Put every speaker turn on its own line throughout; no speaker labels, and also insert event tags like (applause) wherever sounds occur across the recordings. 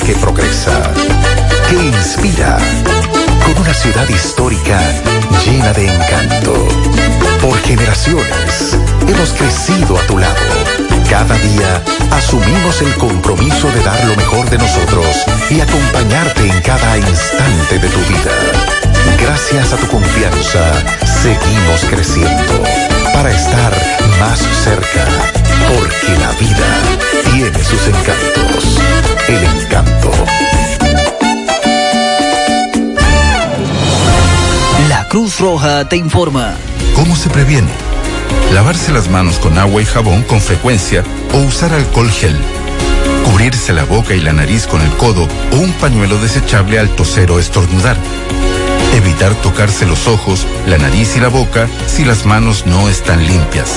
que progresa, que inspira, con una ciudad histórica llena de encanto. Por generaciones hemos crecido a tu lado. Cada día asumimos el compromiso de dar lo mejor de nosotros y acompañarte en cada instante de tu vida. Gracias a tu confianza, seguimos creciendo para estar más cerca, porque la vida tiene sus encantos. El encanto.
La Cruz Roja te informa.
¿Cómo se previene? Lavarse las manos con agua y jabón con frecuencia o usar alcohol gel. Cubrirse la boca y la nariz con el codo o un pañuelo desechable al toser o estornudar. Evitar tocarse los ojos, la nariz y la boca si las manos no están limpias.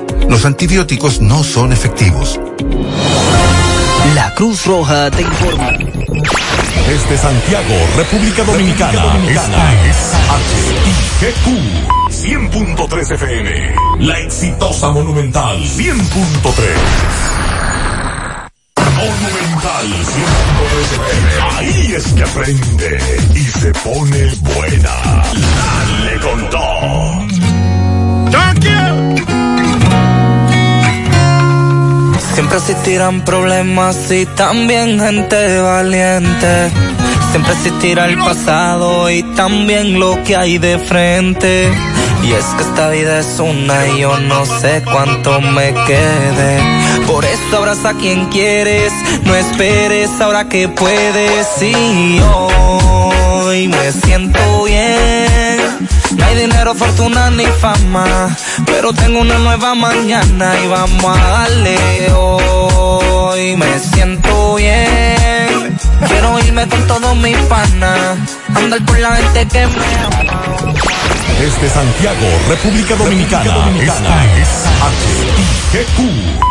Los antibióticos no son efectivos.
La Cruz Roja te informa.
Desde Santiago, República Dominicana, esta es HIGQ 100.3 FM. La exitosa Monumental 100.3. Monumental 100.3 FM. Ahí es que prende y se pone buena. Dale con todo.
Siempre existirán problemas y también gente valiente. Siempre existirá el pasado y también lo que hay de frente. Y es que esta vida es una y yo no sé cuánto me quede. Por eso abraza a quien quieres, no esperes ahora que puedes. Y hoy me siento bien. No hay dinero, fortuna ni fama, pero tengo una nueva mañana y vamos a darle hoy. Me siento bien. Quiero irme con todos mis panas, andar por la gente que me ama.
Desde Santiago, República Dominicana, esta es HIGQ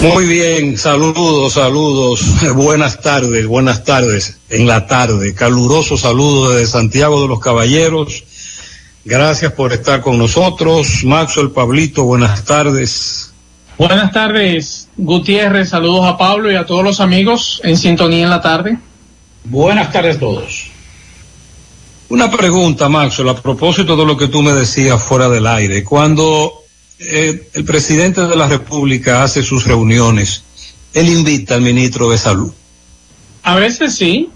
Muy bien, saludos, saludos, (laughs) buenas tardes, buenas tardes, en la tarde, caluroso saludo desde Santiago de los Caballeros, gracias por estar con nosotros, Maxwell Pablito, buenas tardes.
Buenas tardes, Gutiérrez, saludos a Pablo y a todos los amigos en sintonía en la tarde.
Buenas tardes a todos. Una pregunta, Maxwell, a propósito de lo que tú me decías fuera del aire, cuando eh, el presidente de la República hace sus reuniones, él invita al ministro de Salud.
A veces sí,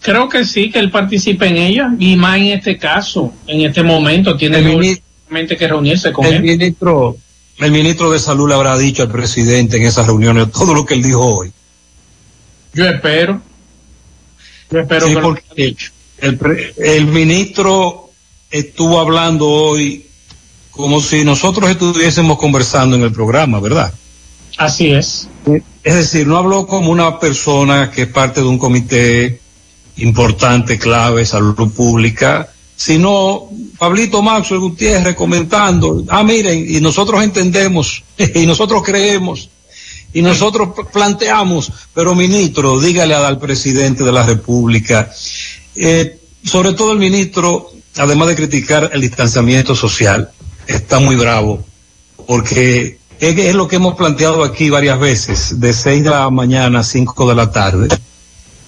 creo que sí, que él participe en ella, y más en este caso, en este momento, tiene
el
que reunirse con
el
él.
Ministro, el ministro de Salud le habrá dicho al presidente en esas reuniones todo lo que él dijo hoy.
Yo espero. Yo espero
Sí,
que
porque el ministro estuvo hablando hoy como si nosotros estuviésemos conversando en el programa, ¿verdad?
Así es.
Es decir, no habló como una persona que es parte de un comité importante, clave, salud pública, sino Pablito Maxwell Gutiérrez comentando, ah, miren, y nosotros entendemos, (laughs) y nosotros creemos, y nosotros planteamos, pero ministro, dígale al presidente de la República, eh, sobre todo el ministro, además de criticar el distanciamiento social, está muy bravo, porque es, lo que hemos planteado aquí varias veces, de 6 de la mañana a 5 de la tarde,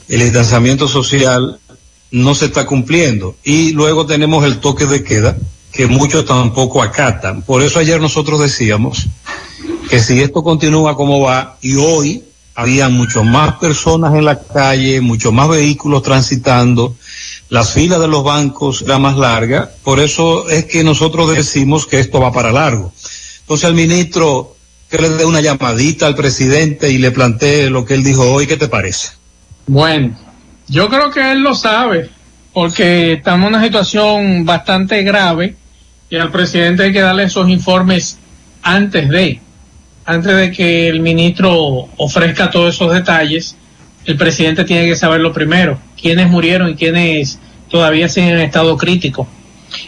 el distanciamiento social no se está cumpliendo. Y luego tenemos el toque de queda, que muchos tampoco acatan. Por eso ayer nosotros decíamos que si esto continúa como va, y hoy había mucho más personas en la calle, muchos más vehículos transitando, las filas de los bancos era más larga, por eso es que nosotros decimos que esto va para largo. Entonces al ministro que le dé una llamadita al presidente y le plantee lo que él dijo hoy, ¿qué te parece?
Bueno, yo creo que él lo sabe, porque estamos en una situación bastante grave y al presidente hay que darle esos informes antes de, antes de que el ministro ofrezca todos esos detalles, el presidente tiene que saberlo primero, quiénes murieron y quiénes todavía siguen en estado crítico.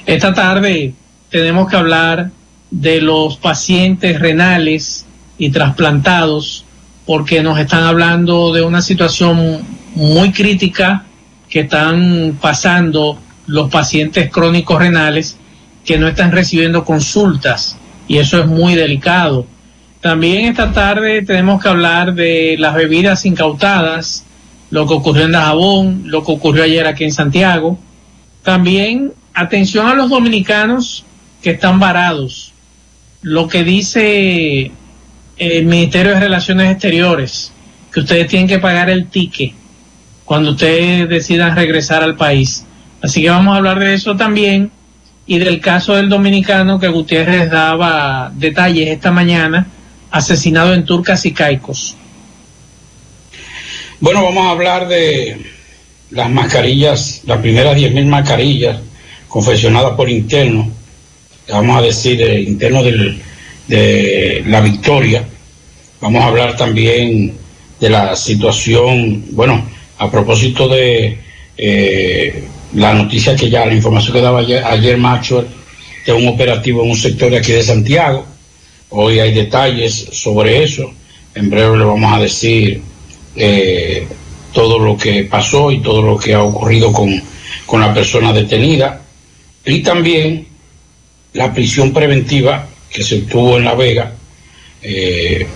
Esta tarde tenemos que hablar de los pacientes renales y trasplantados porque nos están hablando de una situación muy crítica que están pasando los pacientes crónicos renales que no están recibiendo consultas y eso es muy delicado. También esta tarde tenemos que hablar de las bebidas incautadas, lo que ocurrió en Dajabón, lo que ocurrió ayer aquí en Santiago. También atención a los dominicanos que están varados. Lo que dice el Ministerio de Relaciones Exteriores, que ustedes tienen que pagar el ticket cuando ustedes decidan regresar al país. Así que vamos a hablar de eso también y del caso del dominicano que Gutiérrez daba detalles esta mañana, asesinado en Turcas y Caicos.
Bueno, vamos a hablar de las mascarillas, las primeras 10.000 mascarillas confeccionadas por interno, vamos a decir, de interno de la victoria. Vamos a hablar también de la situación, bueno, a propósito de eh, la noticia que ya, la información que daba ayer, ayer Maxwell, de un operativo en un sector de aquí de Santiago. Hoy hay detalles sobre eso. En breve le vamos a decir eh, todo lo que pasó y todo lo que ha ocurrido con, con la persona detenida. Y también la prisión preventiva que se obtuvo en La Vega, eh,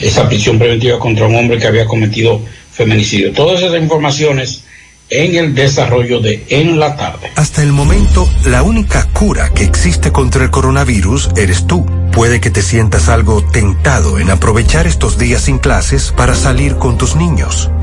esa prisión preventiva contra un hombre que había cometido feminicidio. Todas esas informaciones en el desarrollo de En la tarde.
Hasta el momento, la única cura que existe contra el coronavirus eres tú. Puede que te sientas algo tentado en aprovechar estos días sin clases para salir con tus niños.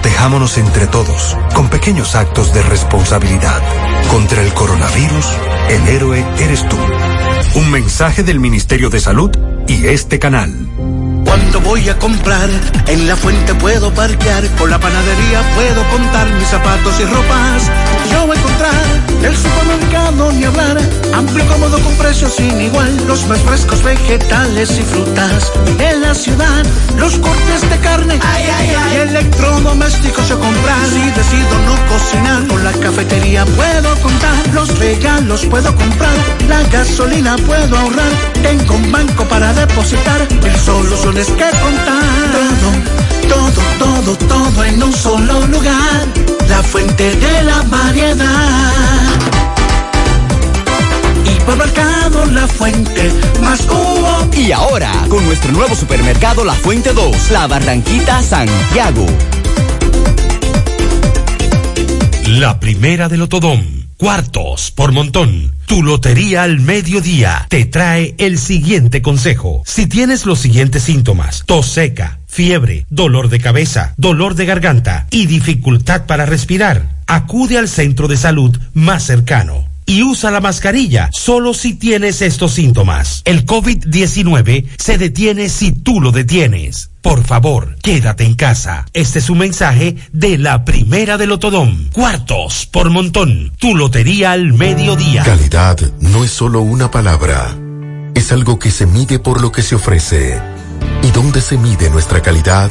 Protejámonos entre todos, con pequeños actos de responsabilidad. Contra el coronavirus, el héroe eres tú. Un mensaje del Ministerio de Salud y este canal.
Cuando voy a comprar, en la fuente puedo parquear, con la panadería puedo contar mis zapatos y ropas. Yo voy a encontrar el supermercado ni hablar, amplio cómodo con precios sin igual, los más frescos vegetales y frutas. En la ciudad, los cortes de carne ay, ay, ay. y electrodomésticos yo comprar. Si decido no cocinar, con la cafetería puedo contar, los regalos puedo comprar, la gasolina puedo ahorrar, tengo un banco para depositar, el solo es que contar. Todo, todo, todo, todo en un solo lugar. La fuente de la variedad. Hipermercado La Fuente, más cubo.
Y ahora, con nuestro nuevo supermercado La Fuente 2, La Barranquita Santiago.
La primera del Otodón. Cuartos por montón. Tu lotería al mediodía te trae el siguiente consejo. Si tienes los siguientes síntomas, tos seca, fiebre, dolor de cabeza, dolor de garganta y dificultad para respirar, acude al centro de salud más cercano y usa la mascarilla solo si tienes estos síntomas. El COVID-19 se detiene si tú lo detienes. Por favor, quédate en casa. Este es un mensaje de la primera del Lotodom. Cuartos por montón. Tu lotería al mediodía.
Calidad no es solo una palabra. Es algo que se mide por lo que se ofrece. ¿Y dónde se mide nuestra calidad?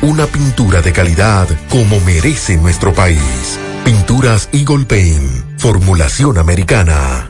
una pintura de calidad como merece nuestro país. Pinturas Eagle Paint, formulación americana.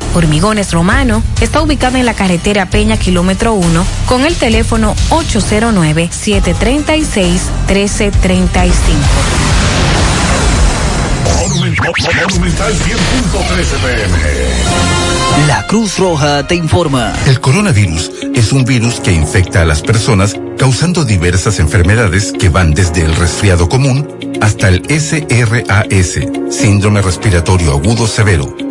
Hormigones Romano está ubicada en la carretera Peña Kilómetro 1 con el teléfono 809-736-1335.
Monumental 100.13 pm.
La Cruz Roja te informa.
El coronavirus es un virus que infecta a las personas causando diversas enfermedades que van desde el resfriado común hasta el SRAS, síndrome respiratorio agudo severo.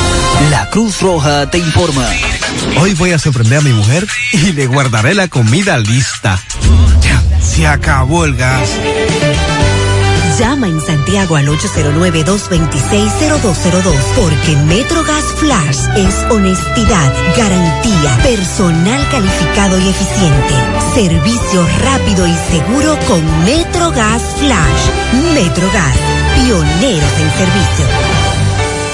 La Cruz Roja te informa.
Hoy voy a sorprender a mi mujer y le guardaré la comida lista. Ya, se acabó el gas.
Llama en Santiago al 809-226-0202 porque MetroGas Flash es honestidad, garantía, personal calificado y eficiente, servicio rápido y seguro con MetroGas Flash. MetroGas, pioneros en servicio.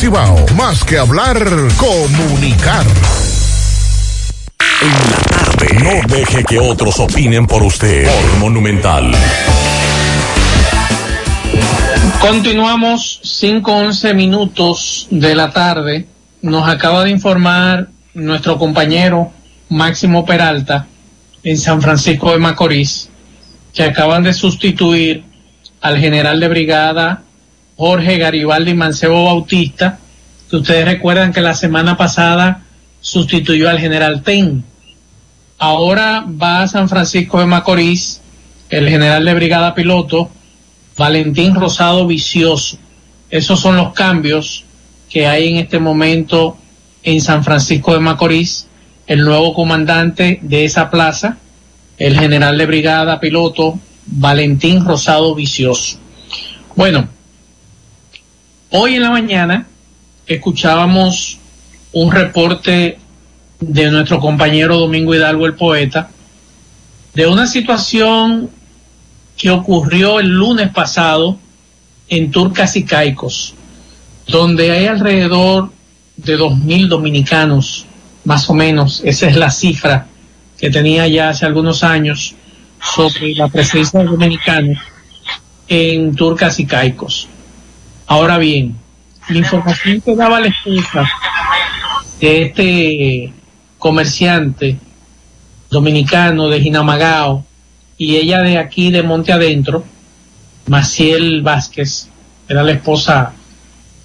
Cibao. Más que hablar, comunicar.
En la tarde. No deje que otros opinen por usted. Por Monumental.
Continuamos 5-11 minutos de la tarde. Nos acaba de informar nuestro compañero Máximo Peralta en San Francisco de Macorís que acaban de sustituir al general de brigada Jorge Garibaldi Mancebo Bautista, que ustedes recuerdan que la semana pasada sustituyó al general Ten. Ahora va a San Francisco de Macorís el general de brigada piloto Valentín Rosado Vicioso. Esos son los cambios que hay en este momento en San Francisco de Macorís. El nuevo comandante de esa plaza, el general de brigada piloto Valentín Rosado Vicioso. Bueno, hoy en la mañana escuchábamos un reporte de nuestro compañero Domingo Hidalgo, el poeta, de una situación que ocurrió el lunes pasado en Turcas y Caicos, donde hay alrededor de 2.000 dominicanos, más o menos, esa es la cifra que tenía ya hace algunos años sobre la presencia de dominicanos en Turcas y Caicos. Ahora bien, la información que daba la esposa de este comerciante dominicano de Jinamagao y ella de aquí de Monte Adentro, Maciel Vázquez, era la esposa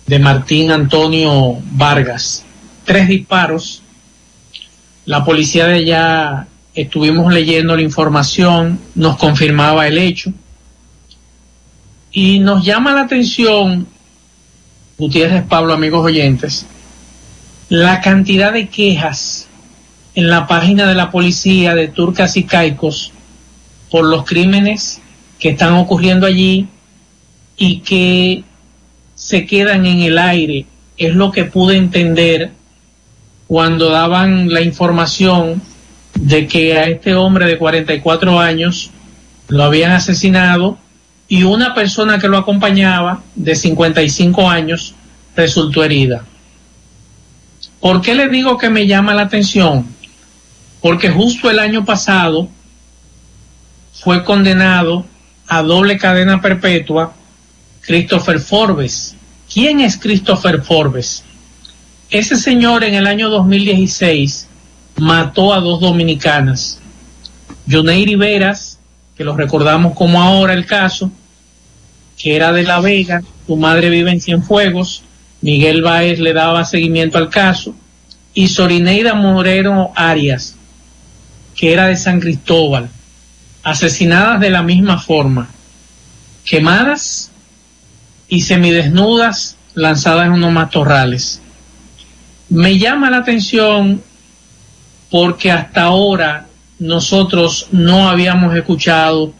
de Martín Antonio Vargas. Tres disparos. La policía de allá estuvimos leyendo la información, nos confirmaba el hecho. Y nos llama la atención, Gutiérrez Pablo, amigos oyentes, la cantidad de quejas en la página de la policía de Turcas y Caicos por los crímenes que están ocurriendo allí y que se quedan en el aire. Es lo que pude entender cuando daban la información de que a este hombre de 44 años lo habían asesinado y una persona que lo acompañaba de 55 años resultó herida. ¿Por qué le digo que me llama la atención? Porque justo el año pasado fue condenado a doble cadena perpetua Christopher Forbes. ¿Quién es Christopher Forbes? Ese señor en el año 2016 mató a dos dominicanas. Joneiri Veras, que lo recordamos como ahora el caso, que era de La Vega, su madre vive en Cienfuegos, Miguel Baez le daba seguimiento al caso, y Sorineida Moreno Arias, que era de San Cristóbal, asesinadas de la misma forma, quemadas y semidesnudas lanzadas en unos matorrales. Me llama la atención porque hasta ahora nosotros no habíamos escuchado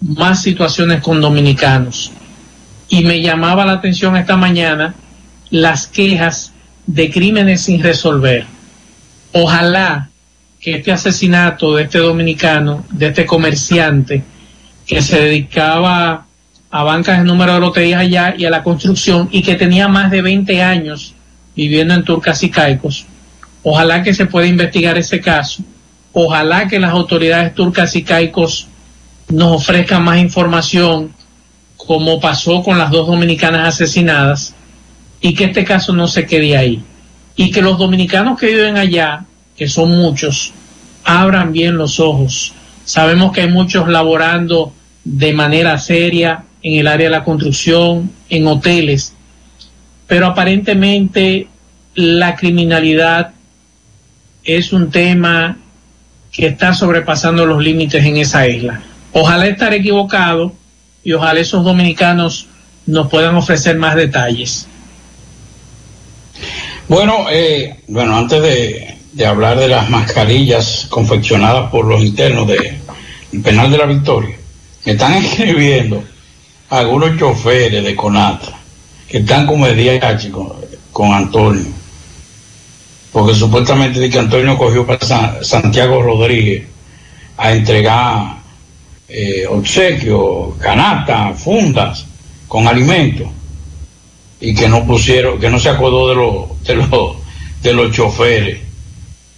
más situaciones con dominicanos. Y me llamaba la atención esta mañana las quejas de crímenes sin resolver. Ojalá que este asesinato de este dominicano, de este comerciante que se dedicaba a bancas de número de loterías allá y a la construcción y que tenía más de 20 años viviendo en Turcas y Caicos. Ojalá que se pueda investigar ese caso. Ojalá que las autoridades turcas y caicos nos ofrezcan más información como pasó con las dos dominicanas asesinadas y que este caso no se quede ahí. Y que los dominicanos que viven allá, que son muchos, abran bien los ojos. Sabemos que hay muchos laborando de manera seria, en el área de la construcción, en hoteles, pero aparentemente la criminalidad es un tema que está sobrepasando los límites en esa isla. Ojalá estar equivocado y ojalá esos dominicanos nos puedan ofrecer más detalles.
Bueno, eh, bueno, antes de, de, hablar de las mascarillas confeccionadas por los internos del penal de la Victoria, me están (laughs) escribiendo algunos choferes de Conatra que están como el día con, con Antonio. Porque supuestamente de que Antonio cogió para Santiago Rodríguez a entregar eh, obsequios, canastas, fundas con alimentos. Y que no pusieron, que no se acordó de los de los de los choferes.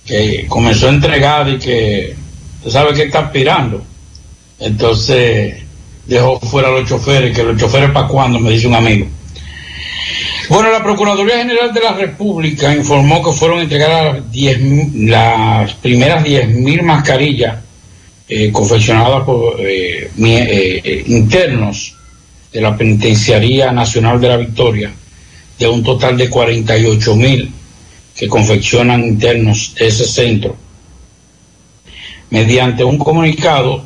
Que comenzó a entregar y que usted sabe que está aspirando. Entonces dejó fuera a los choferes, que los choferes para cuando, me dice un amigo. Bueno, la Procuraduría General de la República informó que fueron entregadas las primeras 10.000 mascarillas eh, confeccionadas por eh, eh, internos de la Penitenciaría Nacional de la Victoria, de un total de 48.000 que confeccionan internos de ese centro. Mediante un comunicado,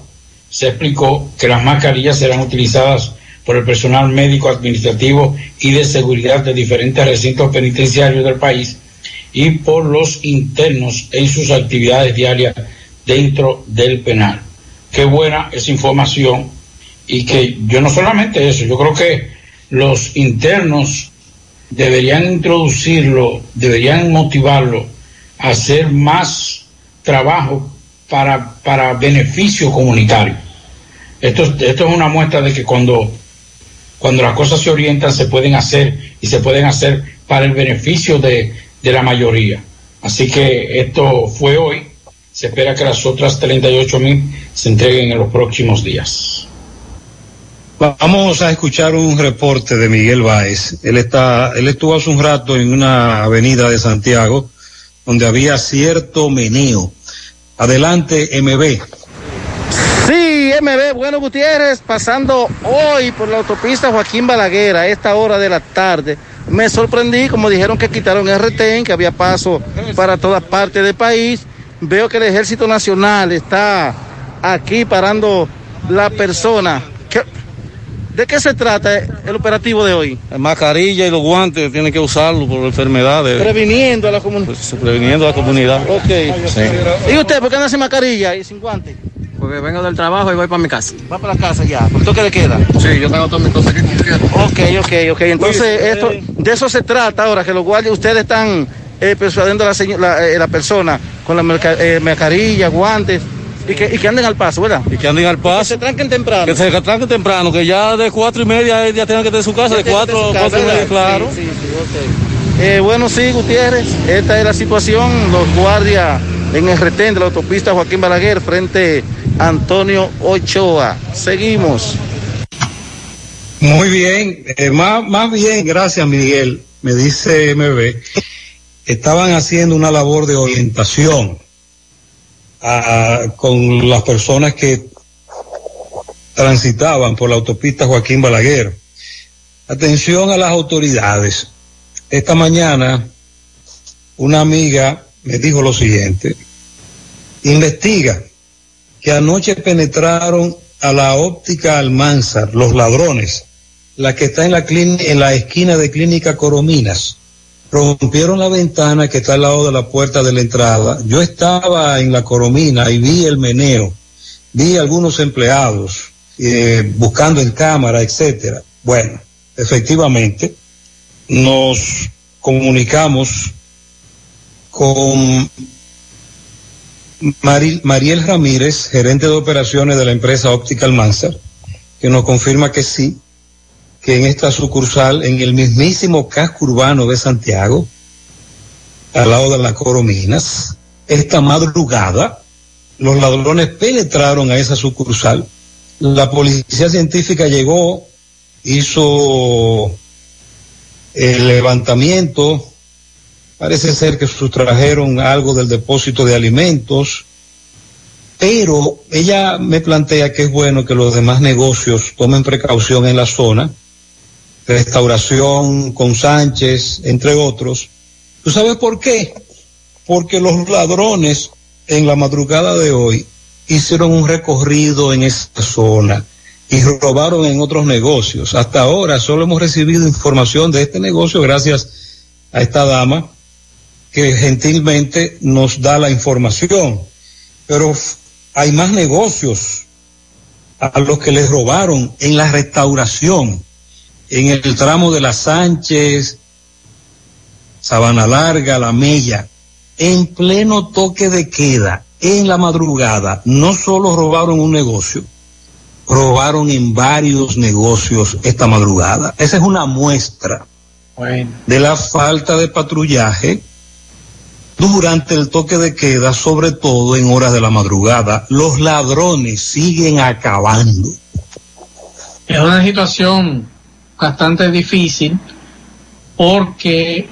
se explicó que las mascarillas serán utilizadas por el personal médico, administrativo y de seguridad de diferentes recintos penitenciarios del país y por los internos en sus actividades diarias dentro del penal. Qué buena esa información y que yo no solamente eso, yo creo que los internos deberían introducirlo, deberían motivarlo a hacer más trabajo para, para beneficio comunitario. Esto, esto es una muestra de que cuando, cuando las cosas se orientan se pueden hacer y se pueden hacer para el beneficio de, de la mayoría. Así que esto fue hoy. Se espera que las otras 38 mil se entreguen en los próximos días.
Vamos a escuchar un reporte de Miguel Báez. Él está, él estuvo hace un rato en una avenida de Santiago donde había cierto meneo. Adelante, MB.
MB, bueno Gutiérrez, pasando hoy por la autopista Joaquín Balaguer a esta hora de la tarde. Me sorprendí, como dijeron que quitaron el retén, que había paso para todas partes del país. Veo que el Ejército Nacional está aquí parando la persona. ¿Qué- ¿De qué se trata el operativo de hoy?
mascarilla y los guantes tienen que usarlo por enfermedades.
Previniendo a la comunidad.
previniendo a la comunidad.
Ok. ¿Y usted por qué anda sin mascarilla y sin guantes?
Porque vengo del trabajo y voy para mi casa.
Va para la casa ya, ¿por toque le queda?
Sí, yo tengo todas mis cosas aquí como quiera.
Ok, ok, ok. Entonces, esto, de eso se trata ahora, que los guardias, ustedes están eh, persuadiendo a la, seño- la, eh, la persona con la eh, mascarilla, guantes, y que, y que anden al paso, ¿verdad?
Y que anden al paso.
Que se tranquen temprano.
Que se tranquen temprano, que ya de cuatro y media ya tengan que estar en su casa, de cuatro, cuatro y media, claro.
Sí, sí, sí. Eh, bueno, sí, Gutiérrez, esta es la situación. Los guardias en el retén de la autopista Joaquín Balaguer frente Antonio Ochoa. Seguimos.
Muy bien, eh, más, más bien, gracias Miguel, me dice MB, estaban haciendo una labor de orientación ah, con las personas que transitaban por la autopista Joaquín Balaguer. Atención a las autoridades. Esta mañana una amiga me dijo lo siguiente, investiga que anoche penetraron a la óptica Almanzar, los ladrones, la que está en la, esquina de Clínica Corominas. Rompieron la ventana que está al lado de la puerta de la entrada. Yo estaba en la Coromina y vi el meneo. Vi algunos empleados eh, buscando en cámara, etcétera. Bueno, efectivamente, nos comunicamos con Mari- Mariel Ramírez, gerente de operaciones de la empresa Óptica Almanzar, que nos confirma que sí, que en esta sucursal, en el mismísimo casco urbano de Santiago, al lado de las Corominas, esta madrugada, los ladrones penetraron a esa sucursal. La policía científica llegó, hizo el levantamiento, parece ser que sustrajeron algo del depósito de alimentos, pero ella me plantea que es bueno que los demás negocios tomen precaución en la zona, restauración con Sánchez, entre otros. ¿Tú sabes por qué? Porque los ladrones en la madrugada de hoy hicieron un recorrido en esa zona y robaron en otros negocios. Hasta ahora solo hemos recibido información de este negocio gracias a esta dama que gentilmente nos da la información. Pero hay más negocios a los que les robaron en la restauración, en el tramo de la Sánchez, Sabana Larga, La Mella, en pleno toque de queda, en la madrugada, no solo robaron un negocio, robaron en varios negocios esta madrugada. Esa es una muestra de la falta de patrullaje durante el toque de queda, sobre todo en horas de la madrugada. Los ladrones siguen acabando.
Es una situación bastante difícil porque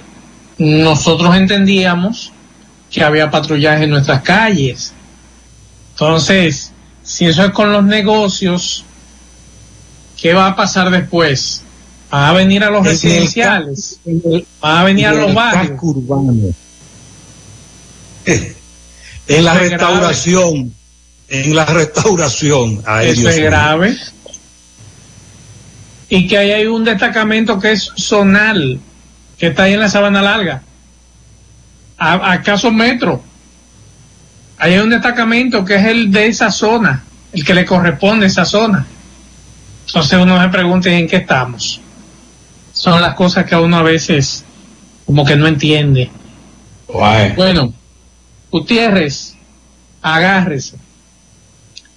nosotros entendíamos que había patrullaje en nuestras calles. Entonces, si eso es con los negocios, ¿qué va a pasar después? ¿Van a venir a los
En
residenciales? ¿Van a venir a los barrios?
urbano. (laughs) En la restauración, en la restauración. Ay,
Eso
Dios
es
mío.
grave. Y que ahí hay un destacamento que es zonal, que está ahí en la Sabana Larga. A, a caso metro. Ahí hay un destacamento que es el de esa zona, el que le corresponde a esa zona. Entonces uno se pregunta en qué estamos. Son las cosas que a uno a veces como que no entiende. Bueno, Gutiérrez, agárrese.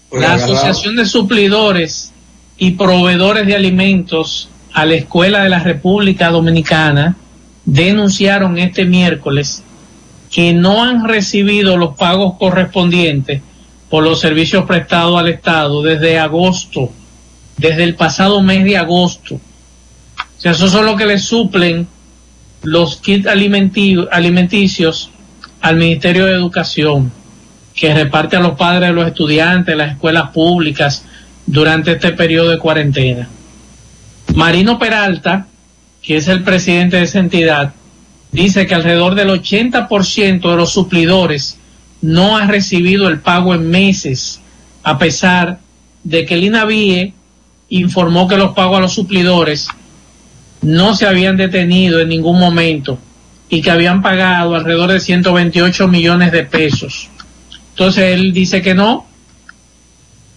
Pues
La. Asociación de Suplidores y Proveedores de Alimentos a la Escuela de la República Dominicana denunciaron este miércoles que no han recibido los pagos correspondientes por los servicios prestados al Estado desde agosto, desde el pasado mes de agosto. O sea, eso son lo que le suplen los kits alimenticios al Ministerio de Educación, que reparte a los padres de los estudiantes, las escuelas públicas, durante este periodo de cuarentena. Marino Peralta, que es el presidente de esa entidad, dice que alrededor del 80% de los suplidores no ha recibido el pago en meses, a pesar de que el INAVIE informó que los pagos a los suplidores no se habían detenido en ningún momento y que habían pagado alrededor de 128 millones de pesos. Entonces él dice que no,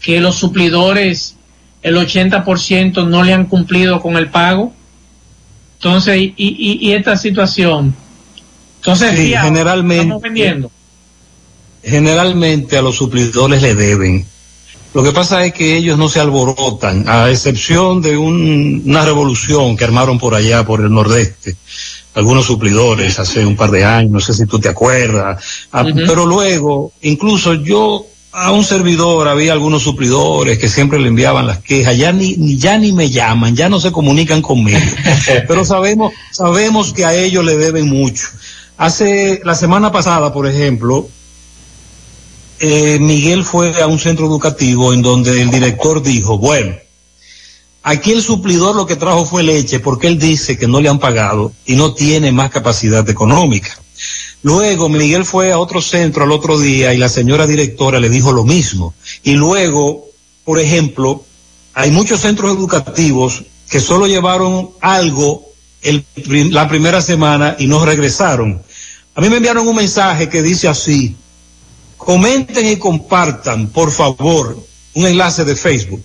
que los suplidores, el 80% no le han cumplido con el pago. Entonces, y, y, y esta situación. Entonces,
sí, generalmente, generalmente a los suplidores le deben. Lo que pasa es que ellos no se alborotan, a excepción de una revolución que armaron por allá, por el nordeste, algunos suplidores hace un par de años, no sé si tú te acuerdas, ah, pero luego, incluso yo a un servidor había algunos suplidores que siempre le enviaban las quejas, ya ni, ya ni me llaman, ya no se comunican conmigo, (laughs) pero sabemos, sabemos que a ellos le deben mucho. Hace, la semana pasada, por ejemplo, eh, Miguel fue a un centro educativo en donde el director dijo, bueno, aquí el suplidor lo que trajo fue leche porque él dice que no le han pagado y no tiene más capacidad económica. Luego Miguel fue a otro centro al otro día y la señora directora le dijo lo mismo. Y luego, por ejemplo, hay muchos centros educativos que solo llevaron algo la primera semana y no regresaron. A mí me enviaron un mensaje que dice así, comenten y compartan, por favor, un enlace de Facebook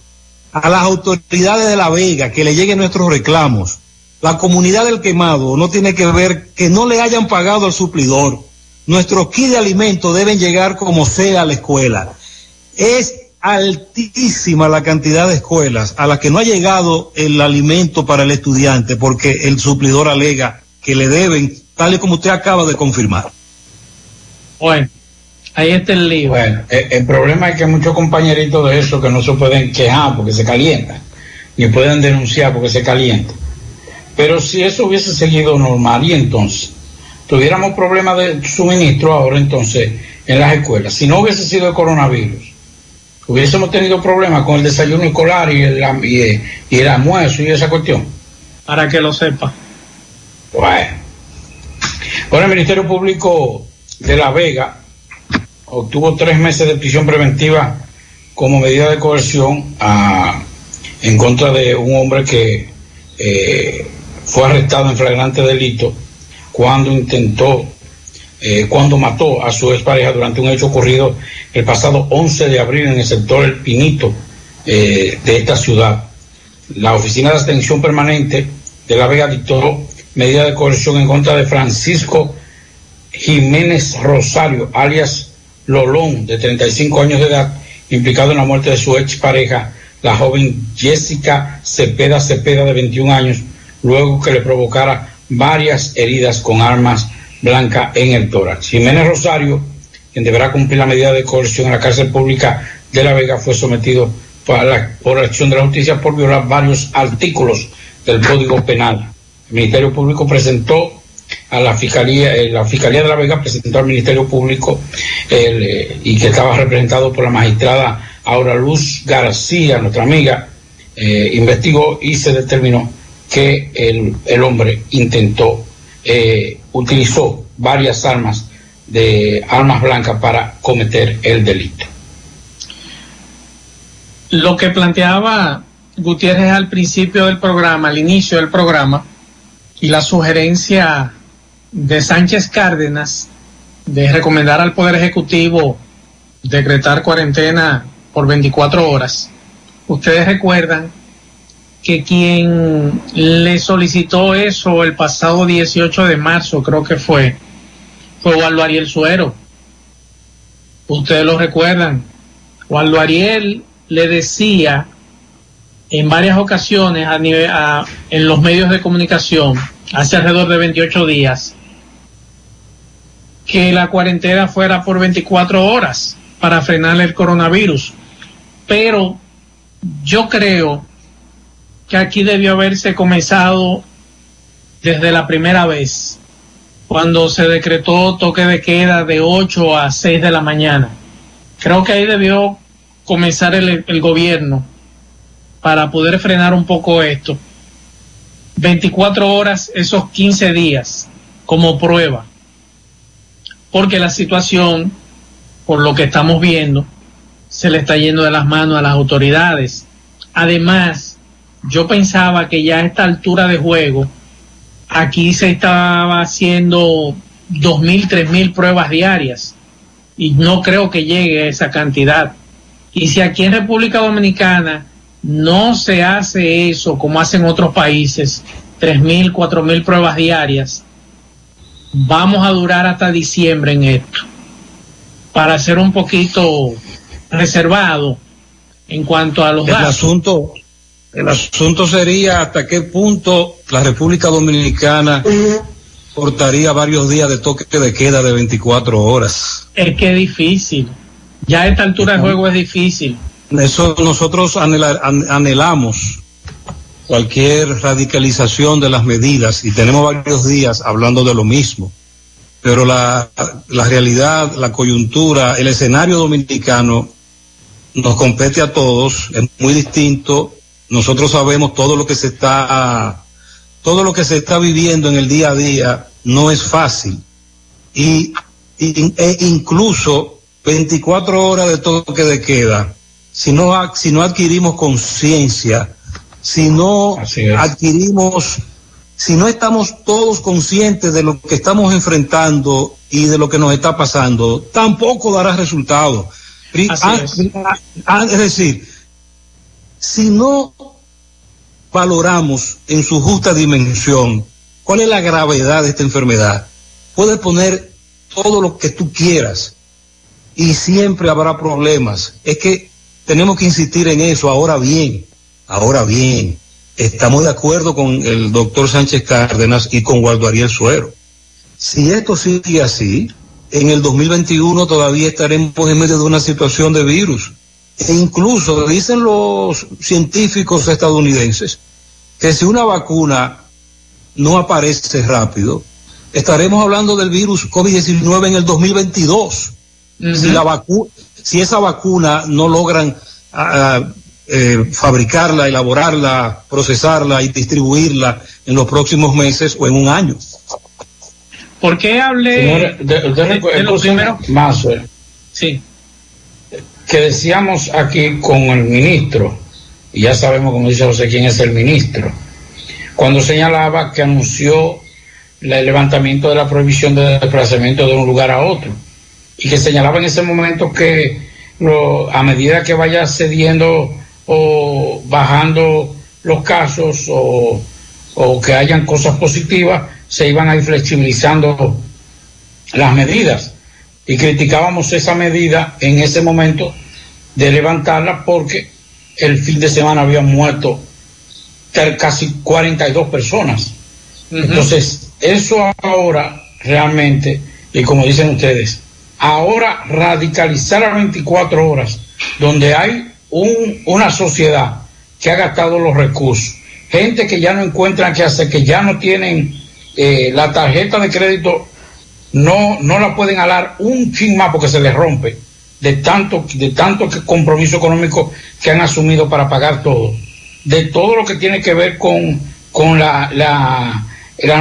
a las autoridades de La Vega que le lleguen nuestros reclamos. La comunidad del quemado no tiene que ver que no le hayan pagado al suplidor. Nuestros kits de alimentos deben llegar como sea a la escuela. Es altísima la cantidad de escuelas a las que no ha llegado el alimento para el estudiante porque el suplidor alega que le deben, tal y como usted acaba de confirmar.
Bueno. Ahí está el lío.
Bueno, el, problema es que muchos compañeritos de eso que no se pueden quejar porque se calientan, ni pueden denunciar porque se calientan. Pero si eso hubiese seguido normal y entonces tuviéramos problemas de suministro ahora entonces en las escuelas, si no hubiese sido el coronavirus, hubiésemos tenido problemas con el desayuno escolar y el, y, y el almuerzo y esa cuestión.
Para que lo sepa.
Bueno. Ahora el Ministerio Público de La Vega obtuvo tres meses de prisión preventiva como medida de coerción a, en contra de un hombre que eh, fue arrestado en flagrante delito cuando intentó, eh, cuando mató a su expareja durante un hecho ocurrido el pasado 11 de abril en el sector El Pinito eh, de esta ciudad. La Oficina de Atención Permanente de La Vega dictó medida de coerción en contra de Francisco Jiménez Rosario, alias Lolón, de 35 años de edad, implicado en la muerte de su expareja, la joven Jessica Cepeda Cepeda, de 21 años, luego que le provocara varias heridas con armas blancas en el tórax. Jiménez Rosario, quien deberá cumplir la medida de coerción en la cárcel pública de La Vega, fue sometido por la, acción de la justicia por violar varios artículos del Código Penal. El Ministerio Público presentó a la Fiscalía, eh, la Fiscalía de La Vega presentó al Ministerio Público eh, y que estaba representado por la magistrada Aura Luz García, nuestra amiga, eh, investigó y se determinó que el, el hombre intentó, utilizó varias armas de armas blancas para cometer el delito.
Lo que planteaba Gutiérrez al principio del programa, al inicio del programa, y la sugerencia de Sánchez Cárdenas de recomendar al Poder Ejecutivo decretar cuarentena por 24 horas. Ustedes recuerdan que quien le solicitó eso el pasado 18 de marzo, creo que fue, fue Waldo Ariel Suero. Ustedes lo recuerdan. Waldo Ariel le decía en varias ocasiones a nivel, en los medios de comunicación, hace alrededor de 28 días, que la cuarentena fuera por 24 horas para frenar el coronavirus. Pero yo creo que aquí debió haberse comenzado desde la primera vez, cuando se decretó toque de queda de 8 a 6 de la mañana. Creo que ahí debió comenzar el, el gobierno para poder frenar un poco esto. 24 horas, esos 15 días, como prueba. Porque la situación, por lo que estamos viendo, se le está yendo de las manos a las autoridades. Además, yo pensaba que ya a esta altura de juego, aquí se estaba haciendo 2.000, 3.000 pruebas diarias y no creo que llegue a esa cantidad. Y si aquí en República Dominicana no se hace eso como hacen otros países, 3.000, 4.000 pruebas diarias, vamos a durar hasta diciembre en esto. Para ser un poquito reservado en cuanto a los
El
datos.
asunto, el asunto sería hasta qué punto la República Dominicana portaría varios días de toque de queda de 24 horas.
Es que es difícil. Ya a esta altura del juego es difícil.
Eso nosotros anhela- an- anhelamos cualquier radicalización de las medidas y tenemos varios días hablando de lo mismo. Pero la, la realidad, la coyuntura, el escenario dominicano nos compete a todos, es muy distinto. Nosotros sabemos todo lo que se está, todo lo que se está viviendo en el día a día no es fácil. Y, e incluso 24 horas de toque de queda, si no, si no adquirimos conciencia, si no adquirimos, si no estamos todos conscientes de lo que estamos enfrentando y de lo que nos está pasando, tampoco dará resultado. Ah, ah, ah, es decir, si no valoramos en su justa dimensión cuál es la gravedad de esta enfermedad, puedes poner todo lo que tú quieras y siempre habrá problemas. Es que tenemos que insistir en eso. Ahora bien, ahora bien, estamos de acuerdo con el doctor Sánchez Cárdenas y con Waldo Ariel Suero. Si esto sigue así, en el 2021 todavía estaremos en medio de una situación de virus. E incluso dicen los científicos estadounidenses que si una vacuna no aparece rápido, estaremos hablando del virus COVID-19 en el 2022. Si la vacu si esa vacuna no logran ah, ah, eh, fabricarla, elaborarla, procesarla y distribuirla en los próximos meses o en un año.
¿Por qué hablé
de-
de, primero?
Maxwell,
Sí.
que decíamos aquí con el ministro, y ya sabemos, como dice José, quién es el ministro, cuando señalaba que anunció el levantamiento de la prohibición de desplazamiento de un lugar a otro, y que señalaba en ese momento que lo- a medida que vaya cediendo o bajando los casos o, o que hayan cosas positivas, se iban a ir flexibilizando las medidas y criticábamos esa medida en ese momento de levantarla porque el fin de semana habían muerto casi 42 personas. Entonces, eso ahora realmente, y como dicen ustedes, ahora radicalizar a 24 horas, donde hay un- una sociedad que ha gastado los recursos, gente que ya no encuentran qué hacer, que ya no tienen eh, la tarjeta de crédito no, no la pueden alar un chin más porque se les rompe de tanto, de tanto compromiso económico que han asumido para pagar todo, de todo lo que tiene que ver con, con la, la, el,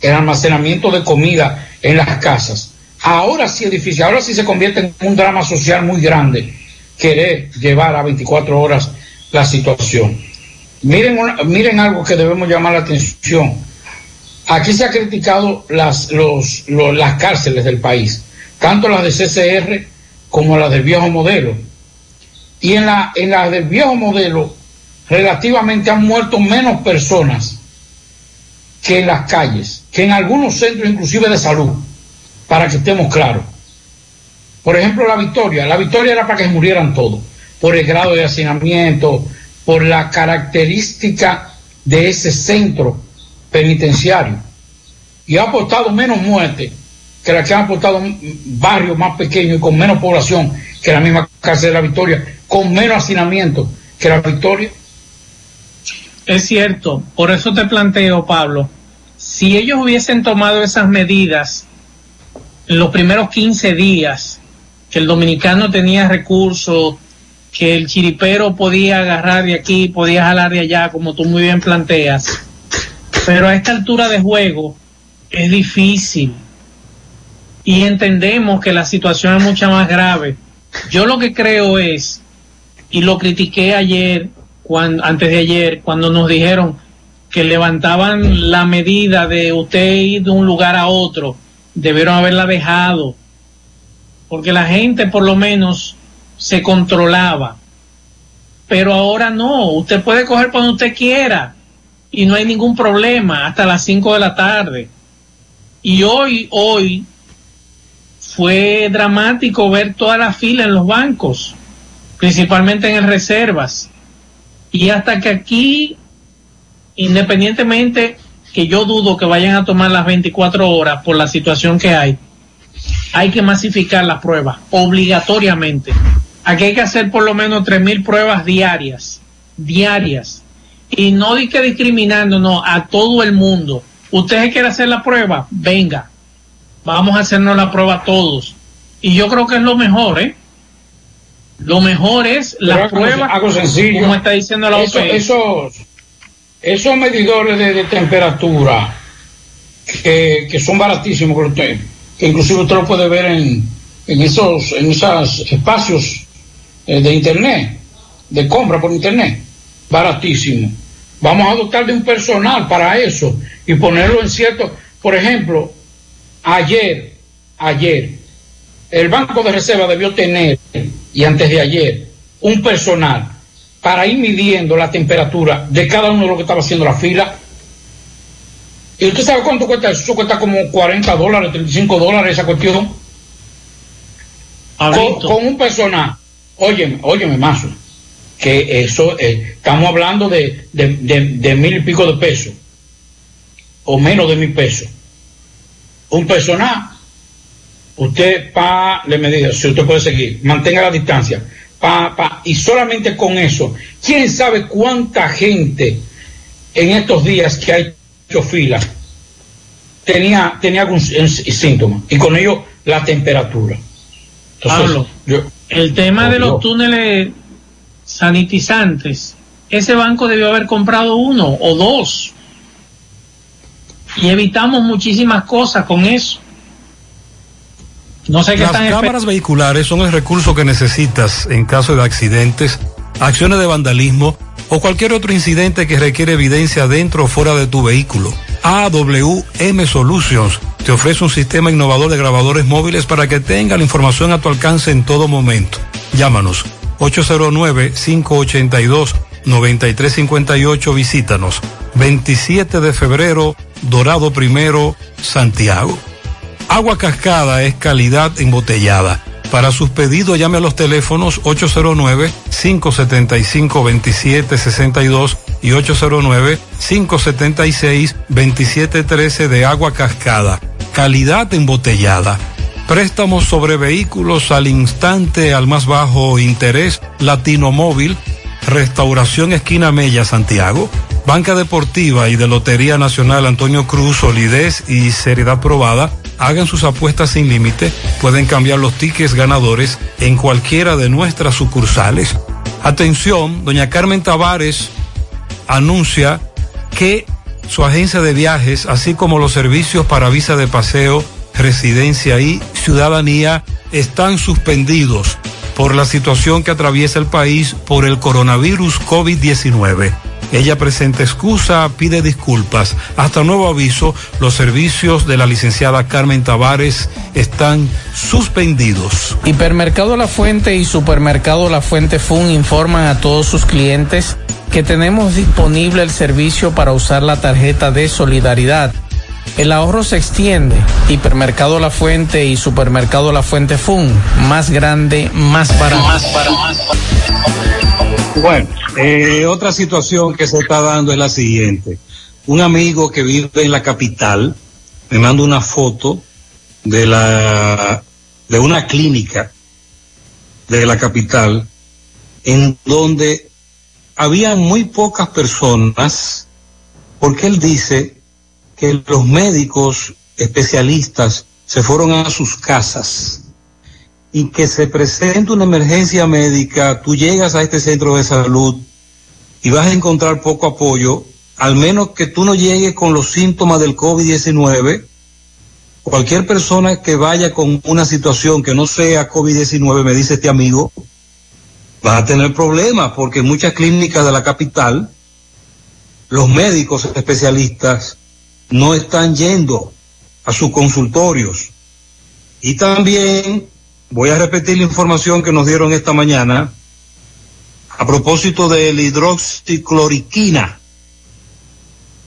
el almacenamiento de comida en las casas. Ahora sí es difícil, ahora sí se convierte en un drama social muy grande querer llevar a 24 horas la situación. Miren, una- miren algo que debemos llamar la atención. Aquí se ha criticado las, los, los- las cárceles del país, tanto las de CCR como las del viejo modelo. Y en la, en las del viejo modelo, relativamente han muerto menos personas que en las calles, que en algunos centros inclusive de salud, para que estemos claros. Por ejemplo, la victoria. La victoria era para que murieran todos, por el grado de hacinamiento, por la característica de ese centro penitenciario. Y ha aportado menos muerte que la que han aportado barrios más pequeños y con menos población que la misma cárcel de la Victoria, con menos hacinamiento que la Victoria.
Es cierto, por eso te planteo, Pablo, si ellos hubiesen tomado esas medidas en los primeros 15 días, que el dominicano tenía recursos, que el chiripero podía agarrar de aquí, podía jalar de allá, como tú muy bien planteas, pero a esta altura de juego es difícil. Y entendemos que la situación es mucho más grave. Yo lo que creo es, y lo critiqué ayer, cuando, antes de ayer, cuando nos dijeron que levantaban la medida de usted ir de un lugar a otro, debieron haberla dejado, porque la gente por lo menos se controlaba. Pero ahora no, usted puede coger cuando usted quiera y no hay ningún problema hasta las 5 de la tarde. Y hoy, hoy, fue dramático ver toda la fila en los bancos, principalmente en reservas. Y hasta que aquí, independientemente que yo dudo que vayan a tomar las 24 horas por la situación que hay, hay que masificar las pruebas obligatoriamente. Aquí hay que hacer por lo menos 3.000 pruebas diarias, diarias. Y no di que discriminando, no, a todo el mundo. ¿Usted quiere hacer la prueba? Venga vamos a hacernos la prueba todos. Y yo creo que es lo mejor, ¿eh? Lo mejor es la prueba,
algo sencillo.
como está diciendo la
Eso-
OPS.
esos, esos medidores de, de temperatura que, que son baratísimos, que, inclusive usted lo puede ver en, esos en espacios eh, de internet, de compra por internet, baratísimo. Vamos a dotar de un personal para eso y ponerlo en cierto, por ejemplo, ayer, ayer, el Banco de Reserva debió tener, y antes de ayer, un personal para ir midiendo la temperatura de cada uno de los que estaba haciendo la fila. ¿Y usted sabe cuánto cuesta eso? Eso cuesta como 40 dólares, 35 dólares esa cuestión. Con, con un personal. Óyeme, óyeme, Mazo, que eso, eh, estamos hablando de, de, de, de mil y pico de pesos, o menos de mil pesos un personal, usted pa, le medida, si usted puede seguir, mantenga la distancia, pa, pa, y solamente con eso, quién sabe cuánta gente en estos días que ha hecho fila tenía, tenía algún síntoma, y con ello la temperatura. Entonces,
Pablo,
yo-
el tema de los
Dios.
túneles sanitizantes, ese banco debió haber comprado uno o dos. Y evitamos muchísimas cosas con eso. No sé qué
Las
están
cámaras vehiculares son el recurso que necesitas en caso de accidentes, acciones de vandalismo o cualquier otro incidente que requiere evidencia dentro o fuera de tu vehículo. AWM Solutions te ofrece un sistema innovador de grabadores móviles para que tenga la información a tu alcance en todo momento. Llámanos 809-582-9358. Visítanos 27 de febrero, Dorado Primero, Santiago. Agua Cascada es calidad embotellada. Para sus pedidos llame a los teléfonos 809-575-2762 y 809-576-2713 de Agua Cascada. Calidad embotellada. Préstamos sobre vehículos al instante al más bajo interés. Latino Móvil. Restauración Esquina Mella, Santiago. Banca Deportiva y de Lotería Nacional Antonio Cruz, solidez y seriedad probada. Hagan sus apuestas sin límite. Pueden cambiar los tickets ganadores en cualquiera de nuestras sucursales. Atención, doña Carmen Tavares anuncia que su agencia de viajes, así como los servicios para visa de paseo, residencia y ciudadanía, están suspendidos por la situación que atraviesa el país por el coronavirus COVID-19. Ella presenta excusa, pide disculpas. Hasta nuevo aviso, los servicios de la licenciada Carmen Tavares están suspendidos.
Hipermercado La Fuente y Supermercado La Fuente Fun informan a todos sus clientes que tenemos disponible el servicio para usar la tarjeta de solidaridad.
El ahorro se extiende. Hipermercado La Fuente y Supermercado La Fuente Fun. Más grande, más barato. Más barato.
Bueno, eh, otra situación que se está dando es la siguiente. Un amigo que vive en la capital me manda una foto de la de una clínica de la capital en donde había muy pocas personas porque él dice que los médicos especialistas se fueron a sus casas y que se presenta una emergencia médica, tú llegas a este centro de salud y vas a encontrar poco apoyo, al menos que tú no llegues con los síntomas del COVID-19, cualquier persona que vaya con una situación que no sea COVID-19, me dice este amigo, va a tener problemas porque en muchas clínicas de la capital, los médicos especialistas no están yendo a sus consultorios. Y también voy a repetir la información que nos dieron esta mañana a propósito de la hidroxicloriquina,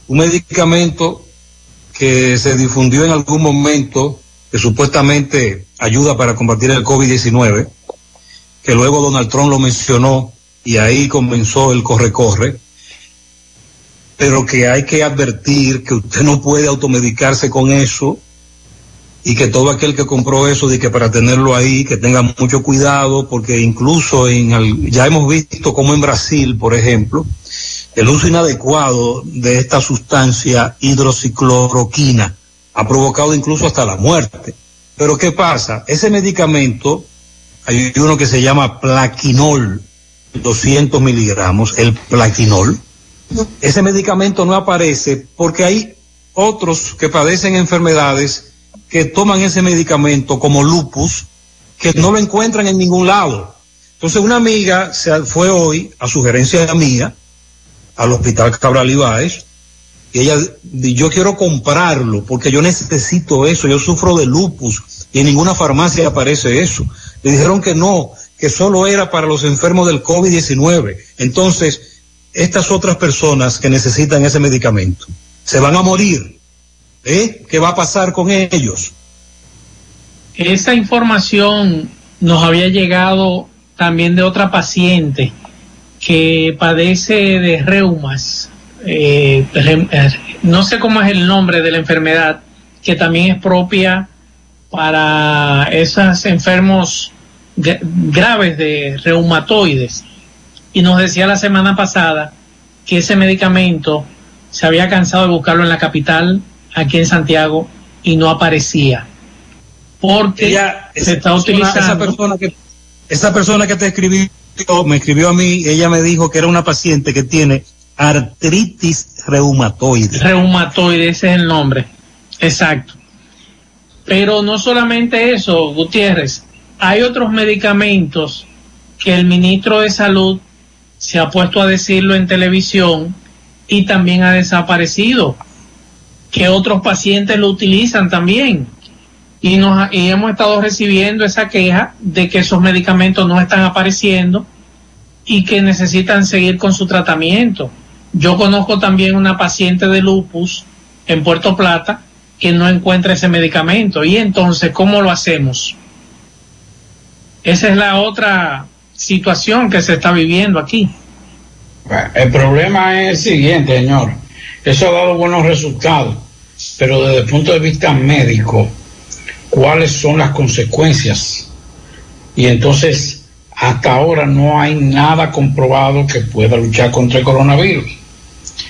un medicamento que se difundió en algún momento que supuestamente ayuda para combatir el COVID-19, que luego Donald Trump lo mencionó y ahí comenzó el corre-corre pero que hay que advertir que usted no puede automedicarse con eso y que todo aquel que compró eso, de que para tenerlo ahí, que tenga mucho cuidado, porque incluso en, ya hemos visto como en Brasil, por ejemplo, el uso inadecuado de esta sustancia hidrocicloroquina ha provocado incluso hasta la muerte. Pero ¿qué pasa? Ese medicamento, hay uno que se llama plaquinol, 200 miligramos, el plaquinol, ese medicamento no aparece porque hay otros que padecen enfermedades que toman ese medicamento como lupus que no lo encuentran en ningún lado. Entonces una amiga se fue hoy, a sugerencia mía, al hospital Cabral Ibáez, y ella, yo quiero comprarlo porque yo necesito eso, yo sufro de lupus y en ninguna farmacia aparece eso. Le dijeron que no, que solo era para los enfermos del COVID-19. Entonces, estas otras personas que necesitan ese medicamento se van a morir. ¿Eh? ¿Qué va a pasar con ellos?
Esa información nos había llegado también de otra paciente que padece de reumas. Eh, eh, no sé cómo es el nombre de la enfermedad, que también es propia para esos enfermos graves de reumatoides y nos decía la semana pasada que ese medicamento se había cansado de buscarlo en la capital, aquí en Santiago, y no aparecía. Porque se está utilizando.
Esa persona, que, esa persona que te escribió, me escribió a mí, ella me dijo que era una paciente que tiene artritis reumatoide.
Reumatoide, ese es el nombre. Exacto. Pero no solamente eso, Gutiérrez, hay otros medicamentos que el ministro de Salud se ha puesto a decirlo en televisión y también ha desaparecido, que otros pacientes lo utilizan también. Y, nos, y hemos estado recibiendo esa queja de que esos medicamentos no están apareciendo y que necesitan seguir con su tratamiento. Yo conozco también una paciente de lupus en Puerto Plata que no encuentra ese medicamento. Y entonces, ¿cómo lo hacemos? Esa es la otra situación que se está viviendo aquí.
El problema es el siguiente, señor. Eso ha dado buenos resultados, pero desde el punto de vista médico, ¿cuáles son las consecuencias? Y entonces, hasta ahora no hay nada comprobado que pueda luchar contra el coronavirus.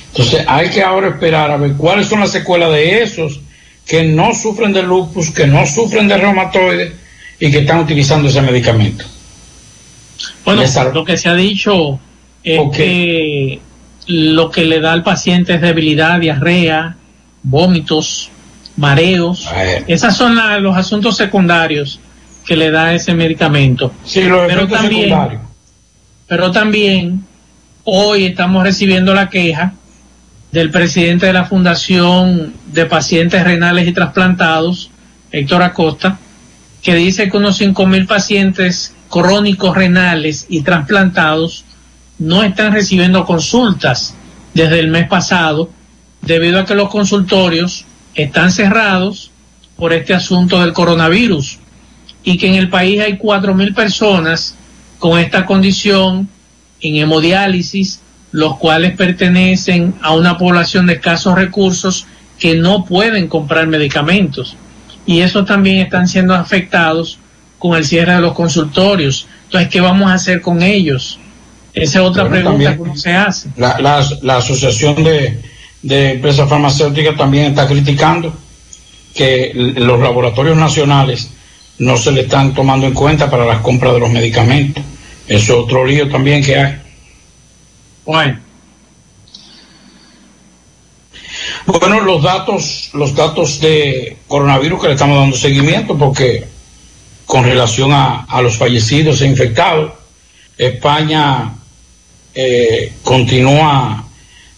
Entonces, hay que ahora esperar a ver cuáles son las secuelas de esos que no sufren de lupus, que no sufren de reumatoides y que están utilizando ese medicamento.
Bueno, lo que se ha dicho es que lo que le da al paciente es debilidad, diarrea, vómitos, mareos. Esos son los asuntos secundarios que le da ese medicamento.
Sí, los pero también,
Pero también hoy estamos recibiendo la queja del presidente de la Fundación de Pacientes Renales y Trasplantados, Héctor Acosta, que dice que unos mil pacientes crónicos renales y trasplantados no están recibiendo consultas desde el mes pasado debido a que los consultorios están cerrados por este asunto del coronavirus y que en el país hay cuatro mil personas con esta condición en hemodiálisis, los cuales pertenecen a una población de escasos recursos que no pueden comprar medicamentos. Y esos también están siendo afectados con el cierre de los consultorios. Entonces, ¿qué vamos a hacer con ellos? Esa es otra
Bueno,
pregunta que uno se hace.
La, la- la Asociación de, de Empresas Farmacéuticas también está criticando que los laboratorios nacionales no se le están tomando en cuenta para las compras de los medicamentos. Eso es otro lío también que hay.
Bueno.
Bueno, los datos, los datos de coronavirus que le estamos dando seguimiento, porque con relación a, a los fallecidos e infectados, España eh, continúa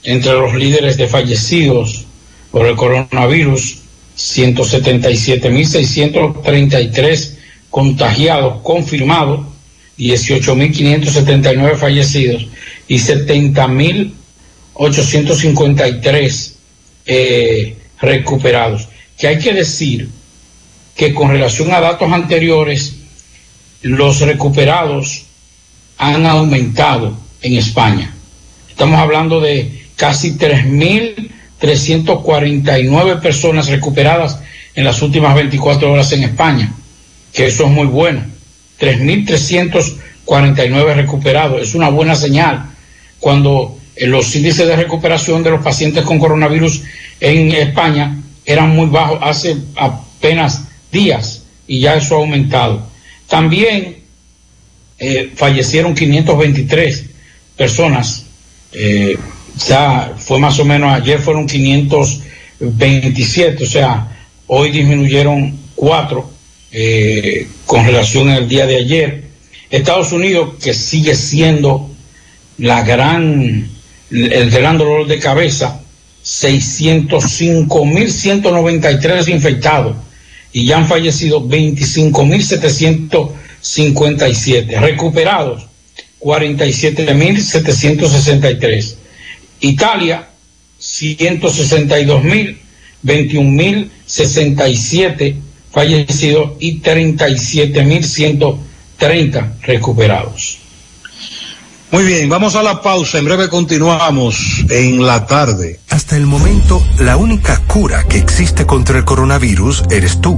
entre los líderes de fallecidos por el coronavirus, 177.633 contagiados confirmados, 18.579 fallecidos y 70.853 eh, recuperados. Que hay que decir que con relación a datos anteriores, los recuperados han aumentado en España. Estamos hablando de casi 3.349 personas recuperadas en las últimas 24 horas en España, que eso es muy bueno. 3.349 recuperados, es una buena señal cuando eh, los índices de recuperación de los pacientes con coronavirus en España eran muy bajos hace apenas días y ya eso ha aumentado. También eh, fallecieron 523 personas. Eh, ya fue más o menos ayer fueron 527, o sea, hoy disminuyeron cuatro eh, con relación al día de ayer. Estados Unidos, que sigue siendo la gran, el gran dolor de cabeza, 605.193 infectados y ya han fallecido 25.757, recuperados 47.763. Italia, 162.000, 21.067 fallecidos y 37.130 recuperados.
Muy bien, vamos a la pausa. En breve continuamos en la tarde.
Hasta el momento, la única cura que existe contra el coronavirus eres tú.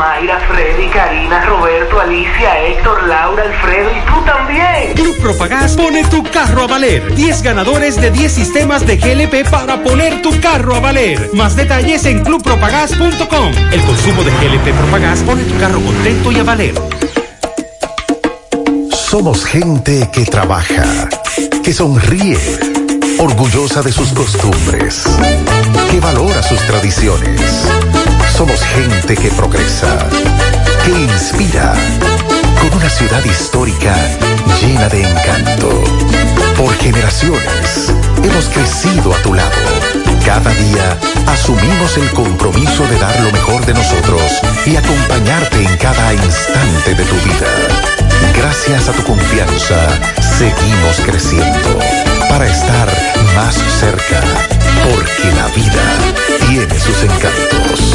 Mayra, Freddy, Karina, Roberto, Alicia, Héctor, Laura, Alfredo y tú también.
Club Propagás pone tu carro a valer. 10 ganadores de 10 sistemas de GLP para poner tu carro a valer. Más detalles en clubpropagás.com. El consumo de GLP Propagás pone tu carro contento y a valer.
Somos gente que trabaja, que sonríe, orgullosa de sus costumbres, que valora sus tradiciones. Somos gente que progresa, que inspira, con una ciudad histórica llena de encanto. Por generaciones hemos crecido a tu lado. Cada día asumimos el compromiso de dar lo mejor de nosotros y acompañarte en cada instante de tu vida. Gracias a tu confianza, seguimos creciendo para estar más cerca, porque la vida tiene sus encantos.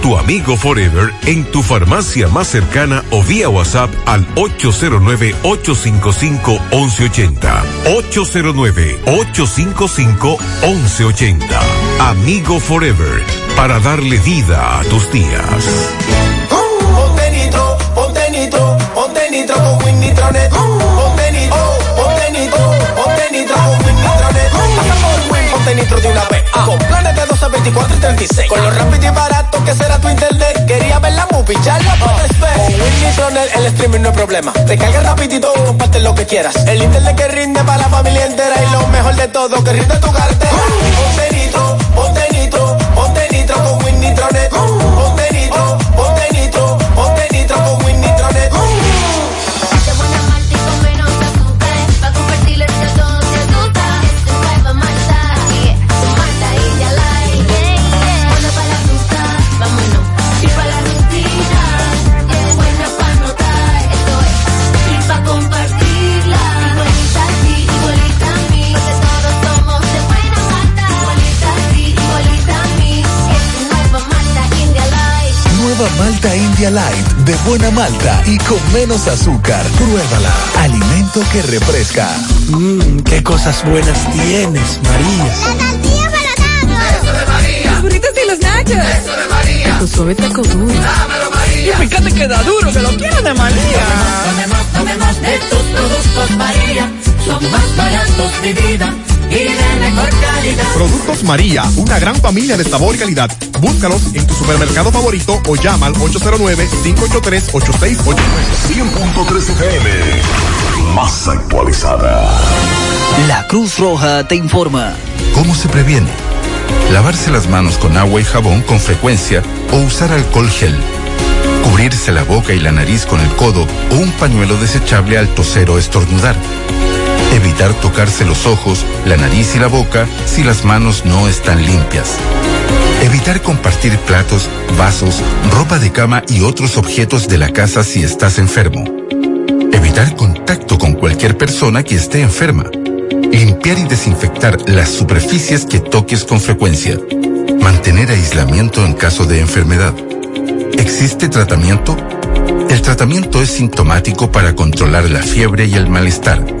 tu Amigo Forever en tu farmacia más cercana o vía WhatsApp al 809-855-1180. 809-855-1180. Amigo Forever, para darle vida a tus días.
12, 24 y 36. Con lo rápido y barato que será tu internet. Quería ver la movie, ya la puedes ver. Con Win Nitronet el streaming no es problema. Te carga rapidito y comparte lo que quieras. El internet que rinde para la familia entera. Y lo mejor de todo, que rinde tu cartera. Ponte nitro, ponte nitro, ponte nitro con Win Nitronet. Ponte
Malta India Light de buena malta
y con menos azúcar. Pruébala. Alimento que refresca.
Mmm, qué cosas buenas tienes, María.
Eso de María.
Los burritos y los nachos.
Eso de María.
Tu suave taco duro.
Dámelo, María.
Y fíjate que da duro, que lo quiero de María.
Tomemos, tomemos de tus productos María. Son más baratos de vida y de mejor calidad.
Productos María, una gran familia de sabor y calidad. Búscalos en tu supermercado favorito o llama al 809-583-8689.
100.3 FM, más actualizada.
La Cruz Roja te informa.
¿Cómo se previene? Lavarse las manos con agua y jabón con frecuencia o usar alcohol gel. Cubrirse la boca y la nariz con el codo o un pañuelo desechable al toser o estornudar. Evitar tocarse los ojos, la nariz y la boca si las manos no están limpias. Evitar compartir platos, vasos, ropa de cama y otros objetos de la casa si estás enfermo. Evitar contacto con cualquier persona que esté enferma. Limpiar y desinfectar las superficies que toques con frecuencia. Mantener aislamiento en caso de enfermedad. ¿Existe tratamiento? El tratamiento es sintomático para controlar la fiebre y el malestar.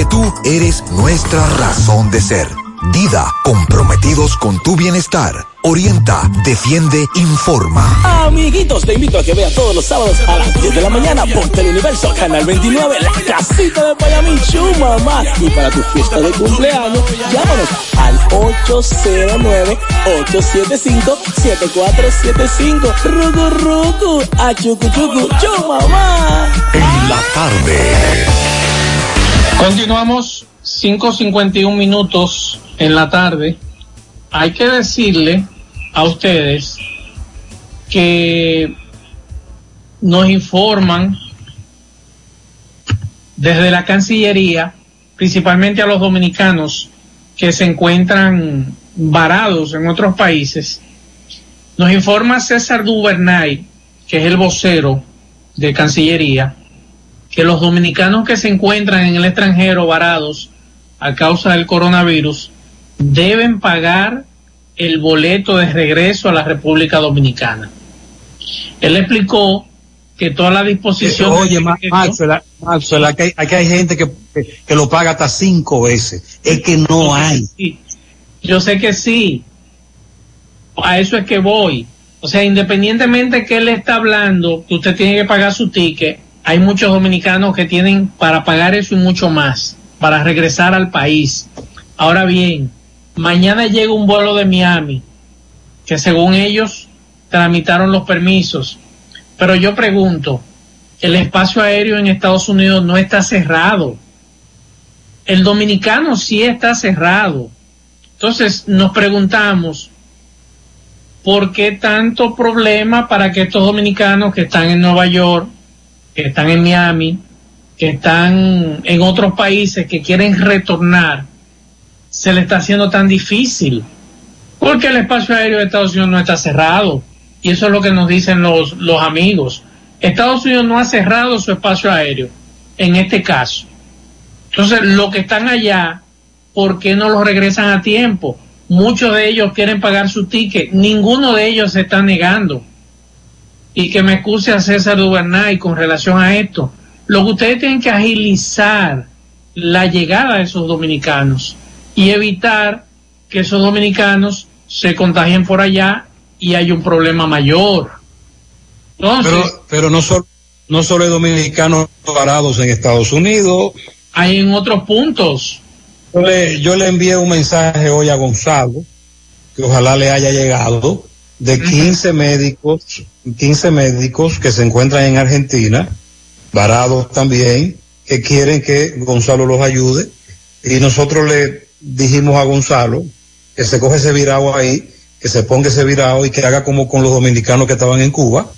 tú eres nuestra razón de ser. Dida, comprometidos con tu bienestar. Orienta, defiende, informa.
Amiguitos, te invito a que veas todos los sábados a las 10 de la mañana por Teleuniverso, Canal 29, la casita de Payamichu, mamá. Y para tu fiesta de cumpleaños, llámanos al 809-875-7475. Rugu, rugu, a chucu, chucu, chu, mamá.
En la tarde.
Continuamos 5.51 minutos en la tarde. Hay que decirle a ustedes que nos informan desde la Cancillería, principalmente a los dominicanos que se encuentran varados en otros países. Nos informa César Duvernay, que es el vocero de Cancillería, que los dominicanos que se encuentran en el extranjero varados a causa del coronavirus deben pagar el boleto de regreso a la República Dominicana. Él explicó que toda la disposición...
Oye, Ma- Maxwell, Maxwell, aquí, hay, aquí hay gente que que, que lo paga hasta cinco veces. Es que no hay.
Sí. Yo sé que sí. A eso es que voy. O sea, independientemente que él está hablando, que usted tiene que pagar su ticket, hay muchos dominicanos que tienen para pagar eso y mucho más, para regresar al país. Ahora bien, mañana llega un vuelo de Miami, que según ellos tramitaron los permisos. Pero yo pregunto, el espacio aéreo en Estados Unidos no está cerrado. El dominicano sí está cerrado. Entonces nos preguntamos, ¿por qué tanto problema para que estos dominicanos que están en Nueva York, que están en Miami, que están en otros países que quieren retornar, se le está haciendo tan difícil? Porque el espacio aéreo de Estados Unidos no está cerrado. Y eso es lo que nos dicen los, los amigos. Estados Unidos no ha cerrado su espacio aéreo en este caso. Entonces, los que están allá, ¿por qué no los regresan a tiempo? Muchos de ellos quieren pagar su ticket, ninguno de ellos se está negando. Y que me excuse a César Duvernay con relación a esto. Lo que ustedes tienen que agilizar la llegada de esos dominicanos y evitar que esos dominicanos se contagien por allá y hay un problema mayor. Entonces,
Pero, pero no solo, no solo hay dominicanos varados en Estados Unidos.
hay en otros puntos.
Yo le, yo le envié un mensaje hoy a Gonzalo, que ojalá le haya llegado, de 15 médicos, 15 médicos que se encuentran en Argentina, varados también, que quieren que Gonzalo los ayude. Y nosotros le dijimos a Gonzalo que se coge ese virado ahí, que se ponga ese virado y que haga como con los dominicanos que estaban en Cuba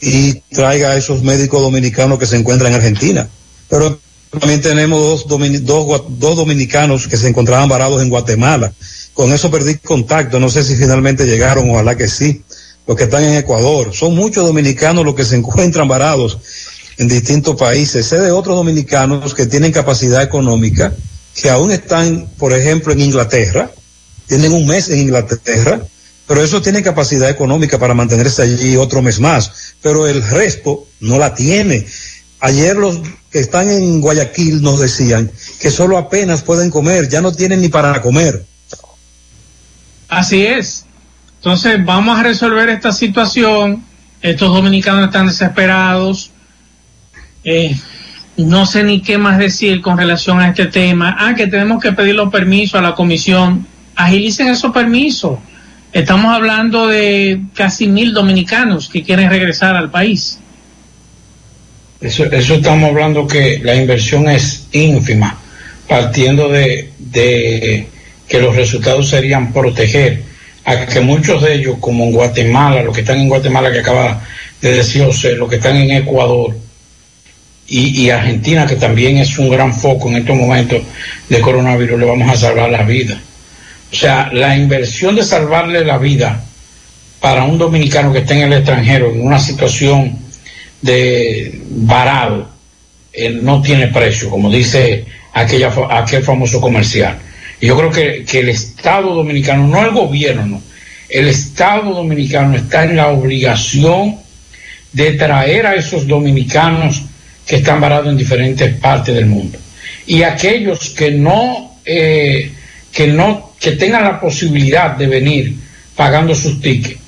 y traiga a esos médicos dominicanos que se encuentran en Argentina. Pero también tenemos dos, dos, dos dominicanos que se encontraban varados en Guatemala. Con eso perdí contacto, no sé si finalmente llegaron, ojalá que sí. Los que están en Ecuador, son muchos dominicanos los que se (laughs) encuentran varados en distintos países. Sé de otros dominicanos que tienen capacidad económica, que aún están, por ejemplo, en Inglaterra, tienen un mes en Inglaterra, pero eso tiene capacidad económica para mantenerse allí otro mes más, pero el resto no la tiene. Ayer los que están en Guayaquil nos decían que solo apenas pueden comer, ya no tienen ni para comer.
Así es. Entonces vamos a resolver esta situación. Estos dominicanos están desesperados. Eh, no sé ni qué más decir con relación a este tema. Ah, que tenemos que pedir los permisos a la comisión. Agilicen esos permisos. Estamos hablando de casi mil dominicanos que quieren regresar al país.
Eso, eso estamos hablando que la inversión es ínfima, partiendo de, de que los resultados serían proteger a que muchos de ellos, como en Guatemala, los que están en Guatemala que acaba de decir José, los que están en Ecuador y, Argentina, que también es un gran foco en estos momentos de coronavirus, le vamos a salvar la vida. O sea, la inversión de salvarle la vida para un dominicano que está en el extranjero en una situación de varado no tiene precio, como dice aquella, aquel famoso comercial. Yo creo que, el Estado dominicano, no el gobierno, no, el Estado dominicano está en la obligación de traer a esos dominicanos que están varados en diferentes partes del mundo. Y aquellos que no, eh, que no, que tengan la posibilidad de venir pagando sus tickets,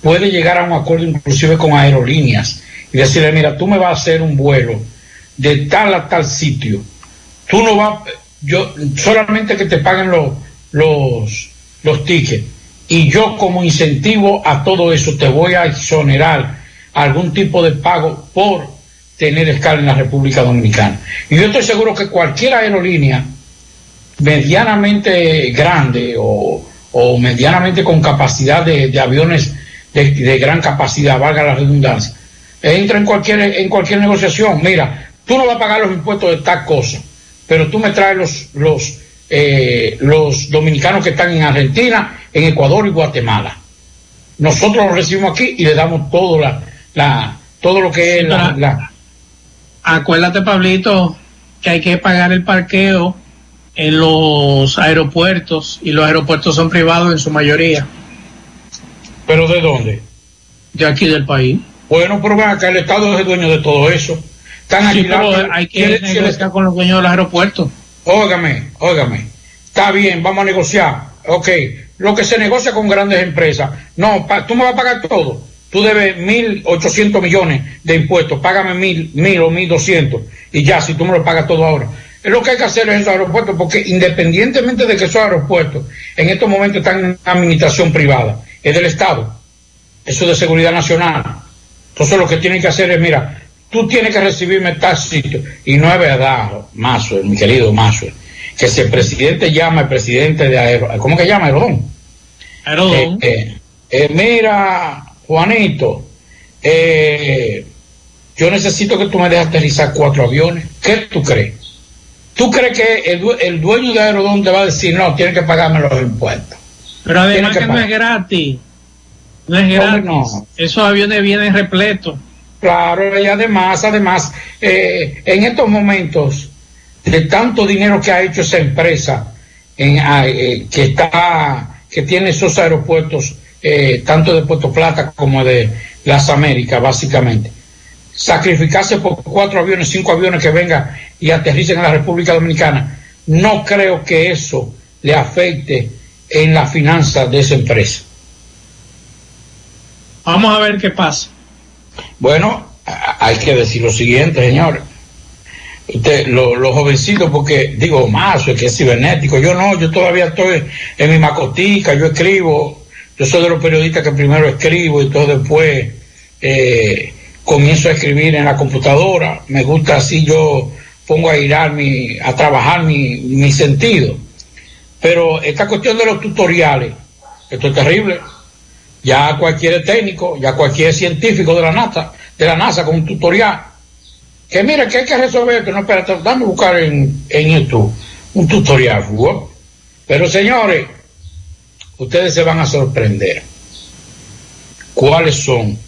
puede llegar a un acuerdo inclusive con aerolíneas y decirle, mira, tú me vas a hacer un vuelo de tal a tal sitio. Tú no vas, yo, solamente que te paguen los, los, los tickets. Y yo como incentivo a todo eso te voy a exonerar algún tipo de pago por tener escala en la República Dominicana. Y yo estoy seguro que cualquier aerolínea medianamente grande o, o medianamente con capacidad de, aviones de, de gran capacidad, valga la redundancia, entra en cualquier, en cualquier negociación. Mira, tú no vas a pagar los impuestos de tal cosa, pero tú me traes los, los, eh, los dominicanos que están en Argentina, en Ecuador y Guatemala. Nosotros los recibimos aquí y le damos todo, la, la, todo lo que es la, la-
Acuérdate, Pablito, que hay que pagar el parqueo en los aeropuertos y los aeropuertos son privados en su mayoría.
¿Pero de dónde?
De aquí del país.
Bueno, pero acá, el Estado es el dueño de todo eso. Están
Sí, pero hay que
¿Quién- quién-
negociar con los dueños del aeropuerto.
Óigame, óigame. Está bien, vamos a negociar. Ok, lo que se negocia con grandes empresas. No, pa- tú me vas a pagar todo. Tú debes mil ochocientos millones de impuestos. Págame mil, mil o mil doscientos. Y ya, si tú me lo pagas todo ahora. Es lo que hay que hacer en esos aeropuertos, porque independientemente de que esos aeropuertos en estos momentos están en administración privada, es del Estado. Eso es de seguridad nacional. Entonces lo que tienen que hacer es, mira, tú tienes que recibirme sitio. Y no es verdad, Mazo, mi querido Mazo, que si el presidente llama al presidente de Aero, ¿cómo que llama? Aerodón.
Aerodón.
Eh, eh, eh, mira, Juanito, eh, yo necesito que tú me dejes aterrizar cuatro aviones. ¿Qué tú crees? ¿Tú crees que el, due- el dueño de Aerodón te va a decir, no, tiene que pagarme los impuestos?
Pero además que,
que
no es gratis. No es gratis.
no.
Esos aviones vienen repletos.
Claro, y además, además, eh, en estos momentos, de tanto dinero que ha hecho esa empresa, eh, que está, que tiene esos aeropuertos, eh, tanto de Puerto Plata como de las Américas, básicamente, sacrificarse por cuatro aviones, cinco aviones que vengan y aterricen en la República Dominicana, no creo que eso le afecte en la finanza de esa empresa.
Vamos a ver qué pasa.
Bueno, hay que decir lo siguiente, señores. Usted, lo- los jovencitos, porque digo, más, es que es cibernético. Yo no, yo todavía estoy en mi macotica, yo escribo. Yo soy de los periodistas que primero escribo y todo después eh, comienzo a escribir en la computadora. Me gusta así, yo pongo a irar mi, a trabajar mi, mi sentido. Pero esta cuestión de los tutoriales, esto es terrible ya cualquier técnico, ya cualquier científico de la NASA, de la NASA con un tutorial, que mira que hay que resolver esto, no espérate, dame buscar en, en YouTube un tutorial, pero señores, ustedes se van a sorprender. Cuáles son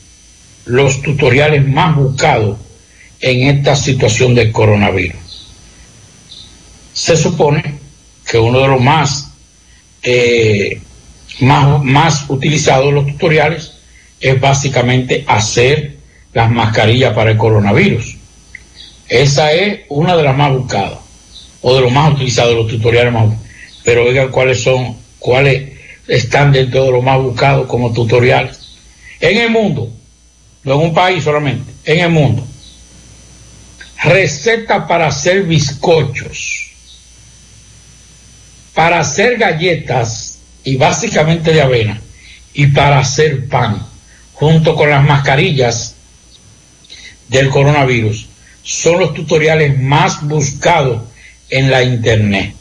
los tutoriales más buscados en esta situación del coronavirus. Se supone que uno de los más eh, más, más utilizados los tutoriales es básicamente hacer las mascarillas para el coronavirus. Esa es una de las más buscadas o de los más utilizados los tutoriales más pero oigan cuáles son cuáles están dentro de los más buscados como tutoriales en el mundo no en un país solamente en el mundo receta para hacer bizcochos para hacer galletas y básicamente de avena y para hacer pan junto con las mascarillas del coronavirus son los tutoriales más buscados en la internet.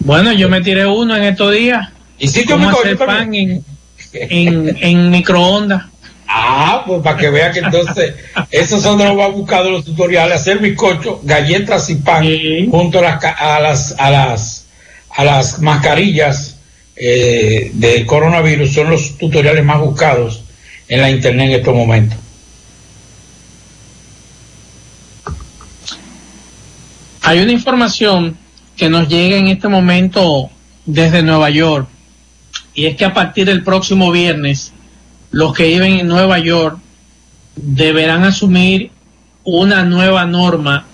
Bueno, yo me tiré uno en estos días.
¿Hiciste
¿Cómo
un
hacer pan en, en, en microondas?
Ah, pues para que vean que entonces esos son los más buscados los tutoriales, hacer bizcocho, galletas y pan junto a las, a las a las a las mascarillas eh, del coronavirus son los tutoriales más buscados en la internet en estos momentos.
Hay una información que nos llega en este momento desde Nueva York y es que a partir del próximo viernes los que viven en Nueva York deberán asumir una nueva norma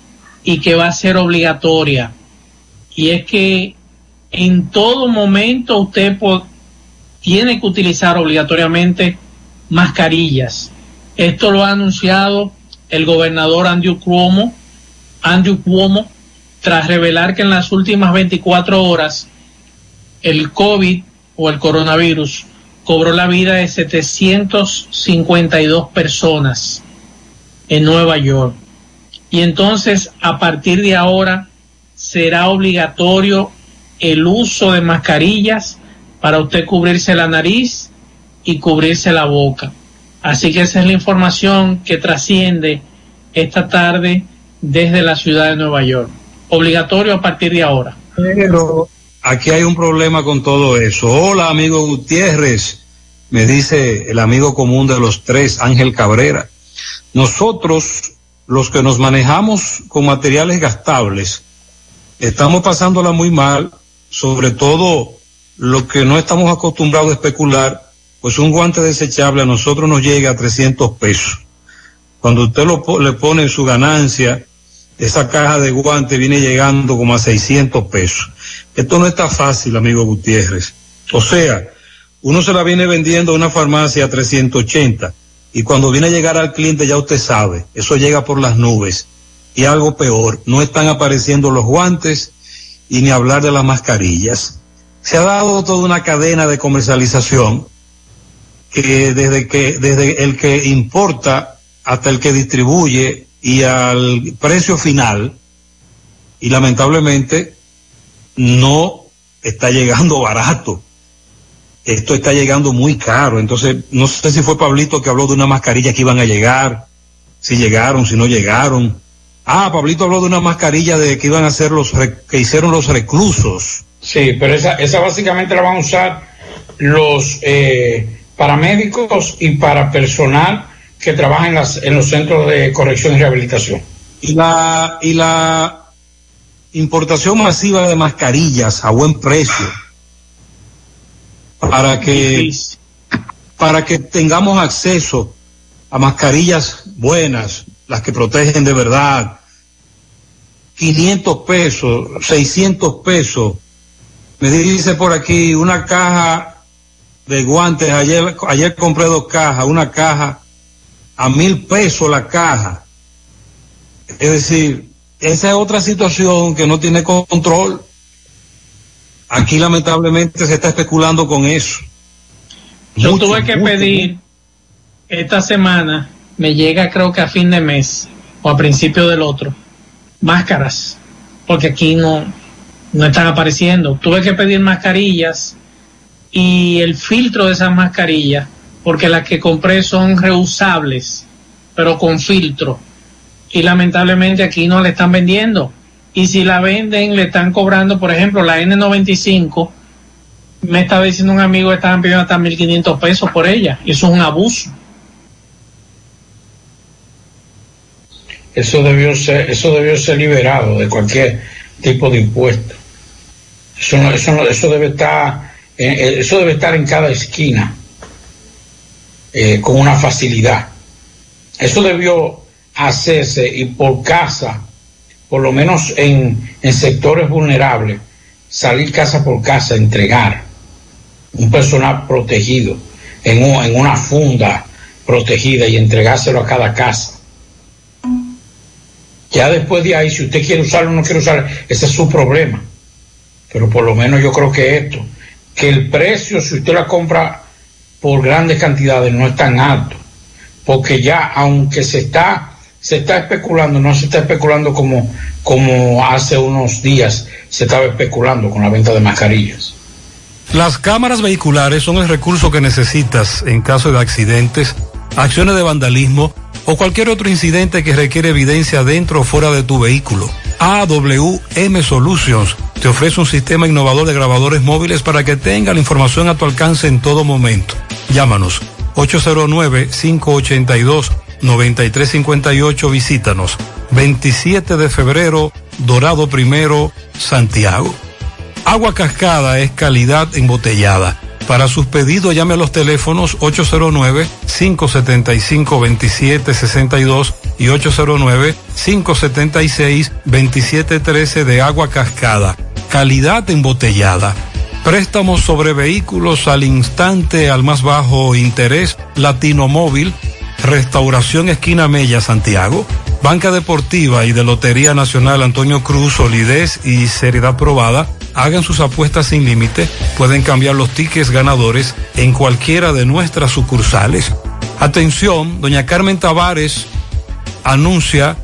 y que va a ser obligatoria y es que en todo momento usted tiene que utilizar obligatoriamente mascarillas. Esto lo ha anunciado el gobernador Andrew Cuomo, Andrew Cuomo, tras revelar que en las últimas 24 horas el COVID o el coronavirus cobró la vida de 752 personas en Nueva York. Y entonces, a partir de ahora, será obligatorio el uso de mascarillas para usted cubrirse la nariz y cubrirse la boca. Así que esa es la información que trasciende esta tarde desde la ciudad de Nueva York. Obligatorio a partir de ahora.
Pero aquí hay un problema con todo eso. Hola, amigo Gutiérrez, me dice el amigo común de los tres, Ángel Cabrera. Nosotros, los que nos manejamos con materiales gastables, estamos pasándola muy mal, sobre todo lo que no estamos acostumbrados a especular, pues un guante desechable a nosotros nos llega a 300 pesos. Cuando usted lo, le pone su ganancia esa caja de guantes viene llegando como a 600 pesos. Esto no está fácil, amigo Gutiérrez. O sea, uno se la viene vendiendo a una farmacia a 380 y cuando viene a llegar al cliente ya usted sabe, eso llega por las nubes. Y algo peor, no están apareciendo los guantes y ni hablar de las mascarillas. Se ha dado toda una cadena de comercialización que desde que desde el que importa hasta el que distribuye y al precio final y lamentablemente no está llegando (laughs) barato. Esto está llegando muy caro. Entonces, no sé si fue Pablito que habló de una mascarilla que iban a llegar, si llegaron, si no llegaron. Ah, Pablito habló de una mascarilla de que iban a hacer los re- que hicieron los reclusos.
Sí, pero esa, esa básicamente la van a usar los eh, paramédicos y para personal que trabaja en, las, en los centros de corrección y rehabilitación.
Y la, y la importación masiva de mascarillas a buen precio para que, para que tengamos acceso a mascarillas buenas, las que protegen de verdad. 500 pesos, 600 pesos. Me dice por aquí una caja de guantes. Ayer, ayer compré dos cajas, una caja a mil pesos la caja. Es decir, esa es otra situación que no tiene control. Aquí lamentablemente se está especulando con eso.
Yo
Mucho,
tuve que
mucho,
pedir esta semana, me llega creo que a fin de mes o a principio del otro, máscaras, porque aquí no, no están apareciendo. Tuve que pedir mascarillas y el filtro de esas mascarillas, porque las que compré son reusables, pero con filtro. Y lamentablemente aquí no le están vendiendo. Y si la venden, le están cobrando, por ejemplo, la N95, me estaba diciendo un amigo estaban pidiendo hasta 1.500 pesos por ella. Y eso es un abuso.
Eso debió ser, eso debió ser liberado de cualquier tipo de impuesto. Eso, eso debe estar, eh, eh, eso debe estar en cada esquina eh, con una facilidad. Eso debió hacerse y por casa, por lo menos en, en sectores vulnerables, salir casa por casa, entregar un personal protegido en, un- en una funda protegida y entregárselo a cada casa. Ya después de ahí, si usted quiere usarlo o no quiere usarlo, ese es su problema. Pero por lo menos yo creo que esto, que el precio, si usted la compra por grandes cantidades, no es tan alto. Porque ya, aunque se está, se está especulando, no se está especulando como, como hace unos días se estaba especulando con la venta de mascarillas.
Las cámaras vehiculares son el recurso que necesitas en caso de accidentes, acciones de vandalismo o cualquier otro incidente que requiere evidencia dentro o fuera de tu vehículo. AWM Solutions te ofrece un sistema innovador de grabadores móviles para que tenga la información a tu alcance en todo momento. Llámanos 809-582-9358. Visítanos 27 de febrero, Dorado Primero, Santiago. Agua Cascada es calidad embotellada. Para sus pedidos llame a los teléfonos 809-575-2762 y 809-576-2713 de Agua Cascada. Calidad embotellada. Préstamos sobre vehículos al instante al más bajo interés. Latino Móvil. Restauración Esquina Mella, Santiago. Banca Deportiva y de Lotería Nacional Antonio Cruz, solidez y seriedad probada. Hagan sus apuestas sin límite. Pueden cambiar los tickets ganadores en cualquiera de nuestras sucursales. Atención, doña Carmen Tavares anuncia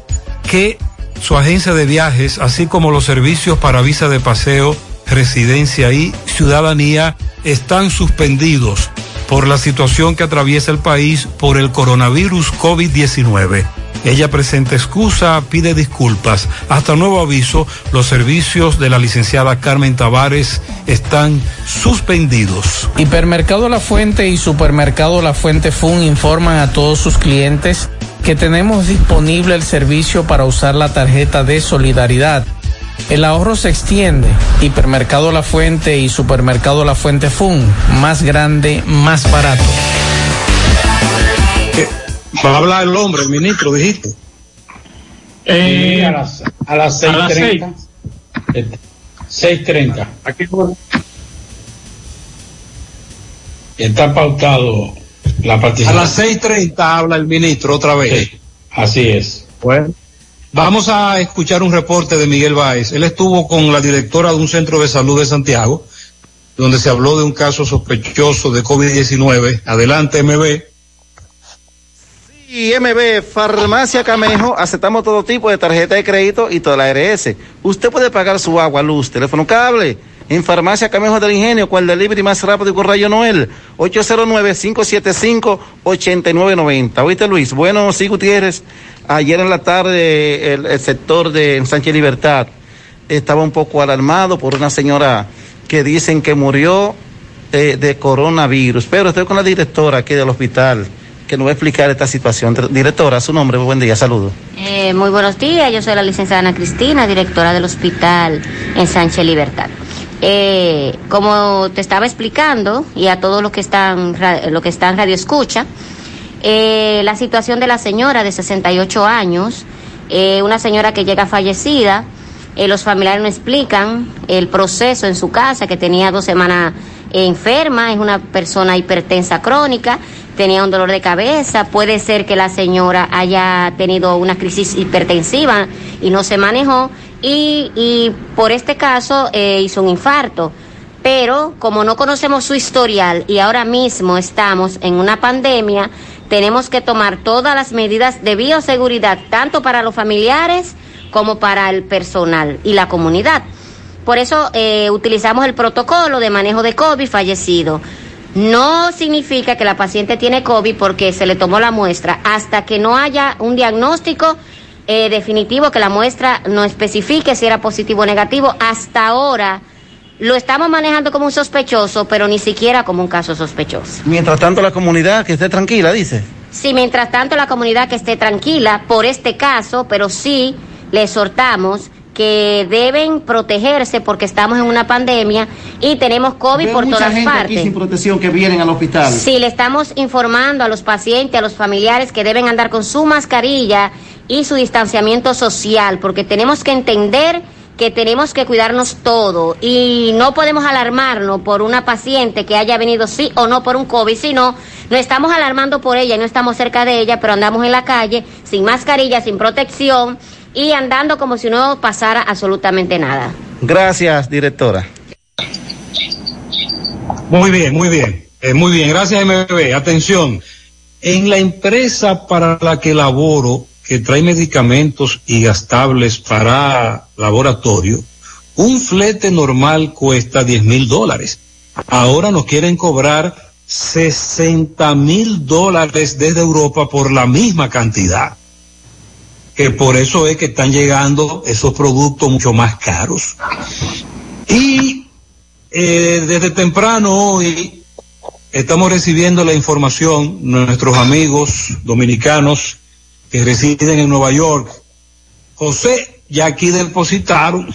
que su agencia de viajes, así como los servicios para visa de paseo, residencia y ciudadanía, están suspendidos por la situación que atraviesa el país por el coronavirus COVID-19. Ella presenta excusa, pide disculpas. Hasta nuevo aviso, los servicios de la licenciada Carmen Tavares están suspendidos.
Hipermercado La Fuente y Supermercado La Fuente Fun informan a todos sus clientes que tenemos disponible el servicio para usar la tarjeta de solidaridad. El ahorro se extiende. Hipermercado La Fuente y Supermercado La Fuente Fun, más grande, más barato.
Va a hablar el hombre, el ministro, dijiste.
Eh,
Sí, a las, a las
a las
6.30. 6.30.
Aquí
Está pautado la
A
participación.
las 6.30 habla el ministro otra vez.
así es.
Bueno. Vamos a escuchar un reporte de Miguel Báez. Él estuvo con la directora de un centro de salud de Santiago, donde se habló de un caso sospechoso de COVID-19. Adelante, MB.
Y MB, Farmacia Camejo, aceptamos todo tipo de tarjeta de crédito y toda la ARS. Usted puede pagar su agua, luz, teléfono cable. En Farmacia Camejo del Ingenio, cual delivery más rápido con Rayo Noel, 809-575-8990. ¿Oíste, Luis? Bueno, sí, Gutiérrez, ayer en la tarde el, sector de Sánchez Libertad estaba un poco alarmado por una señora que dicen que murió de coronavirus. Pero estoy con la directora aquí del hospital que nos va a explicar esta situación. Directora, su nombre, buen día, saludos.
Eh, muy buenos días, yo soy la licenciada Ana Cristina, directora del hospital en Sánchez Libertad. Eh, como te estaba explicando, y a todos los que están, los que están radio escucha, eh, la situación de la señora de 68 años, eh, una señora que llega fallecida, los familiares nos explican el proceso en su casa, que tenía dos semanas enferma, es una persona hipertensa crónica, tenía un dolor de cabeza, puede ser que la señora haya tenido una crisis hipertensiva y no se manejó y, y por este caso eh, hizo un infarto. Pero como no conocemos su historial y ahora mismo estamos en una pandemia, tenemos que tomar todas las medidas de bioseguridad, tanto para los familiares como para el personal y la comunidad. Por eso eh, utilizamos el protocolo de manejo de COVID fallecido. No significa que la paciente tiene COVID porque se le tomó la muestra hasta que no haya un diagnóstico eh, definitivo que la muestra no especifique si era positivo o negativo. Hasta ahora lo estamos manejando como un sospechoso, pero ni siquiera como un caso sospechoso.
Mientras tanto, la comunidad que esté tranquila, dice.
Sí, mientras tanto la comunidad que esté tranquila por este caso, pero sí le exhortamos que deben protegerse porque estamos en una pandemia y tenemos COVID por
mucha
todas
gente aquí
partes.
sin protección que vienen al hospital.
Sí, le estamos informando a los pacientes, a los familiares que deben andar con su mascarilla y su distanciamiento social, porque tenemos que entender que tenemos que cuidarnos todo y no podemos alarmarnos por una paciente que haya venido sí o no por un COVID, sino no estamos alarmando por ella y no estamos cerca de ella, pero andamos en la calle sin mascarilla, sin protección y andando como si no pasara absolutamente nada.
Gracias, directora.
Muy bien, muy bien. Eh, muy bien, gracias MB. Atención, en la empresa para la que laboro, que trae medicamentos y gastables para laboratorio, un flete normal cuesta 10 mil dólares. Ahora nos quieren cobrar 60 mil dólares desde Europa por la misma cantidad. Que por eso es que están llegando esos productos mucho más caros. Y eh, desde temprano hoy estamos recibiendo la información, nuestros amigos dominicanos que residen en Nueva York. José, ya aquí depositaron,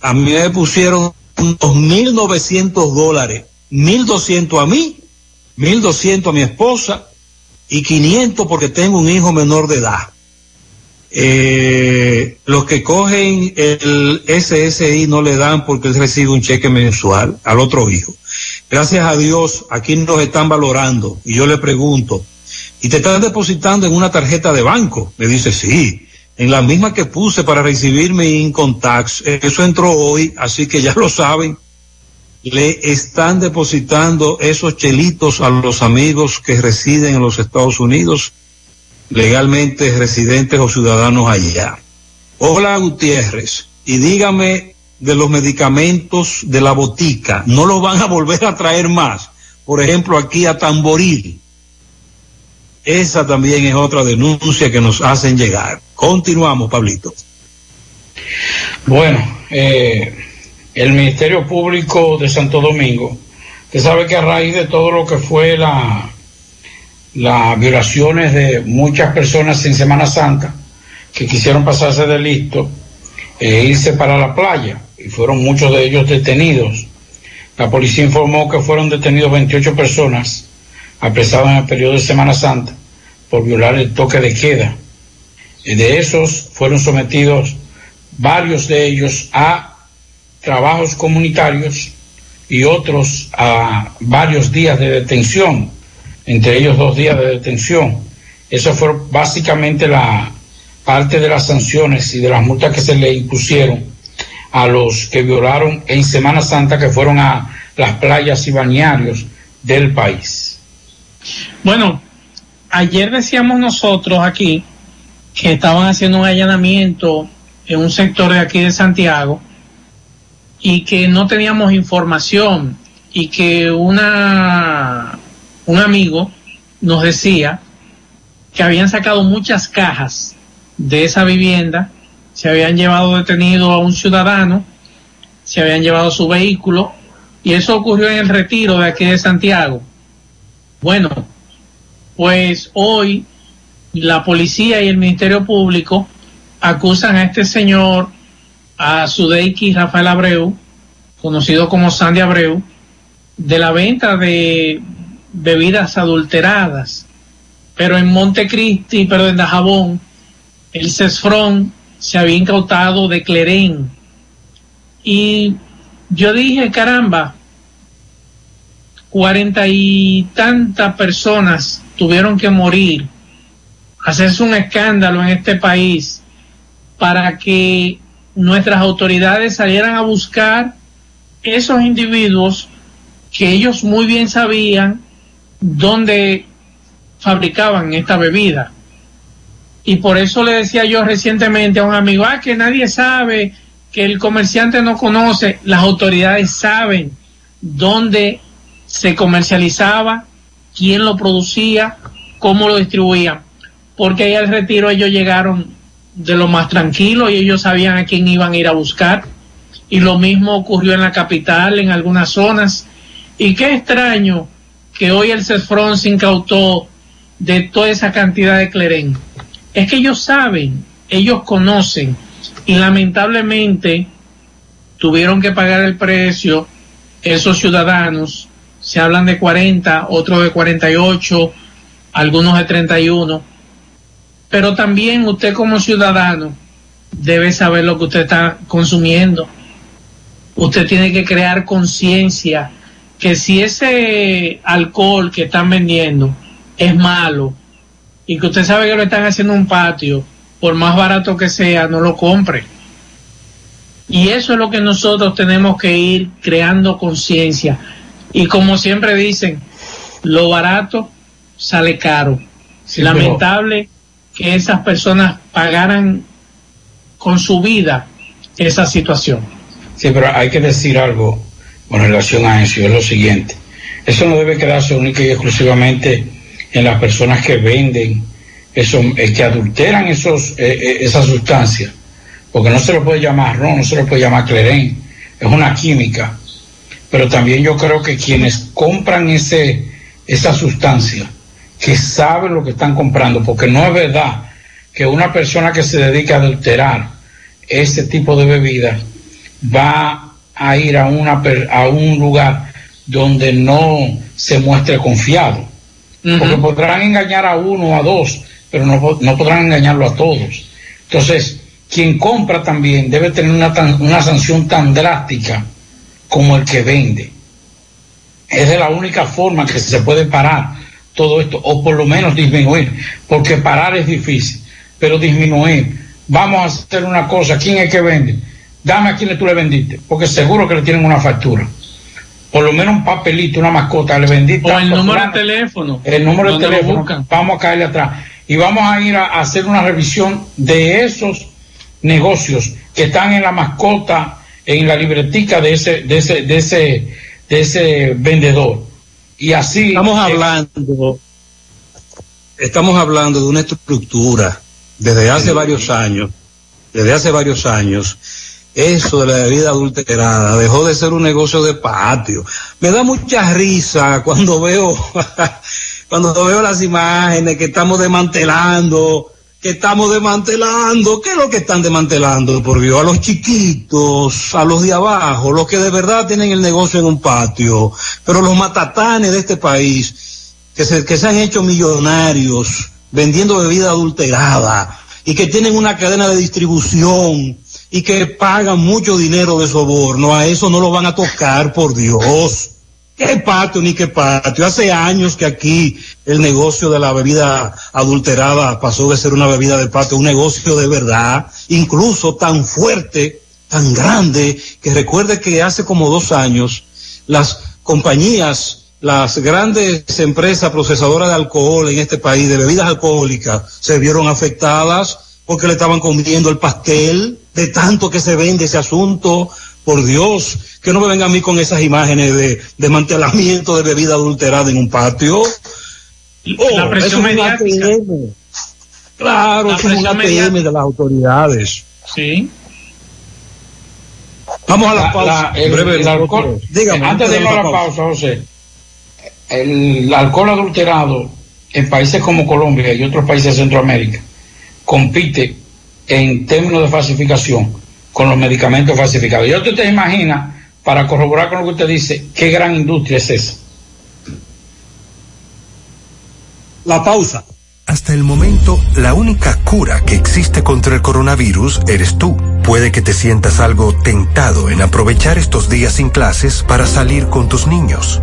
a mí me pusieron unos 1.900 dólares, 1.200 a mí, 1.200 a mi esposa y 500 porque tengo un hijo menor de edad. Eh, los que cogen el SSI no le dan porque él recibe un cheque mensual al otro hijo. Gracias a Dios, aquí nos están valorando. Y yo le pregunto, ¿y te están depositando en una tarjeta de banco? Me dice, sí, en la misma que puse para recibir mi income. Eso entró hoy, así que ya lo saben. Le están depositando esos chelitos a los amigos que residen en los Estados Unidos legalmente residentes o ciudadanos allá. Hola Gutiérrez, y dígame de los medicamentos de la botica, no los van a volver a traer más. Por ejemplo, aquí a Tamboril. Esa también es otra denuncia que nos hacen llegar. Continuamos, Pablito.
Bueno, eh, el Ministerio Público de Santo Domingo, usted sabe que a raíz de todo lo que fue la las violaciones de muchas personas en Semana Santa que quisieron pasarse de listo e irse para la playa y fueron muchos de ellos detenidos. La policía informó que fueron detenidos 28 personas apresadas en el periodo de Semana Santa por violar el toque de queda. Eh, De esos fueron sometidos varios de ellos a trabajos comunitarios y otros a varios días de detención, entre ellos dos días de detención. Eso fue básicamente la parte de las sanciones y de las multas que se le impusieron a los que violaron en Semana Santa, que fueron a las playas y bañarios del país.
Bueno, ayer decíamos nosotros aquí que estaban haciendo un allanamiento en un sector de aquí de Santiago y que no teníamos información y que una un amigo nos decía que habían sacado muchas cajas de esa vivienda, se habían llevado detenido a un ciudadano, se habían llevado su vehículo y eso ocurrió en el retiro de aquí de Santiago. Bueno, pues hoy la policía y el Ministerio Público acusan a este señor, a Sudeiki Rafael Abreu, conocido como Sandy Abreu, de la venta de bebidas adulteradas. Pero en Montecristi, pero en Dajabón, el CESFRON se había incautado de Clerén. Y yo dije, caramba, cuarenta y tantas personas tuvieron que morir, hacerse un escándalo en este país para que nuestras autoridades salieran a buscar esos individuos que ellos muy bien sabían dónde fabricaban esta bebida. Y por eso le decía yo recientemente a un amigo, ah, que nadie sabe, que el comerciante no conoce, las autoridades saben dónde se comercializaba, quién lo producía, cómo lo distribuían. Porque ahí al retiro ellos llegaron de lo más tranquilo y ellos sabían a quién iban a ir a buscar. Y lo mismo ocurrió en la capital, en algunas zonas. Y qué extraño que hoy el CESFRON se incautó de toda esa cantidad de clerén. Es que ellos saben, ellos conocen y lamentablemente tuvieron que pagar el precio esos ciudadanos. Se hablan de 40, otros de 48, algunos de 31. Pero también usted como ciudadano debe saber lo que usted está consumiendo. Usted tiene que crear conciencia que si ese alcohol que están vendiendo es malo y que usted sabe que lo están haciendo en un patio, por más barato que sea, no lo compre. Y eso es lo que nosotros tenemos que ir creando conciencia. Y como siempre dicen, lo barato sale caro.
Sí,
Lamentable que esas personas pagaran con su vida esa situación.
Sí, pero hay que decir algo con relación a eso, es lo siguiente. Eso no debe quedarse única y exclusivamente en las personas que venden, eso, eh, que adulteran esos, eh, eh, esas sustancias, porque no se lo puede llamar ron, no se lo puede llamar clerén, es una química. Pero también yo creo que quienes compran ese, esa sustancia, que saben lo que están comprando, porque no es verdad que una persona que se dedica a adulterar ese tipo de bebida va a ir a, una, a un lugar donde no se muestre confiado. Porque podrán engañar a uno o a dos, pero no, no podrán engañarlo a todos. Entonces, quien compra también debe tener una, tan- una sanción tan drástica como el que vende. Es de la única forma que se puede parar todo esto, o por lo menos disminuir, porque parar es difícil, pero disminuir. Vamos a hacer una cosa, ¿quién es que vende? Dame a quién tú le vendiste, porque seguro que le tienen una factura. Por lo menos un papelito, una mascota, le vendiste.
O el
a
número de teléfono.
El número de teléfono, vamos a caerle atrás. Y vamos a ir a, a hacer una revisión de esos negocios que están en la mascota, en la libretica de ese, de ese, de ese, de ese vendedor. Y así.
Estamos hablando, estamos hablando de una estructura desde hace varios años, desde hace varios años, eso de la bebida adulterada dejó de ser un negocio de patio. Me da mucha risa cuando veo, (laughs) cuando veo las imágenes que estamos desmantelando, que estamos desmantelando, ¿qué es lo que están desmantelando? Por Dios, a los chiquitos, a los de abajo, los que de verdad tienen el negocio en un patio, pero los matatanes de este país, que se, que se han hecho millonarios vendiendo bebida adulterada, y que tienen una cadena de distribución y que pagan mucho dinero de soborno, a eso no lo van a tocar, por Dios. ¿Qué patio ni qué patio? Hace años que aquí el negocio de la bebida adulterada pasó de ser una bebida de patio un negocio de verdad, incluso tan fuerte, tan grande, que recuerde que hace como dos años las compañías, las grandes empresas procesadoras de alcohol en este país, de bebidas alcohólicas, se vieron afectadas porque le estaban comiendo el pastel de tanto que se vende ese asunto. Por Dios, que no me vengan a mí con esas imágenes de desmantelamiento de bebida adulterada en un patio. Oh,
La presión
es un
mediática.
ATM. Claro,
La
es un
presión
ATM
mediática.
de las autoridades.
Sí.
Vamos a la,
La-
pausa.
la- el-
Breve,
el alcohol-
Dígame,
antes de ir a la pausa, José, el alcohol adulterado en países como Colombia y otros países de Centroamérica compite en términos de falsificación con los medicamentos falsificados. Y usted te imagina, para corroborar con lo que usted dice, qué gran industria es esa.
La pausa.
Hasta el momento, la única cura que existe contra el coronavirus eres tú. Puede que te sientas algo tentado en aprovechar estos días sin clases para salir con tus niños.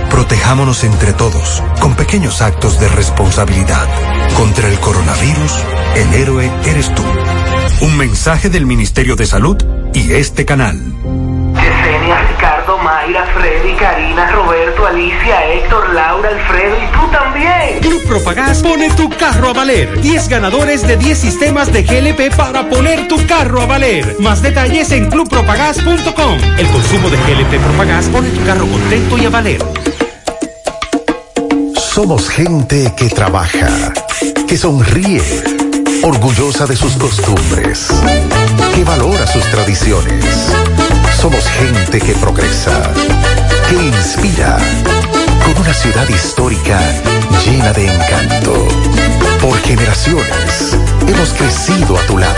Protejámonos entre todos, con pequeños actos de responsabilidad. Contra el coronavirus, el héroe eres tú. Un mensaje del Ministerio de Salud y este canal.
Yesenia, Ricardo, Mayra, Freddy, Karina, Roberto, Alicia, Héctor, Laura, Alfredo y tú también.
Club Propagás pone tu carro a valer. 10 ganadores de 10 sistemas de GLP para poner tu carro a valer. Más detalles en clubpropagás.com. El consumo de GLP Propagás pone tu carro contento y a valer.
Somos gente que trabaja, que sonríe, orgullosa de sus costumbres, que valora sus tradiciones. Somos gente que progresa, que inspira, con una ciudad histórica llena de encanto. Por generaciones hemos crecido a tu lado.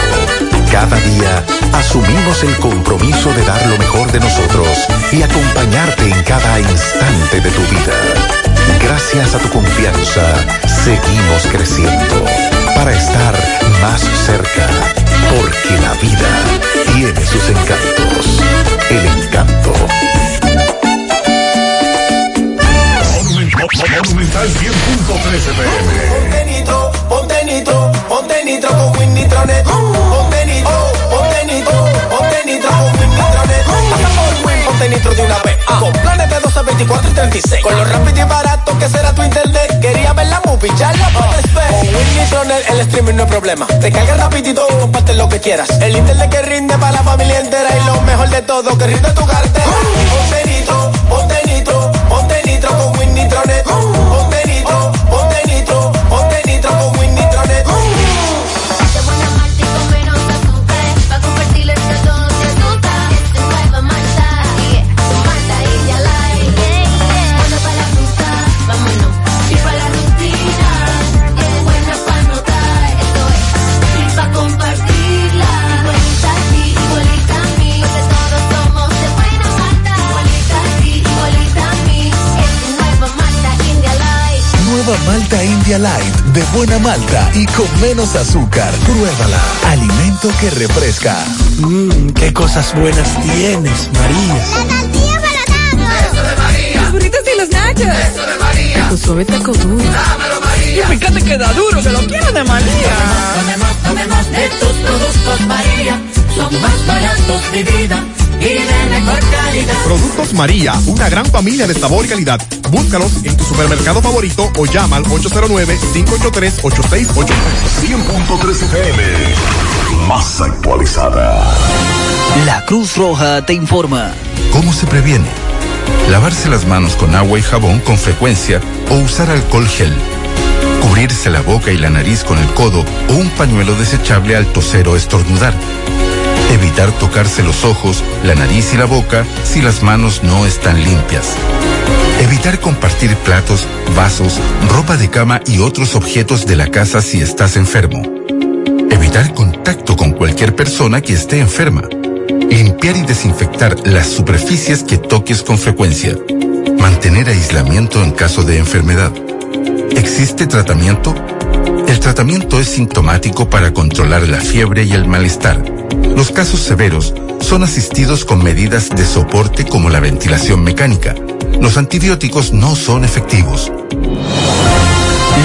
Cada día asumimos el compromiso de dar lo mejor de nosotros y acompañarte en cada instante de tu vida. Gracias a tu confianza, seguimos creciendo para estar más cerca, porque la vida tiene sus encantos. El encanto.
Monumental 100.13 pm.
Ponte nitro con Win Nitronet. Ponte nitro, ponte nitro, ponte nitro con Win Nitronet. Pasa por Win, ponte nitro de una vez. Con planes de 12, 24 y 36. Con lo rápido y barato que será tu internet. Quería ver la movie, ya la puedes ver. Con Win Nitronet el streaming no es problema. Te carga rapidito, comparte lo que quieras. El internet que rinde para la familia entera. Y lo mejor de todo, que rinde tu cartera. Ponte nitro, ponte nitro, ponte nitro con Win Nitronet.
Malta India Light, de buena malta
y con menos azúcar. Pruébala. Alimento que refresca.
Mmm, qué cosas buenas tienes, María.
Eso de María.
Los burritos y los nachos.
Eso de María.
Tu suave taco duro.
Dámelo, María.
Y fíjate que da duro, que lo quiero de María.
Tomemos, tomemos de tus productos, María. Son más baratos de vida y de mejor calidad.
Productos María, una gran familia de sabor y calidad. Búscalos en tu supermercado favorito o llama al 809-583-8689.
100.13 FM. Más actualizada.
La Cruz Roja te informa.
¿Cómo se previene? Lavarse las manos con agua y jabón con frecuencia o usar alcohol gel. cubrirse la boca y la nariz con el codo o un pañuelo desechable al toser o estornudar. Evitar tocarse los ojos, la nariz y la boca si las manos no están limpias. Evitar compartir platos, vasos, ropa de cama y otros objetos de la casa si estás enfermo. Evitar contacto con cualquier persona que esté enferma. Limpiar y desinfectar las superficies que toques con frecuencia. Mantener aislamiento en caso de enfermedad. ¿Existe tratamiento? El tratamiento es sintomático para controlar la fiebre y el malestar. Los casos severos son asistidos con medidas de soporte como la ventilación mecánica. Los antibióticos no son efectivos.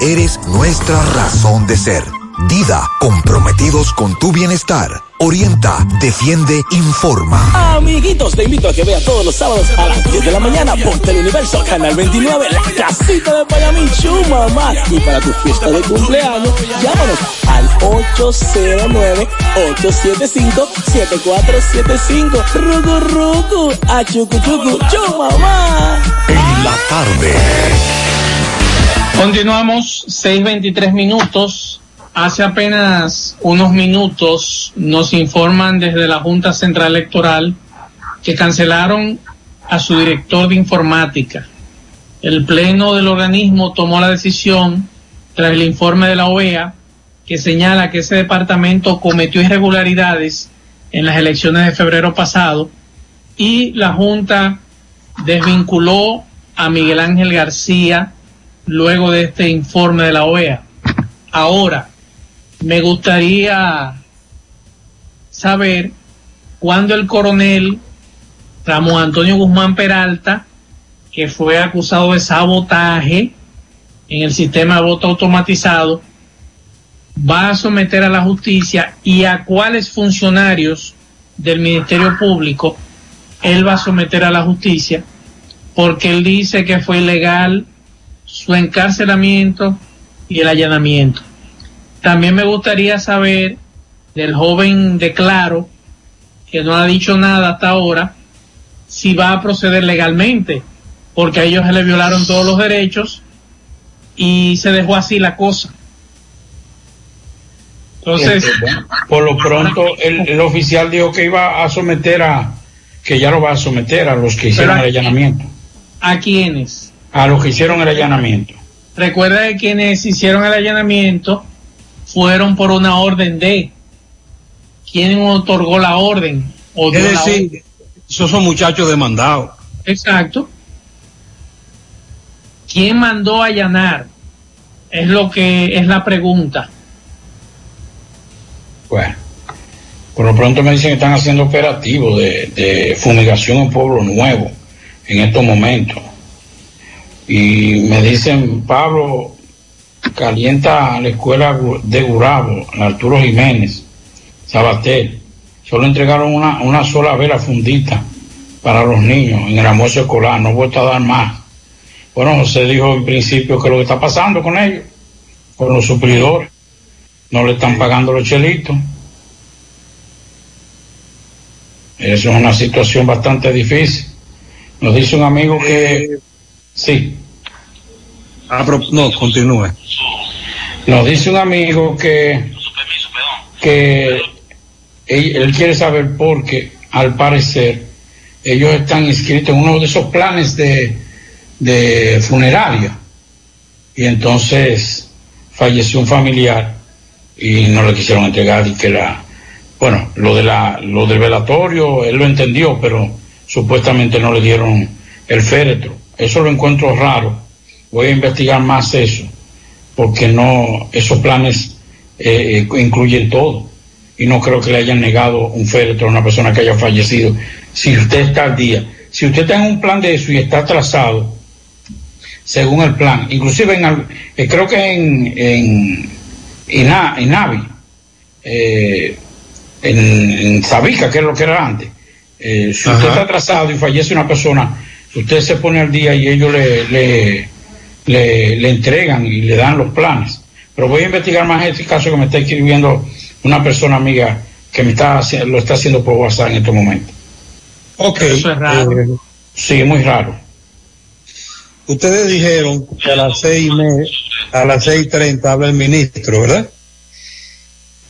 eres nuestra razón de ser. Dida, comprometidos con tu bienestar. Orienta, defiende, informa.
Amiguitos, te invito a que veas todos los sábados a las 10 de la mañana por Teleuniverso, Canal 29, la casita de Payamichu, mamá. Y para tu fiesta de cumpleaños, llámanos al 809-875-7475. Rugu, rugu, a chucu, chucu.
En la tarde.
Continuamos, 6.23 minutos. Hace apenas unos minutos nos informan desde la Junta Central Electoral que cancelaron a su director de informática. El Pleno del organismo tomó la decisión tras el informe de la OEA que señala que ese departamento cometió irregularidades en las elecciones de febrero pasado y la Junta desvinculó a Miguel Ángel García luego de este informe de la OEA. Ahora, me gustaría saber cuándo el coronel Ramón Antonio Guzmán Peralta, que fue acusado de sabotaje en el sistema de voto automatizado, va a someter a la justicia y a cuáles funcionarios del Ministerio Público él va a someter a la justicia, porque él dice que fue ilegal su encarcelamiento y el allanamiento. También me gustaría saber del joven de Claro, que no ha dicho nada hasta ahora, si va a proceder legalmente, porque a ellos se le violaron todos los derechos y se dejó así la cosa. Entonces,
por lo pronto, el, el oficial dijo que iba a someter a, que ya lo va a someter a los que hicieron el allanamiento.
¿a quiénes?
A los que hicieron el allanamiento.
Recuerda que quienes hicieron el allanamiento fueron por una orden de. ¿Quién otorgó la orden?
Es decir, esos son muchachos demandados.
Exacto. ¿Quién mandó a allanar? Es lo que es la pregunta.
Bueno, por lo pronto me dicen que están haciendo operativos de, de fumigación en Pueblo Nuevo en estos momentos. Y me dicen, Pablo, calienta la escuela de Gurabo, Arturo Jiménez, Sabatel. Solo entregaron una, una sola vela fundita para los niños en el almuerzo escolar, no he vuelto a dar más. Bueno, José dijo en principio que lo que está pasando con ellos, con los suplidores, no le están pagando los chelitos. Eso es una situación bastante difícil. Nos dice un amigo que... Sí.
Ah, no, continúe.
Nos dice un amigo que... que él, él quiere saber por qué, al parecer, ellos están inscritos en uno de esos planes de, de funeraria. Y entonces falleció un familiar y no le quisieron entregar y que la bueno lo de la lo del velatorio él lo entendió pero supuestamente no le dieron el féretro eso lo encuentro raro. Voy a investigar más eso porque no esos planes eh, eh, incluyen todo. Y no creo que le hayan negado un féretro a una persona que haya fallecido. Si usted está al día si usted está en un plan de eso y está atrasado según el plan. Inclusive en, eh, creo que en, en, en Navi, eh, en, en Sabica, que es lo que era antes, eh, si usted está atrasado y fallece una persona, usted se pone al día y ellos le, le, le, le entregan y le dan los planes. Pero voy a investigar más este caso que me está escribiendo una persona amiga que me está lo está haciendo por WhatsApp en estos momentos.
Ok.
Eso es raro.
eh,
Sí, es muy raro.
ustedes dijeron que a las seis y me- a las seis treinta habla el ministro, ¿verdad?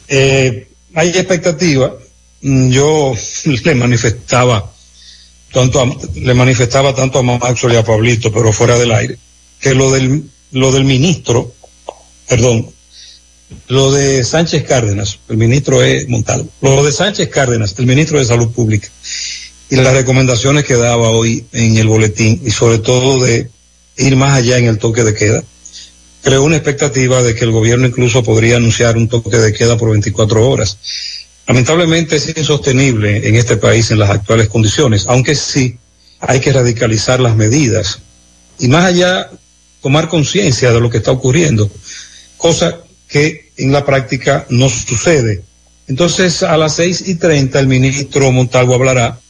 Eh, hay expectativa. Mm, Yo (laughs) le manifestaba tanto a- le manifestaba tanto a Maxwell y a Pablito, pero fuera del aire, que lo del lo del ministro, perdón, lo de Sánchez Cárdenas, el ministro es Montalvo, lo de Sánchez Cárdenas, el ministro de Salud Pública, y las recomendaciones que daba hoy en el boletín, y sobre todo de ir más allá en el toque de queda, creó una expectativa de que el gobierno incluso podría anunciar un toque de queda por 24 horas. Lamentablemente es insostenible en este país en las actuales condiciones, aunque sí hay que radicalizar las medidas y más allá tomar conciencia de lo que está ocurriendo, cosa que en la práctica no sucede. Entonces a las seis y treinta el ministro Montalvo hablará,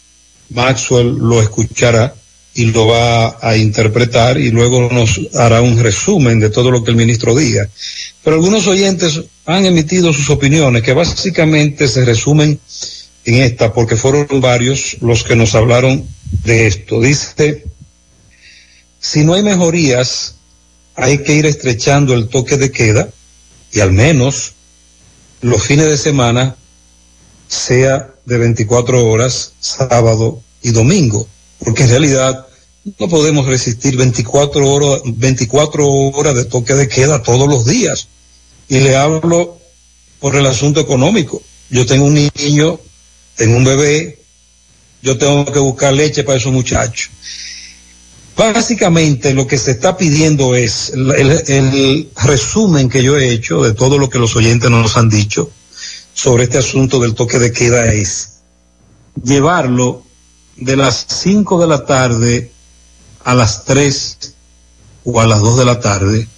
Maxwell lo escuchará y lo va a interpretar y luego nos hará un resumen de todo lo que el ministro diga. Pero algunos oyentes han emitido sus opiniones que básicamente se resumen en esta porque fueron varios los que nos hablaron de esto. Dice, si no hay mejorías, hay que ir estrechando el toque de queda y al menos los fines de semana sea de 24 horas, sábado y domingo, porque en realidad no podemos resistir 24 horas, 24 horas de toque de queda todos los días. Y le hablo por el asunto económico. Yo tengo un niño, tengo un bebé, yo tengo que buscar leche para esos muchachos. Básicamente lo que se está pidiendo es el, el- resumen que yo he hecho de todo lo que los oyentes nos han dicho sobre este asunto del toque de queda es llevarlo de las 5 de la tarde a las 3 o a las 2 de la tarde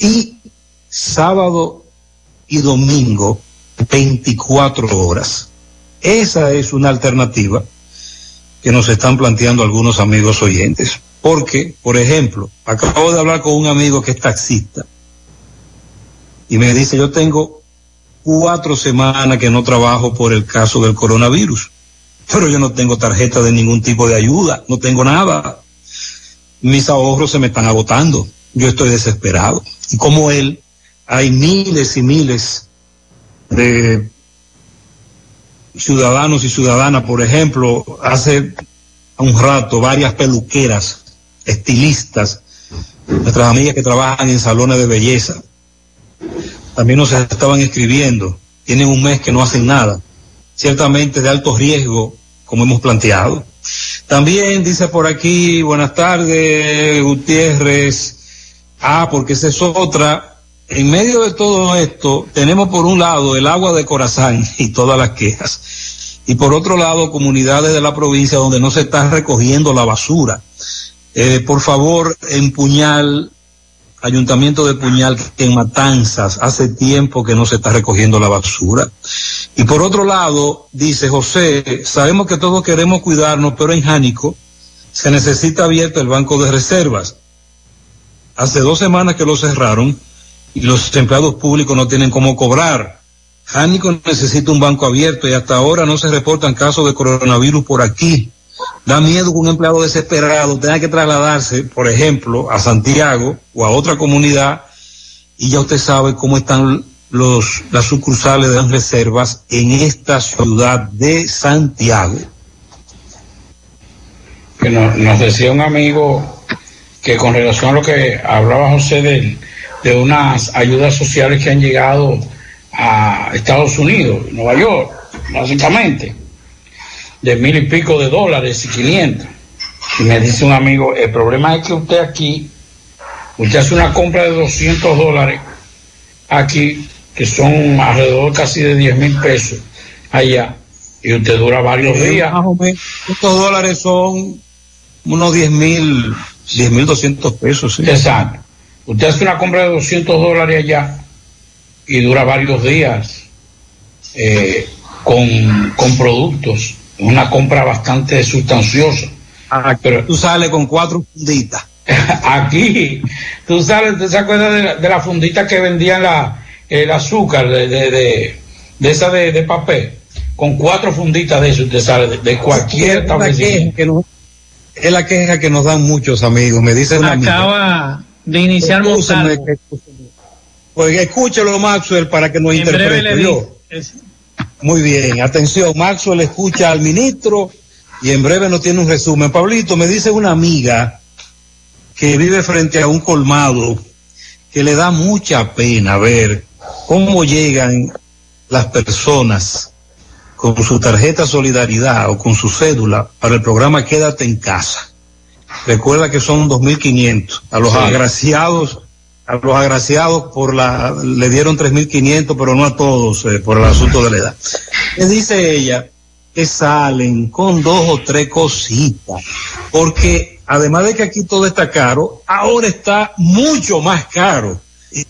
y sábado y domingo 24 horas. Esa es una alternativa que nos están planteando algunos amigos oyentes. Porque, por ejemplo, acabo de hablar con un amigo que es taxista y me dice, yo tengo cuatro semanas que no trabajo por el caso del coronavirus, pero yo no tengo tarjeta de ningún tipo de ayuda, no tengo nada. Mis ahorros se me están agotando, yo estoy desesperado. Y como él, hay miles y miles de ciudadanos y ciudadanas, por ejemplo, hace un rato varias peluqueras, estilistas, nuestras amigas que trabajan en salones de belleza, también nos estaban escribiendo, tienen un mes que no hacen nada, ciertamente de alto riesgo, como hemos planteado. También dice por aquí, buenas tardes, Gutiérrez, ah, porque esa es otra, en medio de todo esto, tenemos por un lado el agua de Corazán (laughs) y todas las quejas, y por otro lado comunidades de la provincia donde no se está recogiendo la basura. Eh, por favor, en Puñal, Ayuntamiento de Puñal, que en Matanzas, hace tiempo que no se está recogiendo la basura. Y por otro lado, dice José, sabemos que todos queremos cuidarnos, pero en Jánico se necesita abierto el banco de reservas. Hace dos semanas que lo cerraron y los empleados públicos no tienen cómo cobrar. Jánico necesita un banco abierto y hasta ahora no se reportan casos de coronavirus por aquí. Da miedo que un empleado desesperado tenga que trasladarse, por ejemplo, a Santiago o a otra comunidad y ya usted sabe cómo están los, las sucursales de las reservas en esta ciudad de Santiago.
que nos, nos decía un amigo que con relación a lo que hablaba José de, de unas ayudas sociales que han llegado a Estados Unidos, Nueva York, básicamente, de mil y pico de dólares y quinientos. Y me dice un amigo, el problema es que usted aquí, usted hace una compra de 200 dólares aquí, que son alrededor casi de 10 mil pesos allá, y usted dura varios días.
Más o menos, estos dólares son unos 10 mil 10.200 pesos, sí.
Exacto. Usted hace una compra de 200 dólares allá y dura varios días eh, con, con productos. Una compra bastante sustanciosa.
Pero tú sales con cuatro funditas. (laughs)
Aquí, tú sales, ¿te acuerdas de la, de la fundita que vendían la, el azúcar de, de, de, de esa de, de papel? Con cuatro funditas de eso, usted sale de, de cualquier
Es la
establecimiento.
queja que nos- es la queja que nos dan muchos amigos. Me dice una amiga.
Acaba de iniciar
Escúchame,
Montalvo.
que- Pues escúchelo, Maxwell, para que nos
En breve
interprete.
le
yo.
Es-
Muy bien, atención, Maxwell escucha al ministro y en breve nos tiene un resumen. Pablito, me dice una amiga que vive frente a un colmado que le da mucha pena ver cómo llegan las personas con su tarjeta solidaridad o con su cédula para el programa Quédate en casa. Recuerda que son 2.500. A los
Sí.
agraciados, a los agraciados por la, le dieron 3.500, pero no a todos eh, por el asunto de la edad. Me dice ella que salen con dos o tres cositas, porque además de que aquí todo está caro, ahora está mucho más caro.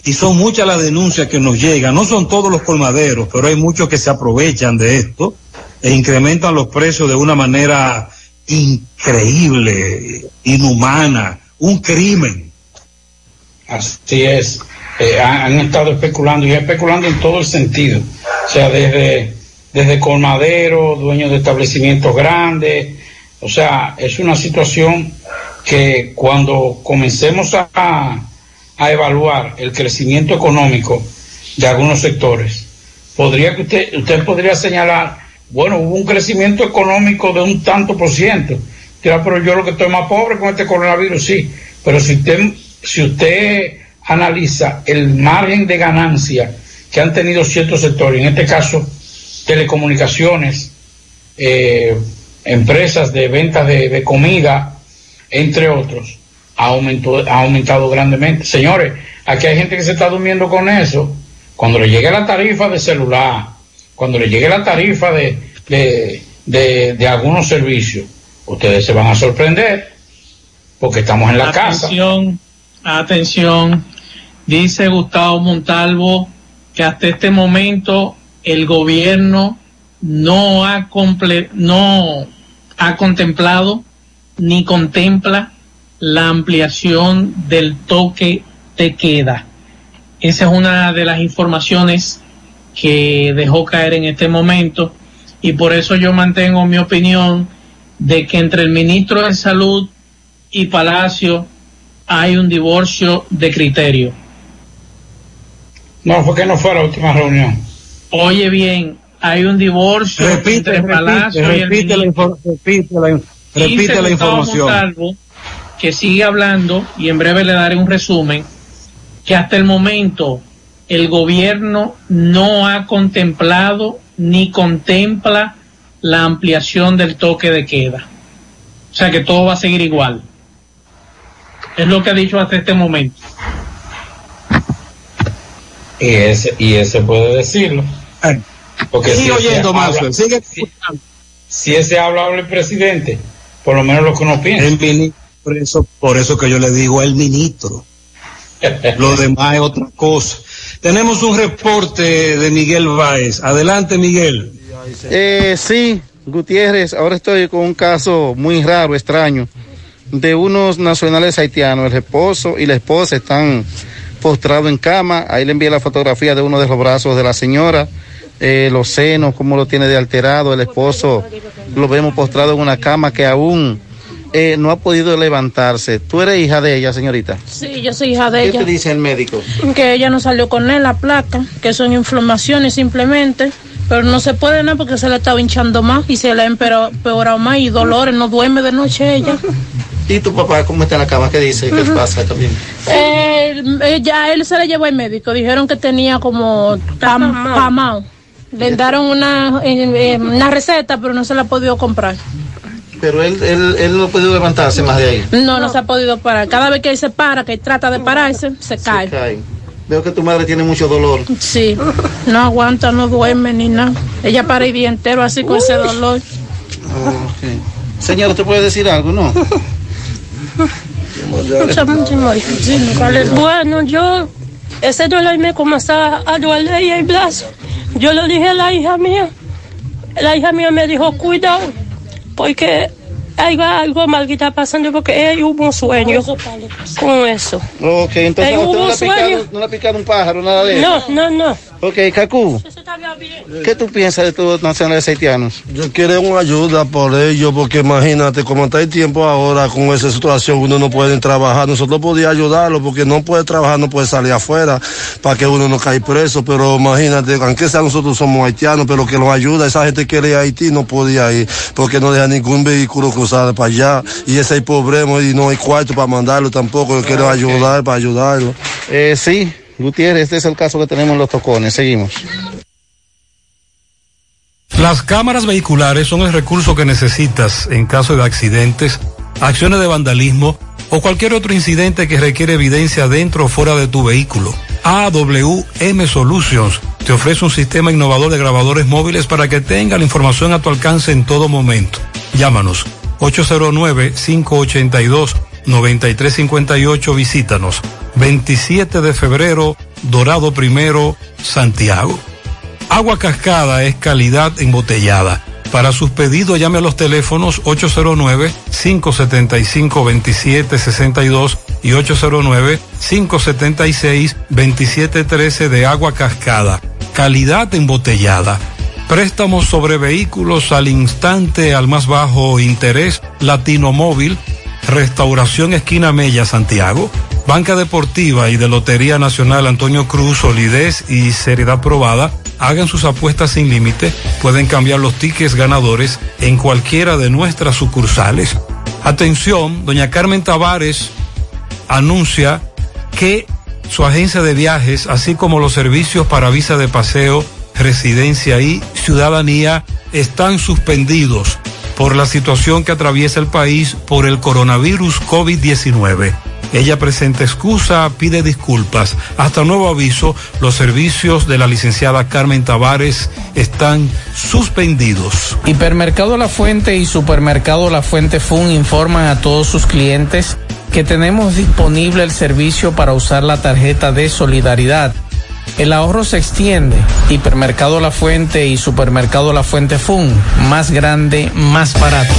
Y son muchas las denuncias que nos llegan. No son todos los colmaderos, pero hay muchos que se aprovechan de esto e incrementan los precios de una manera increíble, inhumana, un crimen.
Así es. Eh, han, estado especulando y especulando en todo el sentido. O sea, desde, desde colmaderos, dueños de establecimientos grandes. O sea, es una situación que cuando comencemos a, a evaluar el crecimiento económico de algunos sectores, podría que usted, usted podría señalar, bueno, hubo un crecimiento económico de un tanto por ciento. Pero yo lo que estoy más pobre con este coronavirus, sí. Pero si usted, si usted analiza el margen de ganancia que han tenido ciertos sectores, en este caso telecomunicaciones, eh, empresas de ventas de, de comida, entre otros, ha, aumentó, ha aumentado grandemente. Señores, aquí hay gente que se está durmiendo con eso. Cuando le llegue la tarifa de celular, cuando le llegue la tarifa de, de, de, de algunos servicios, ustedes se van a sorprender porque estamos en la casa.
Atención. Dice Gustavo Montalvo que hasta este momento el gobierno no ha comple no ha contemplado ni contempla la ampliación del toque de queda. Esa es una de las informaciones que dejó caer en este momento y por eso yo mantengo mi opinión de que entre el ministro de Salud y Palacio hay un divorcio de criterio.
No, fue que no fue la última reunión.
Oye bien, hay un divorcio
Repite,
entre Palacio
repite,
y el
repite la, infor- repite la, repite la información.
Montalvo, que sigue hablando y en breve le daré un resumen, que hasta el momento el gobierno no ha contemplado ni contempla la ampliación del toque de queda. O sea que todo va a seguir igual. Es lo que ha dicho hasta este momento.
Y ese, y ese puede decirlo. Porque
Sigue
ese
oyendo, Maxwell, sigue
si ese habla, habla el presidente, por lo menos lo que uno piensa.
El ministro, por eso, por eso que yo le digo el ministro. (laughs) Lo demás es otra cosa. Tenemos un reporte de Miguel Báez. Adelante, Miguel.
Eh, sí, Gutiérrez, ahora estoy con un caso muy raro, extraño, de unos nacionales haitianos. El esposo y la esposa están postrados en cama. Ahí le envié la fotografía de uno de los brazos de la señora, eh, los senos, cómo lo tiene de alterado. El esposo lo vemos postrado en una cama que aún eh, no ha podido levantarse. ¿Tú eres hija de ella, señorita?
Sí, yo soy hija de
¿Qué
ella.
te dice el médico?
Que ella no salió con él, la placa, que son inflamaciones simplemente. Pero no se puede nada porque se le estaba hinchando más y se le ha empeorado más y dolores, no duerme de noche ella.
¿Y tu papá cómo está en la cama? ¿Qué dice? ¿Qué pasa también?
Eh, ya él se le llevó al médico, dijeron que tenía como pam- pamao. Le dieron una, eh, eh, una receta, pero no se la ha podido comprar.
Pero él, él, él no ha podido levantarse más de ahí.
No, no se ha podido parar. Cada vez que él se para, que él trata de pararse, se cae.
Cae. Veo que tu madre tiene mucho dolor.
Sí, no aguanta, no duerme ni nada. Ella para el día entero así con ese dolor.
Oh, ok. Señor, ¿usted puede decir algo, no?
Bueno, yo, ese dolor me comenzó a doler y el brazo. Yo le dije a la hija mía, la hija mía me dijo, cuidado, porque hay algo mal que está pasando, porque hubo un sueño con eso.
Ok, entonces
Ey,
no, no, le ha
sueño.
picado, no le ha picado un pájaro, nada de
No,
eso.
no, no.
Ok, Cacú, ¿qué tú piensas de tus nacionales haitianos?
Yo quiero una ayuda por ello, porque imagínate, como está el tiempo ahora con esa situación, uno no puede trabajar. Nosotros podíamos ayudarlo, porque no puede trabajar, no puede salir afuera, para que uno no caiga preso. Pero imagínate, aunque sea nosotros somos haitianos, pero que nos ayuda, esa gente que ir a Haití no podía ir, porque no deja ningún vehículo cruzar para allá. Y ese hay problema, y no hay cuarto para mandarlo tampoco. Yo quiero ayudar para ayudarlo.
Eh, sí, Gutiérrez, este es el caso que tenemos en los tocones. Seguimos.
Las cámaras vehiculares son el recurso que necesitas en caso de accidentes, acciones de vandalismo o cualquier otro incidente que requiere evidencia dentro o fuera de tu vehículo. AWM Solutions te ofrece un sistema innovador de grabadores móviles para que tenga la información a tu alcance en todo momento. Llámanos 809-582-9358. Visítanos 27 de febrero, Dorado Primero, Santiago. Agua Cascada es calidad embotellada. Para sus pedidos llame a los teléfonos 809-575-2762 y 809-576-2713 de Agua Cascada. Calidad embotellada. Préstamos sobre vehículos al instante al más bajo interés. Latino Móvil. Restauración Esquina Mella, Santiago. Banca Deportiva y de Lotería Nacional Antonio Cruz, solidez y seriedad probada. Hagan sus apuestas sin límite. Pueden cambiar los tickets ganadores en cualquiera de nuestras sucursales. Atención, doña Carmen Tavares anuncia que su agencia de viajes, así como los servicios para visa de paseo, residencia y ciudadanía, están suspendidos por la situación que atraviesa el país por el coronavirus COVID-19. Ella presenta excusa, pide disculpas. Hasta nuevo aviso, los servicios de la licenciada Carmen Tavares están suspendidos.
Hipermercado La Fuente y Supermercado La Fuente Fun informan a todos sus clientes que tenemos disponible el servicio para usar la tarjeta de solidaridad. El ahorro se extiende. Hipermercado La Fuente y Supermercado La Fuente Fun. Más grande, más barato.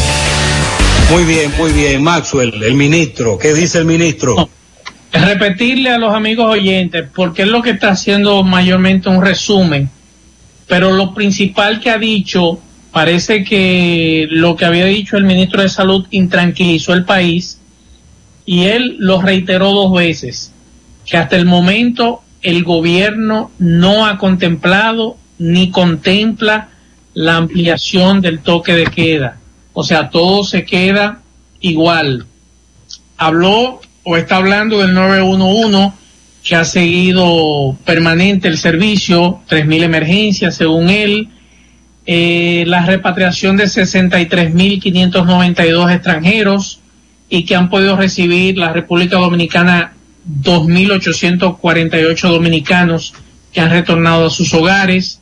Muy bien, muy bien. Maxwell, el ministro. ¿Qué dice el ministro?
repetirle a los amigos oyentes, porque es lo que está haciendo mayormente un resumen, pero lo principal que ha dicho, parece que lo que había dicho el ministro de Salud intranquilizó el país y él lo reiteró dos veces, que hasta el momento el gobierno no ha contemplado ni contempla la ampliación del toque de queda. O sea, todo se queda igual. Habló o está hablando del 911 que ha seguido permanente el servicio, 3.000 emergencias según él, eh, la repatriación de 63.592 extranjeros y que han podido recibir la República Dominicana 2.848 dominicanos que han retornado a sus hogares,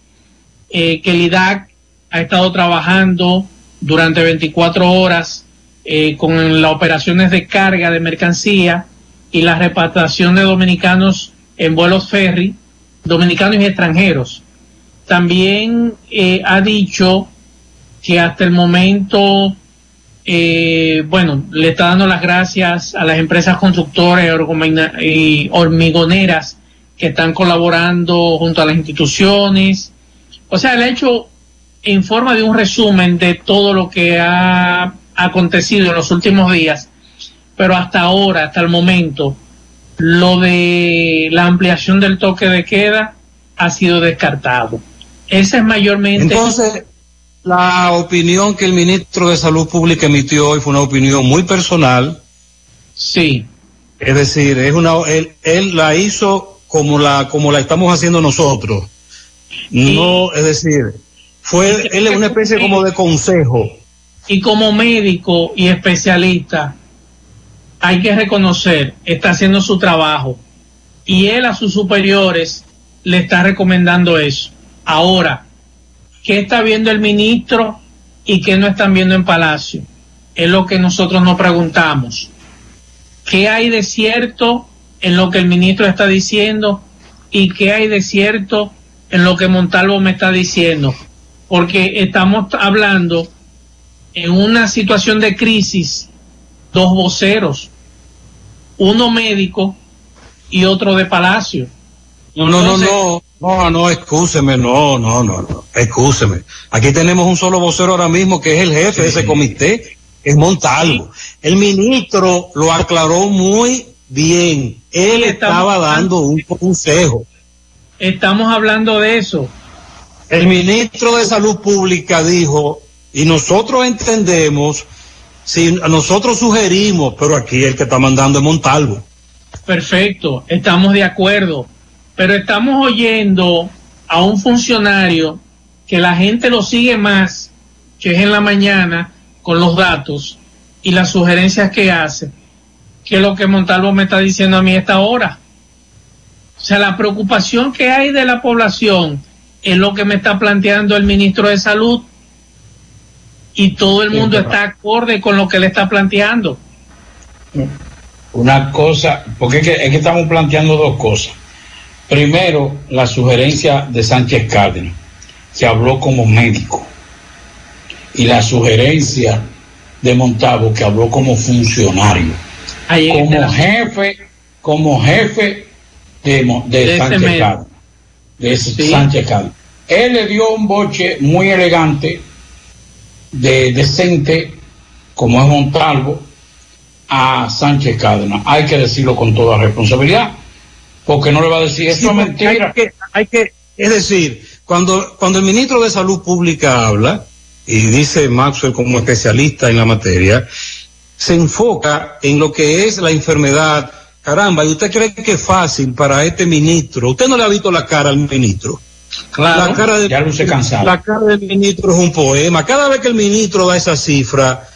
eh, que el IDAC ha estado trabajando durante 24 horas eh, con las operaciones de carga de mercancía y la repatriación de dominicanos en vuelos ferry, dominicanos y extranjeros. También eh, ha dicho que hasta el momento, eh, bueno, le está dando las gracias a las empresas constructoras y hormigoneras que están colaborando junto a las instituciones. O sea, le ha hecho en forma de un resumen de todo lo que ha acontecido en los últimos días, pero hasta ahora, hasta el momento, lo de la ampliación del toque de queda ha sido descartado. Ese es mayormente...
Entonces, la opinión que el ministro de Salud Pública emitió hoy fue una opinión muy personal.
Sí.
Es decir, es una, él, él la hizo como la, como la estamos haciendo nosotros. No, es decir, fue, él es una especie como de consejo.
y como médico y especialista, hay que reconocer, está haciendo su trabajo. Y él a sus superiores le está recomendando eso. Ahora, ¿qué está viendo el ministro y qué no están viendo en Palacio? Es lo que nosotros nos preguntamos. ¿Qué hay de cierto en lo que el ministro está diciendo y qué hay de cierto en lo que Montalvo me está diciendo? Porque estamos hablando en una situación de crisis, dos voceros, uno médico y otro de Palacio.
No, no, no, no, no, no, excúseme, no, no, no, no, excúseme. Aquí tenemos un solo vocero ahora mismo que es el jefe de ese comité, es Montalvo. El ministro lo aclaró muy bien. Él estaba dando un consejo.
Estamos hablando de eso.
El ministro de Salud Pública dijo, y nosotros entendemos, si nosotros sugerimos, pero aquí el que está mandando es Montalvo.
Perfecto, estamos de acuerdo, pero estamos oyendo a un funcionario que la gente lo sigue más, que es en la mañana con los datos y las sugerencias que hace, que lo que Montalvo me está diciendo a mí a esta hora. O sea, la preocupación que hay de la población es lo que me está planteando el ministro de Salud y todo el mundo está acorde con lo que le está planteando.
Una cosa, porque es que, es que estamos planteando dos cosas. Primero, la sugerencia de Sánchez Cárdenas, que habló como médico, y la sugerencia de Montalvo, que habló como funcionario,
Ahí
como jefe, como jefe de, Mo- de
De ese
Sánchez
médico.
Cárdenas, de ese
Sí.
Sánchez Cárdenas. Él le dio un boche muy elegante, de decente, como es Montalvo, a Sánchez Cárdenas. Hay que decirlo con toda responsabilidad, porque no le va a decir,
Sí,
esto es
porque
mentira.
Hay que, hay que, es decir, cuando, cuando el ministro de Salud Pública habla, y dice Maxwell como especialista en la materia, se enfoca en lo que es la enfermedad. Caramba, ¿y usted cree que es fácil para este ministro? ¿Usted no le ha visto la cara al ministro?
Claro,
la cara de-
ya luce cansado.
La cara del ministro es un poema. Cada vez que el ministro da esa cifra,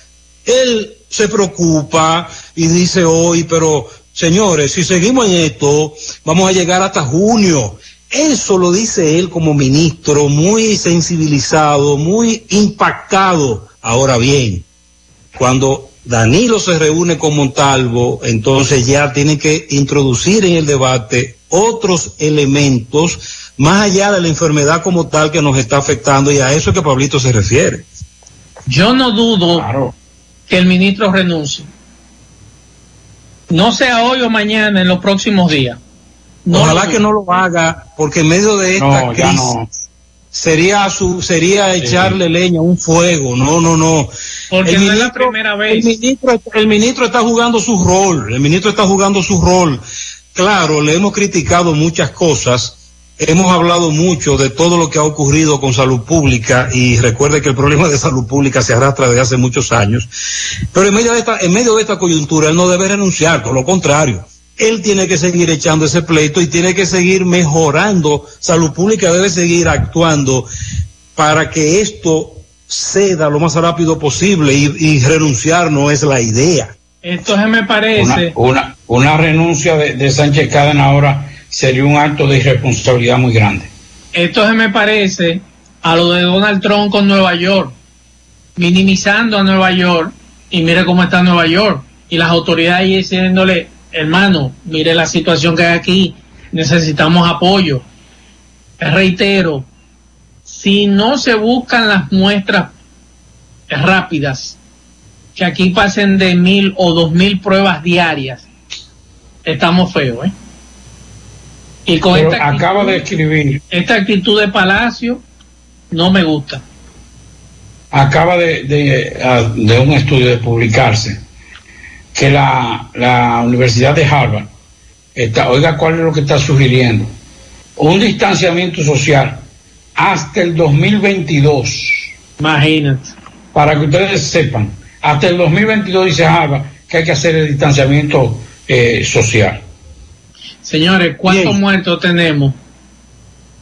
él se preocupa y dice hoy, pero señores, si seguimos en esto, vamos a llegar hasta junio. Eso lo dice él como ministro, muy sensibilizado, muy impactado. Ahora bien, cuando Danilo se reúne con Montalvo, entonces ya tiene que introducir en el debate otros elementos más allá de la enfermedad como tal que nos está afectando y a eso es que Pablito se refiere.
Yo no dudo que el ministro renuncie. No sea hoy o mañana, en los próximos días. No
Ojalá
lo
que no lo haga, porque en medio de esta
No,
crisis
no.
sería su, sería echarle leña a un fuego. No, no, no.
Porque
El
no es la
ministro-
primera
El
vez.
ministro, el ministro está jugando su rol, el ministro está jugando su rol. Claro, le hemos criticado muchas cosas, hemos hablado mucho de todo lo que ha ocurrido con salud pública y recuerde que el problema de salud pública se arrastra desde hace muchos años. Pero en medio de esta, en medio de esta coyuntura él no debe renunciar, por lo contrario. Él tiene que seguir echando ese pleito y tiene que seguir mejorando. Salud pública debe seguir actuando para que esto ceda lo más rápido posible y, y renunciar no es la idea.
Esto se me
Una,
parece.
una, una renuncia de, de Sánchez Cárdenas ahora sería un acto de irresponsabilidad muy grande.
Esto se me parece a lo de Donald Trump con Nueva York, minimizando a Nueva York y mire cómo está Nueva York y las autoridades diciéndole, hermano, mire la situación que hay aquí, necesitamos apoyo. Reitero, si no se buscan las muestras rápidas, que aquí pasen de mil o dos mil pruebas diarias, estamos feos, ¿eh? Y con
Pero
esta
acaba
actitud-
de escribir,
esta actitud de Palacio no me gusta.
acaba de, de, ah, de un estudio de publicarse que la, la Universidad de Harvard está, oiga cuál es lo que está sugiriendo, un distanciamiento social hasta el 2022.
Imagínate.
Para que ustedes sepan, hasta el 2022 dice Harvard que hay que hacer el distanciamiento eh, social.
Señores, ¿cuántos
Bien.
muertos tenemos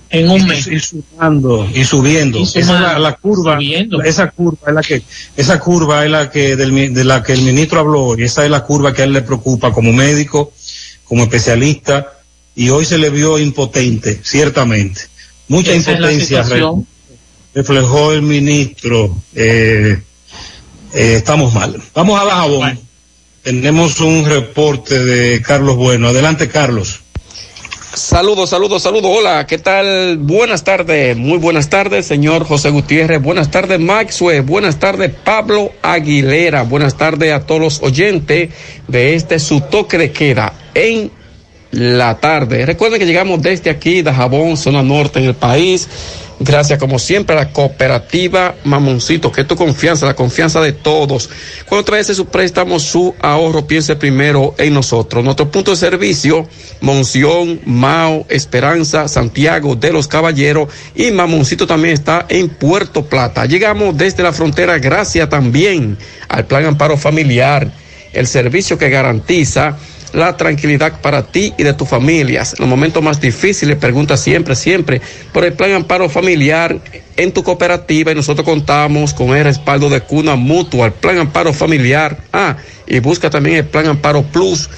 en un mes?
Y y subiendo.
Y
Esa es la, la curva.
subiendo.
Esa curva es la que, esa curva es la que del de la que el ministro habló y esa es la curva que a él le preocupa como médico, como especialista y hoy se le vio impotente, ciertamente. Mucha
Esa
impotencia reflejó el ministro. Eh, eh, estamos mal. Vamos a la jabón. Tenemos un reporte de Carlos Bueno. Adelante, Carlos.
Saludos, saludos, saludos. Hola, ¿qué tal? Buenas tardes, muy buenas tardes, señor José Gutiérrez. Buenas tardes, Maxwell. Buenas tardes, Pablo Aguilera. Buenas tardes a todos los oyentes de este su toque de queda en la tarde. Recuerden que llegamos desde aquí, de Jabón, zona norte en el país. Gracias, como siempre, a la cooperativa Mamoncito, que es tu confianza, la confianza de todos. Cuando traes su préstamo, su ahorro, piense primero en nosotros. Nuestro punto de servicio, Monción, Mao, Esperanza, Santiago de los Caballeros y Mamoncito también está en Puerto Plata. Llegamos desde la frontera, gracias también al Plan Amparo Familiar, el servicio que garantiza la tranquilidad para ti y de tus familias. En los momentos más difíciles, pregunta siempre, siempre por el plan amparo familiar en tu cooperativa y nosotros contamos con el respaldo de Cuna Mutua, el plan amparo familiar. Ah, y busca también el plan amparo plus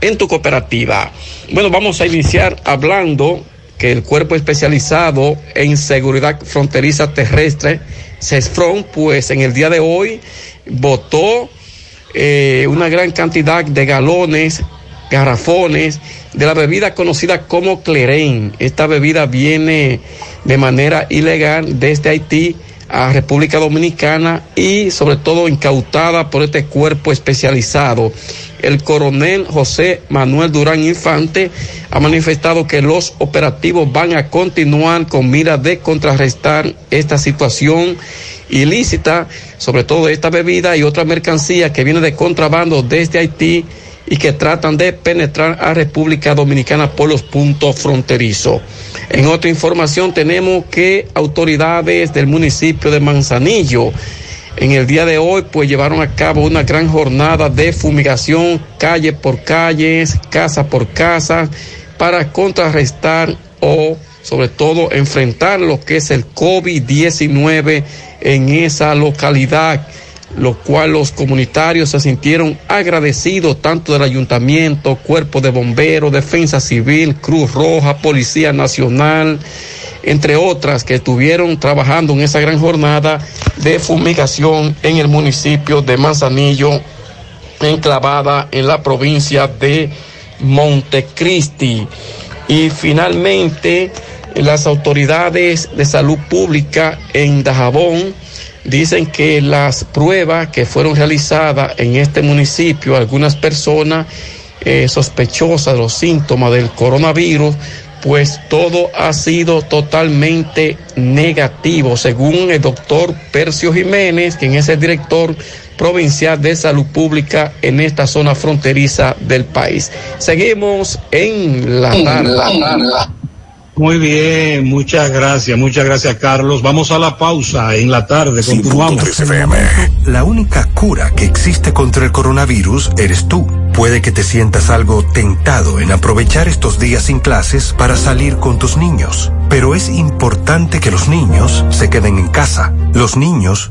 en tu cooperativa. Bueno, vamos a iniciar hablando que el cuerpo especializado en seguridad fronteriza terrestre, CESFRON, pues en el día de hoy votó eh, una gran cantidad de galones, garrafones de la bebida conocida como Cleren. Esta bebida viene de manera ilegal desde Haití a República Dominicana y sobre todo incautada por este cuerpo especializado. El coronel José Manuel Durán Infante ha manifestado que los operativos van a continuar con mira de contrarrestar esta situación ilícita, sobre todo esta bebida y otra mercancía que viene de contrabando desde Haití y que tratan de penetrar a República Dominicana por los puntos fronterizos. En otra información tenemos que autoridades del municipio de Manzanillo en el día de hoy pues llevaron a cabo una gran jornada de fumigación calle por calle, casa por casa para contrarrestar o sobre todo enfrentar lo que es el COVID-19 en esa localidad, lo cual los comunitarios se sintieron agradecidos tanto del ayuntamiento, cuerpo de bomberos, defensa civil, Cruz Roja, Policía Nacional, entre otras que estuvieron trabajando en esa gran jornada de fumigación en el municipio de Manzanillo, enclavada en la provincia de Montecristi. Y finalmente, las autoridades de salud pública en Dajabón dicen que las pruebas que fueron realizadas en este municipio, algunas personas eh, sospechosas de los síntomas del coronavirus, pues todo ha sido totalmente negativo, según el doctor Percio Jiménez, quien es el director provincial de salud pública en esta zona fronteriza del país. Seguimos en la tarde.
Muy bien, muchas gracias, muchas gracias Carlos. Vamos a la pausa en la tarde, continuamos.
La única cura que existe contra el coronavirus eres tú. Puede que te sientas algo tentado en aprovechar estos días sin clases para salir con tus niños. Pero es importante que los niños se queden en casa. Los niños,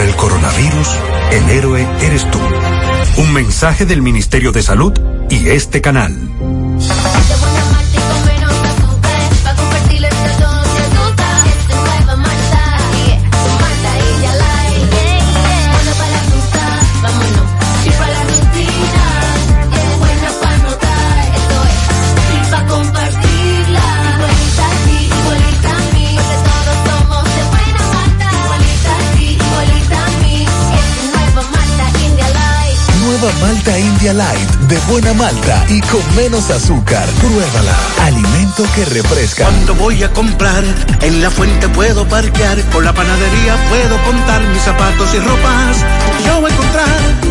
El coronavirus, el héroe eres tú. Un mensaje del Ministerio de Salud y este canal.
India Light de buena malta
y con menos azúcar. Pruébala. Alimento que refresca.
Cuando voy a comprar, en la fuente puedo parquear, con la panadería puedo contar mis zapatos y ropas. Yo voy a encontrar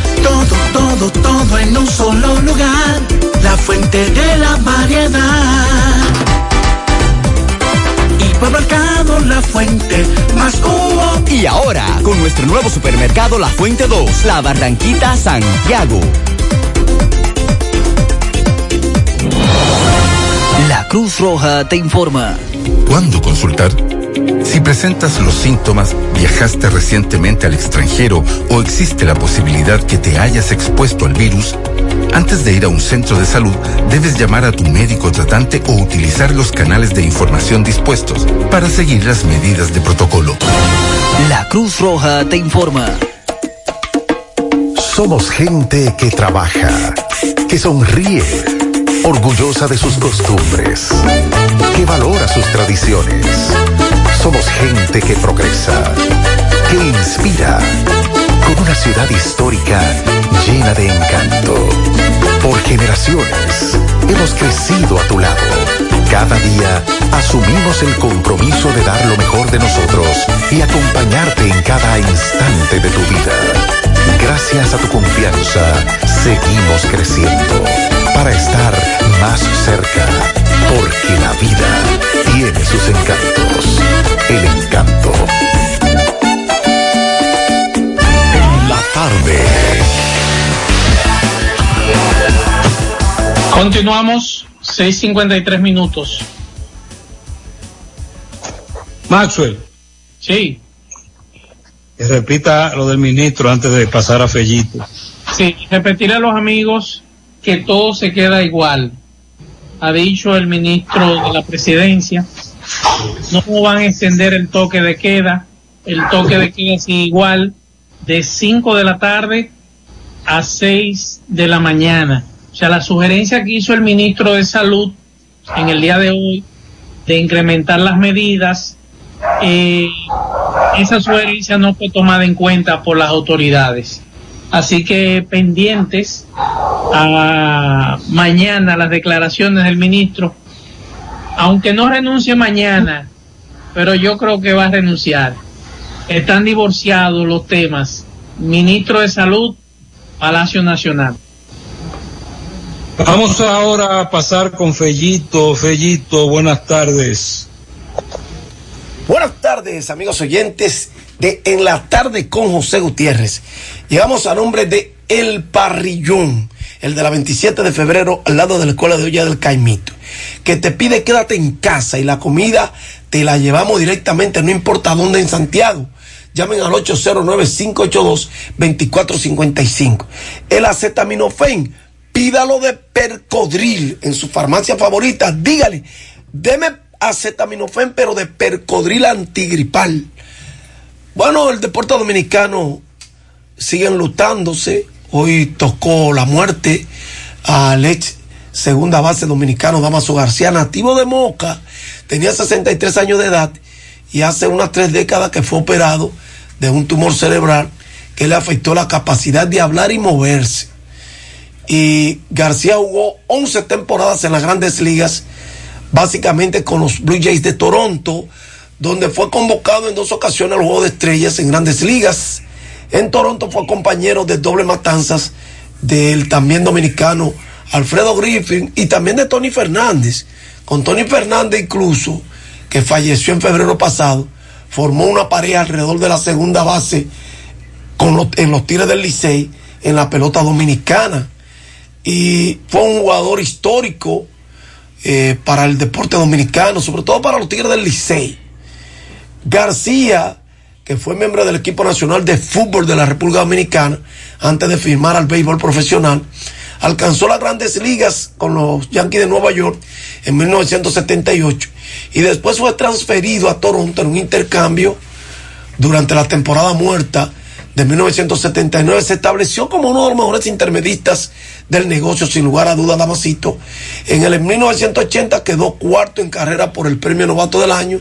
todo, todo, todo en un solo lugar. La fuente de la variedad. Hipermercado La Fuente, más cubo.
Y ahora, con nuestro nuevo supermercado La Fuente 2, La Barranquita Santiago.
La Cruz Roja te informa.
¿Cuándo consultar? Si presentas los síntomas, viajaste recientemente al extranjero o existe la posibilidad que te hayas expuesto al virus, antes de ir a un centro de salud, debes llamar a tu médico tratante o utilizar los canales de información dispuestos para seguir las medidas de protocolo.
La Cruz Roja te informa.
Somos gente que trabaja, que sonríe, orgullosa de sus costumbres, que valora sus tradiciones. Somos gente que progresa, que inspira, con una ciudad histórica llena de encanto. Por generaciones hemos crecido a tu lado. Cada día asumimos el compromiso de dar lo mejor de nosotros y acompañarte en cada instante de tu vida. Gracias a tu confianza, seguimos creciendo para estar más cerca, porque la vida tiene sus encantos. El encanto.
En la tarde.
Continuamos, 6.53 minutos.
Maxwell.
Sí.
Que repita lo del ministro antes de pasar a Fellito.
Sí, repetirle a los amigos que todo se queda igual. Ha dicho el ministro de la presidencia. No van a extender el toque de queda. El toque de queda sigue igual de 5 de la tarde a 6 de la mañana. O sea, la sugerencia que hizo el ministro de Salud en el día de hoy de incrementar las medidas, eh, esa sugerencia no fue tomada en cuenta por las autoridades. Así que pendientes a mañana las declaraciones del ministro, aunque no renuncie mañana, pero yo creo que va a renunciar. Están divorciados los temas. Ministro de Salud, Palacio Nacional.
Vamos ahora a pasar con Fellito. Fellito, buenas tardes.
Buenas tardes, amigos oyentes de En la tarde con José Gutiérrez. Llegamos a nombre de El Parrillón, el de la 27 de febrero al lado de la Escuela de Olla del Caimito, que te pide quédate en casa y la comida te la llevamos directamente, no importa dónde en Santiago. Llamen al 809-582-2455. El acetaminofén, pídalo de Percodril en su farmacia favorita. Dígale, deme acetaminofén, pero de Percodril antigripal. Bueno, el deporte dominicano siguen lutándose. Hoy tocó la muerte al ex segunda base dominicano Damaso García, nativo de Moca. Tenía 63 años de edad y hace unas tres décadas que fue operado de un tumor cerebral que le afectó la capacidad de hablar y moverse. Y García jugó 11 temporadas en las grandes ligas, básicamente con los Blue Jays de Toronto, donde fue convocado en dos ocasiones al juego de estrellas en grandes ligas. En Toronto fue compañero de doble matanzas del también dominicano Alfredo Griffin y también de Tony Fernández. Con Tony Fernández incluso, que falleció en febrero pasado, formó una pareja alrededor de la segunda base con los, en los tiros del Licey en la pelota dominicana. Y fue un jugador histórico eh, para el deporte dominicano, sobre todo para los Tigres del Licey. García, que fue miembro del equipo nacional de fútbol de la República Dominicana, antes de firmar al béisbol profesional, alcanzó las grandes ligas con los Yankees de Nueva York en 1978 y después fue transferido a Toronto en un intercambio durante la temporada muerta de 1979. Se estableció como uno de los mejores intermedistas del negocio, sin lugar a duda, Damasito. En el 1980 quedó cuarto en carrera por el premio novato del año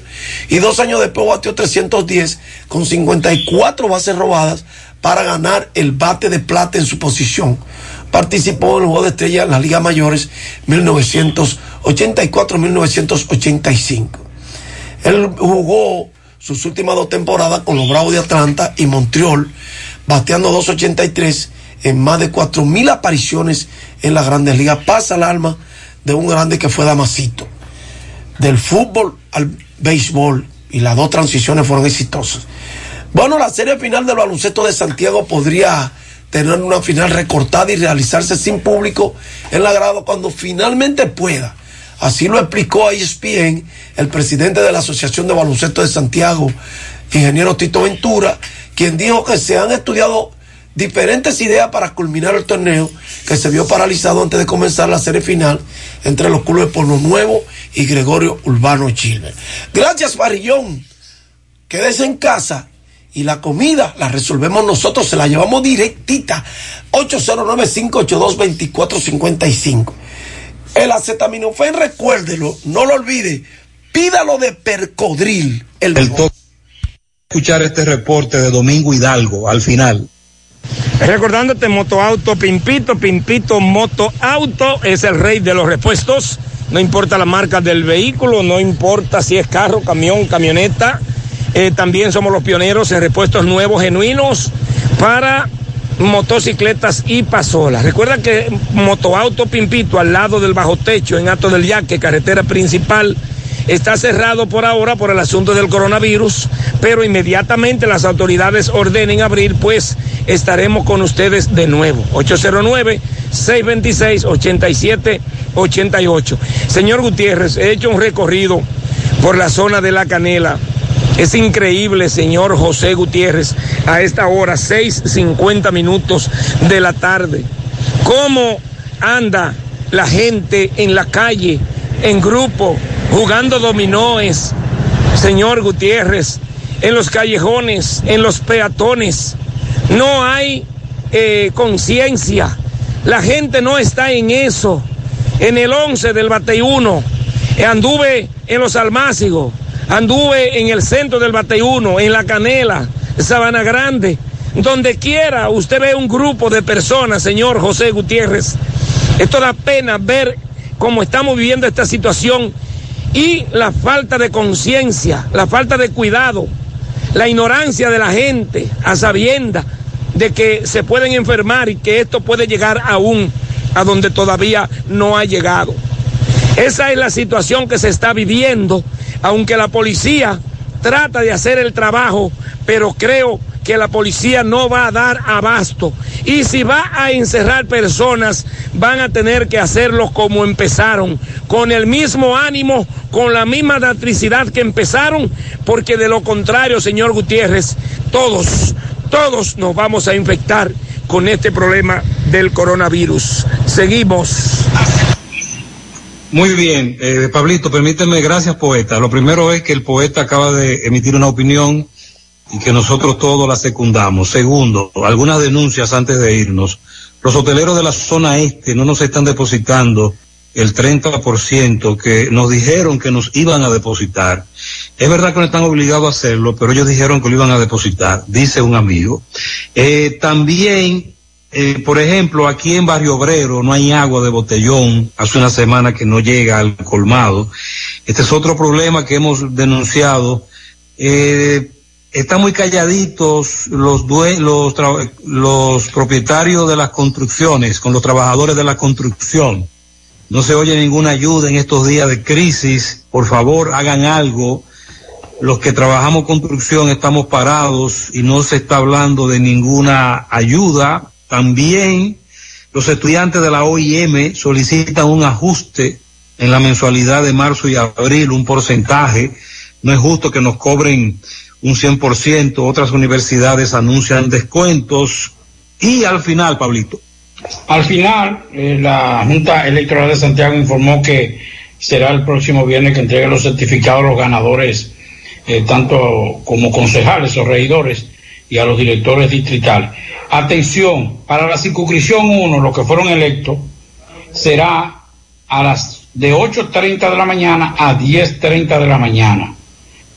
y dos años después batió 310 con 54 bases robadas para ganar el bate de plata en su posición. participó en el juego de estrella en las ligas mayores 1984-1985. Él jugó sus últimas dos temporadas con los Bravos de Atlanta y Montreal, bateando 2.83 en más de 4.000 apariciones en las grandes ligas. Pasa el alma de un grande que fue Damasito. Del fútbol al béisbol y las dos transiciones fueron exitosas. Bueno, la serie final del baloncesto de Santiago podría tener una final recortada y realizarse sin público en la grada cuando finalmente pueda. Así lo explicó a ESPN el presidente de la Asociación de Baloncesto de Santiago, ingeniero Tito Ventura, quien dijo que se han estudiado diferentes ideas para culminar el torneo que se vio paralizado antes de comenzar la serie final entre los clubes Pueblo Nuevo y Gregorio Urbano Chilver. Gracias, Barillón. Quédese en casa y la comida la resolvemos nosotros, se la llevamos directita. 809-582-2455. El acetaminofén, recuérdelo, no lo olvide, pídalo de Percodril. El,
El toque. Escuchar este reporte de Domingo Hidalgo al final.
Recordándote, Motoauto Pimpito, Pimpito Moto Auto es el rey de los repuestos. No importa la marca del vehículo, no importa si es carro, camión, camioneta. Eh, también somos los pioneros en repuestos nuevos, genuinos, para motocicletas y pasolas. Recuerda que Motoauto Pimpito, al lado del bajo techo, en Alto del Yaque, carretera principal, está cerrado por ahora por el asunto del coronavirus, pero inmediatamente las autoridades ordenen abrir, pues estaremos con ustedes de nuevo. 809-626-8788. Señor Gutiérrez, he hecho un recorrido por la zona de la Canela. Es increíble, señor José Gutiérrez, a esta hora, 6.50 minutos de la tarde. ¿Cómo anda la gente en la calle, en grupo, jugando dominóes, señor Gutiérrez, en los callejones, en los peatones? No hay eh, conciencia. La gente no está en eso. En el 11 del Bateyuno, anduve en los Almácigos, anduve en el centro del Bateyuno, en la Canela, Sabana Grande. Donde quiera usted ve un grupo de personas, señor José Gutiérrez. Esto da pena ver cómo estamos viviendo esta situación y la falta de conciencia, la falta de cuidado, la ignorancia de la gente a sabienda de que se pueden enfermar y que esto puede llegar aún a donde todavía no ha llegado. Esa es la situación que se está viviendo, aunque la policía trata de hacer el trabajo, pero creo que la policía no va a dar abasto. Y si va a encerrar personas, van a tener que hacerlo como empezaron, con el mismo ánimo, con la misma electricidad que empezaron, porque de lo contrario, señor Gutiérrez, todos, todos nos vamos a infectar con este problema del coronavirus. Seguimos.
Muy bien, eh, Pablito, permíteme, gracias poeta. Lo primero es que el poeta acaba de emitir una opinión y que nosotros todos la secundamos. Segundo, algunas denuncias antes de irnos. Los hoteleros de la zona este no nos están depositando el 30% que nos dijeron que nos iban a depositar. Es verdad que no están obligados a hacerlo, pero ellos dijeron que lo iban a depositar, dice un amigo. Eh, también, eh, por ejemplo, aquí en Barrio Obrero no hay agua de botellón, hace una semana que no llega al colmado. Este es otro problema que hemos denunciado. Eh, están muy calladitos los, los, los propietarios de las construcciones con los trabajadores de la construcción. No se oye ninguna ayuda en estos días de crisis. Por favor, hagan algo. Los que trabajamos construcción estamos parados y no se está hablando de ninguna ayuda. También los estudiantes de la OIM solicitan un ajuste en la mensualidad de marzo y abril, un porcentaje. No es justo que nos cobren un 100%, otras universidades anuncian descuentos y al final, Pablito.
Al final, eh, la Junta Electoral de Santiago informó que será el próximo viernes que entregue los certificados a los ganadores, eh, tanto como concejales o regidores y a los directores distritales. Atención, para la circunscripción 1, los que fueron electos, será a las de 8.30 de la mañana a 10.30 de la mañana.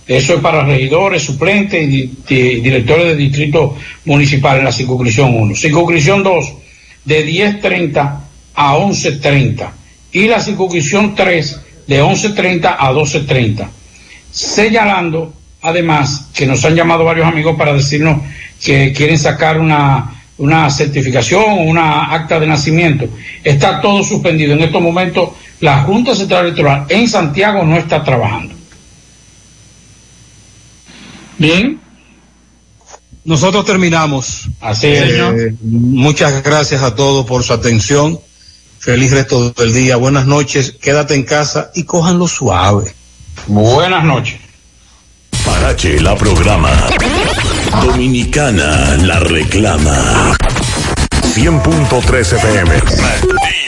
Eso es para regidores, suplentes y, di- di- directores de distrito municipal en la circunscripción 1. Circunscripción 2, de 10.30 a 11.30 y la circunscripción 3 de 11.30 a 12.30. Señalando además que nos han llamado varios amigos para decirnos que quieren sacar una, una certificación o una acta de nacimiento. Está todo suspendido. En estos momentos la Junta Central Electoral en Santiago no está trabajando.
Bien. Nosotros terminamos.
Así es.
Eh, muchas gracias a todos por su atención. Feliz resto del día. Buenas noches. Quédate en casa y cójanlo suave.
Buenas noches.
Parache la programa. Dominicana la reclama. 100.3 FM.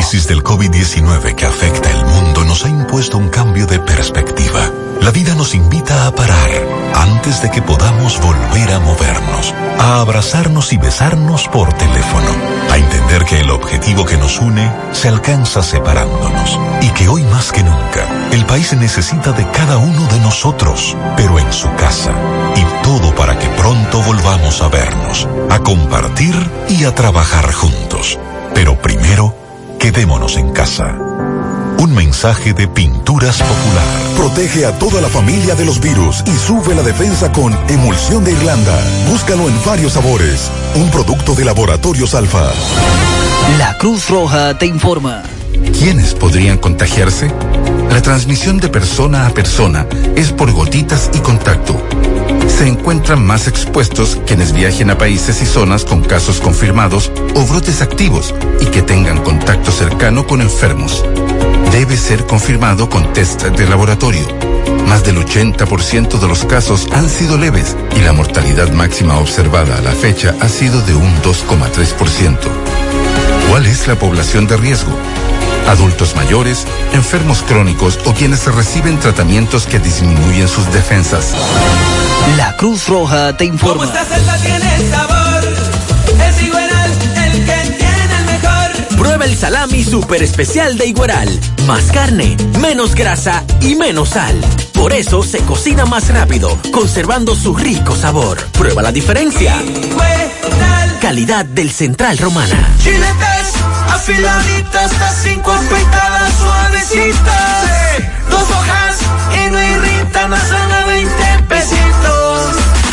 Crisis del COVID-19 que afecta el mundo nos ha impuesto un cambio de perspectiva. La vida nos invita a parar antes de que podamos volver a movernos, a abrazarnos y besarnos por teléfono, a entender que el objetivo que nos une se alcanza separándonos y que hoy más que nunca el país necesita de cada uno de nosotros, pero en su casa. Y todo para que pronto volvamos a vernos, a compartir y a trabajar juntos. Pero primero, quedémonos en casa. Un mensaje de Pinturas Popular.
Protege a toda la familia de los virus y sube la defensa con Emulsión de Irlanda. Búscalo en varios sabores. Un producto de Laboratorios Alfa.
La Cruz Roja te informa.
¿Quiénes podrían contagiarse? La transmisión de persona a persona es por gotitas y contacto. Se encuentran más expuestos quienes viajen a países y zonas con casos confirmados o brotes activos y que tengan contacto cercano con enfermos. Debe ser confirmado con test de laboratorio. Más del 80% de los casos han sido leves y la mortalidad máxima observada a la fecha ha sido de un 2,3%. ¿Cuál es la población de riesgo? Adultos mayores, enfermos crónicos o quienes reciben tratamientos que disminuyen sus defensas.
La Cruz Roja te informa.
Esta salsa tiene sabor, es igual el que tiene el mejor.
Prueba el salami super especial de Igueral. Más carne, menos grasa y menos sal. Por eso se cocina más rápido, conservando su rico sabor. Prueba la diferencia. Calidad del Central Romana.
Chiletes afiladitas, las cinco afeitadas suavecitas. Dos hojas y no irritan, a solo 20 pesitos.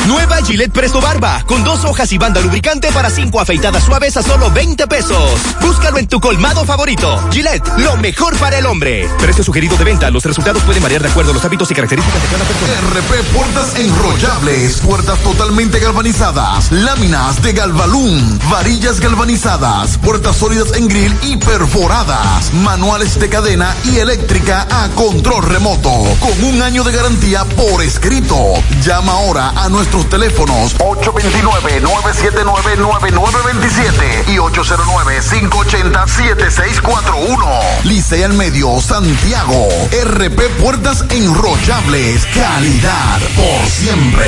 Nueva Gillette Presto Barba, con dos hojas y banda lubricante para cinco afeitadas suaves a solo 20 pesos. Búscalo en tu colmado favorito. Gillette, lo mejor para el hombre. Precio sugerido de venta. Los resultados pueden variar de acuerdo a los hábitos y características de cada persona.
RP Puertas Enrollables, puertas totalmente galvanizadas, láminas de Galvalum, varillas galvanizadas, puertas sólidas en grill y perforadas, manuales de cadena y eléctrica a control remoto, con un año de garantía por escrito. Llama ahora a nuestros teléfonos 829-979-9927 y 809-580-7641. Licea al medio, Santiago. RP Puertas Enrollables, calidad por siempre.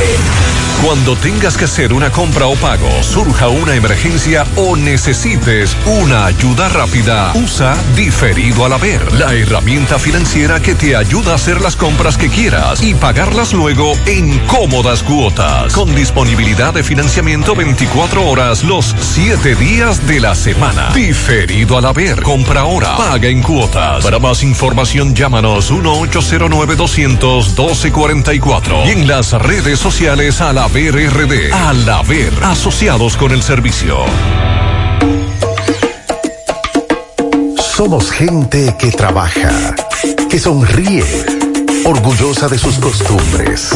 Cuando tengas que hacer una compra o pago, surja una emergencia o necesites una ayuda rápida, usa Diferido al Haber, la herramienta financiera que te ayuda a hacer las compras que quieras y pagarlas luego en cómodas cuotas, con disponibilidad de financiamiento 24 horas los 7 días de la semana. Diferido al Haber, compra ahora, paga en cuotas. Para más información llámanos 1-809-200-1244 y en las redes sociales al Haber RD. Al Haber, asociados con el servicio.
Somos gente que trabaja, que sonríe, orgullosa de sus costumbres,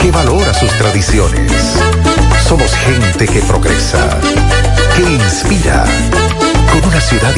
que valora sus tradiciones. Somos gente que progresa, que inspira, con una ciudad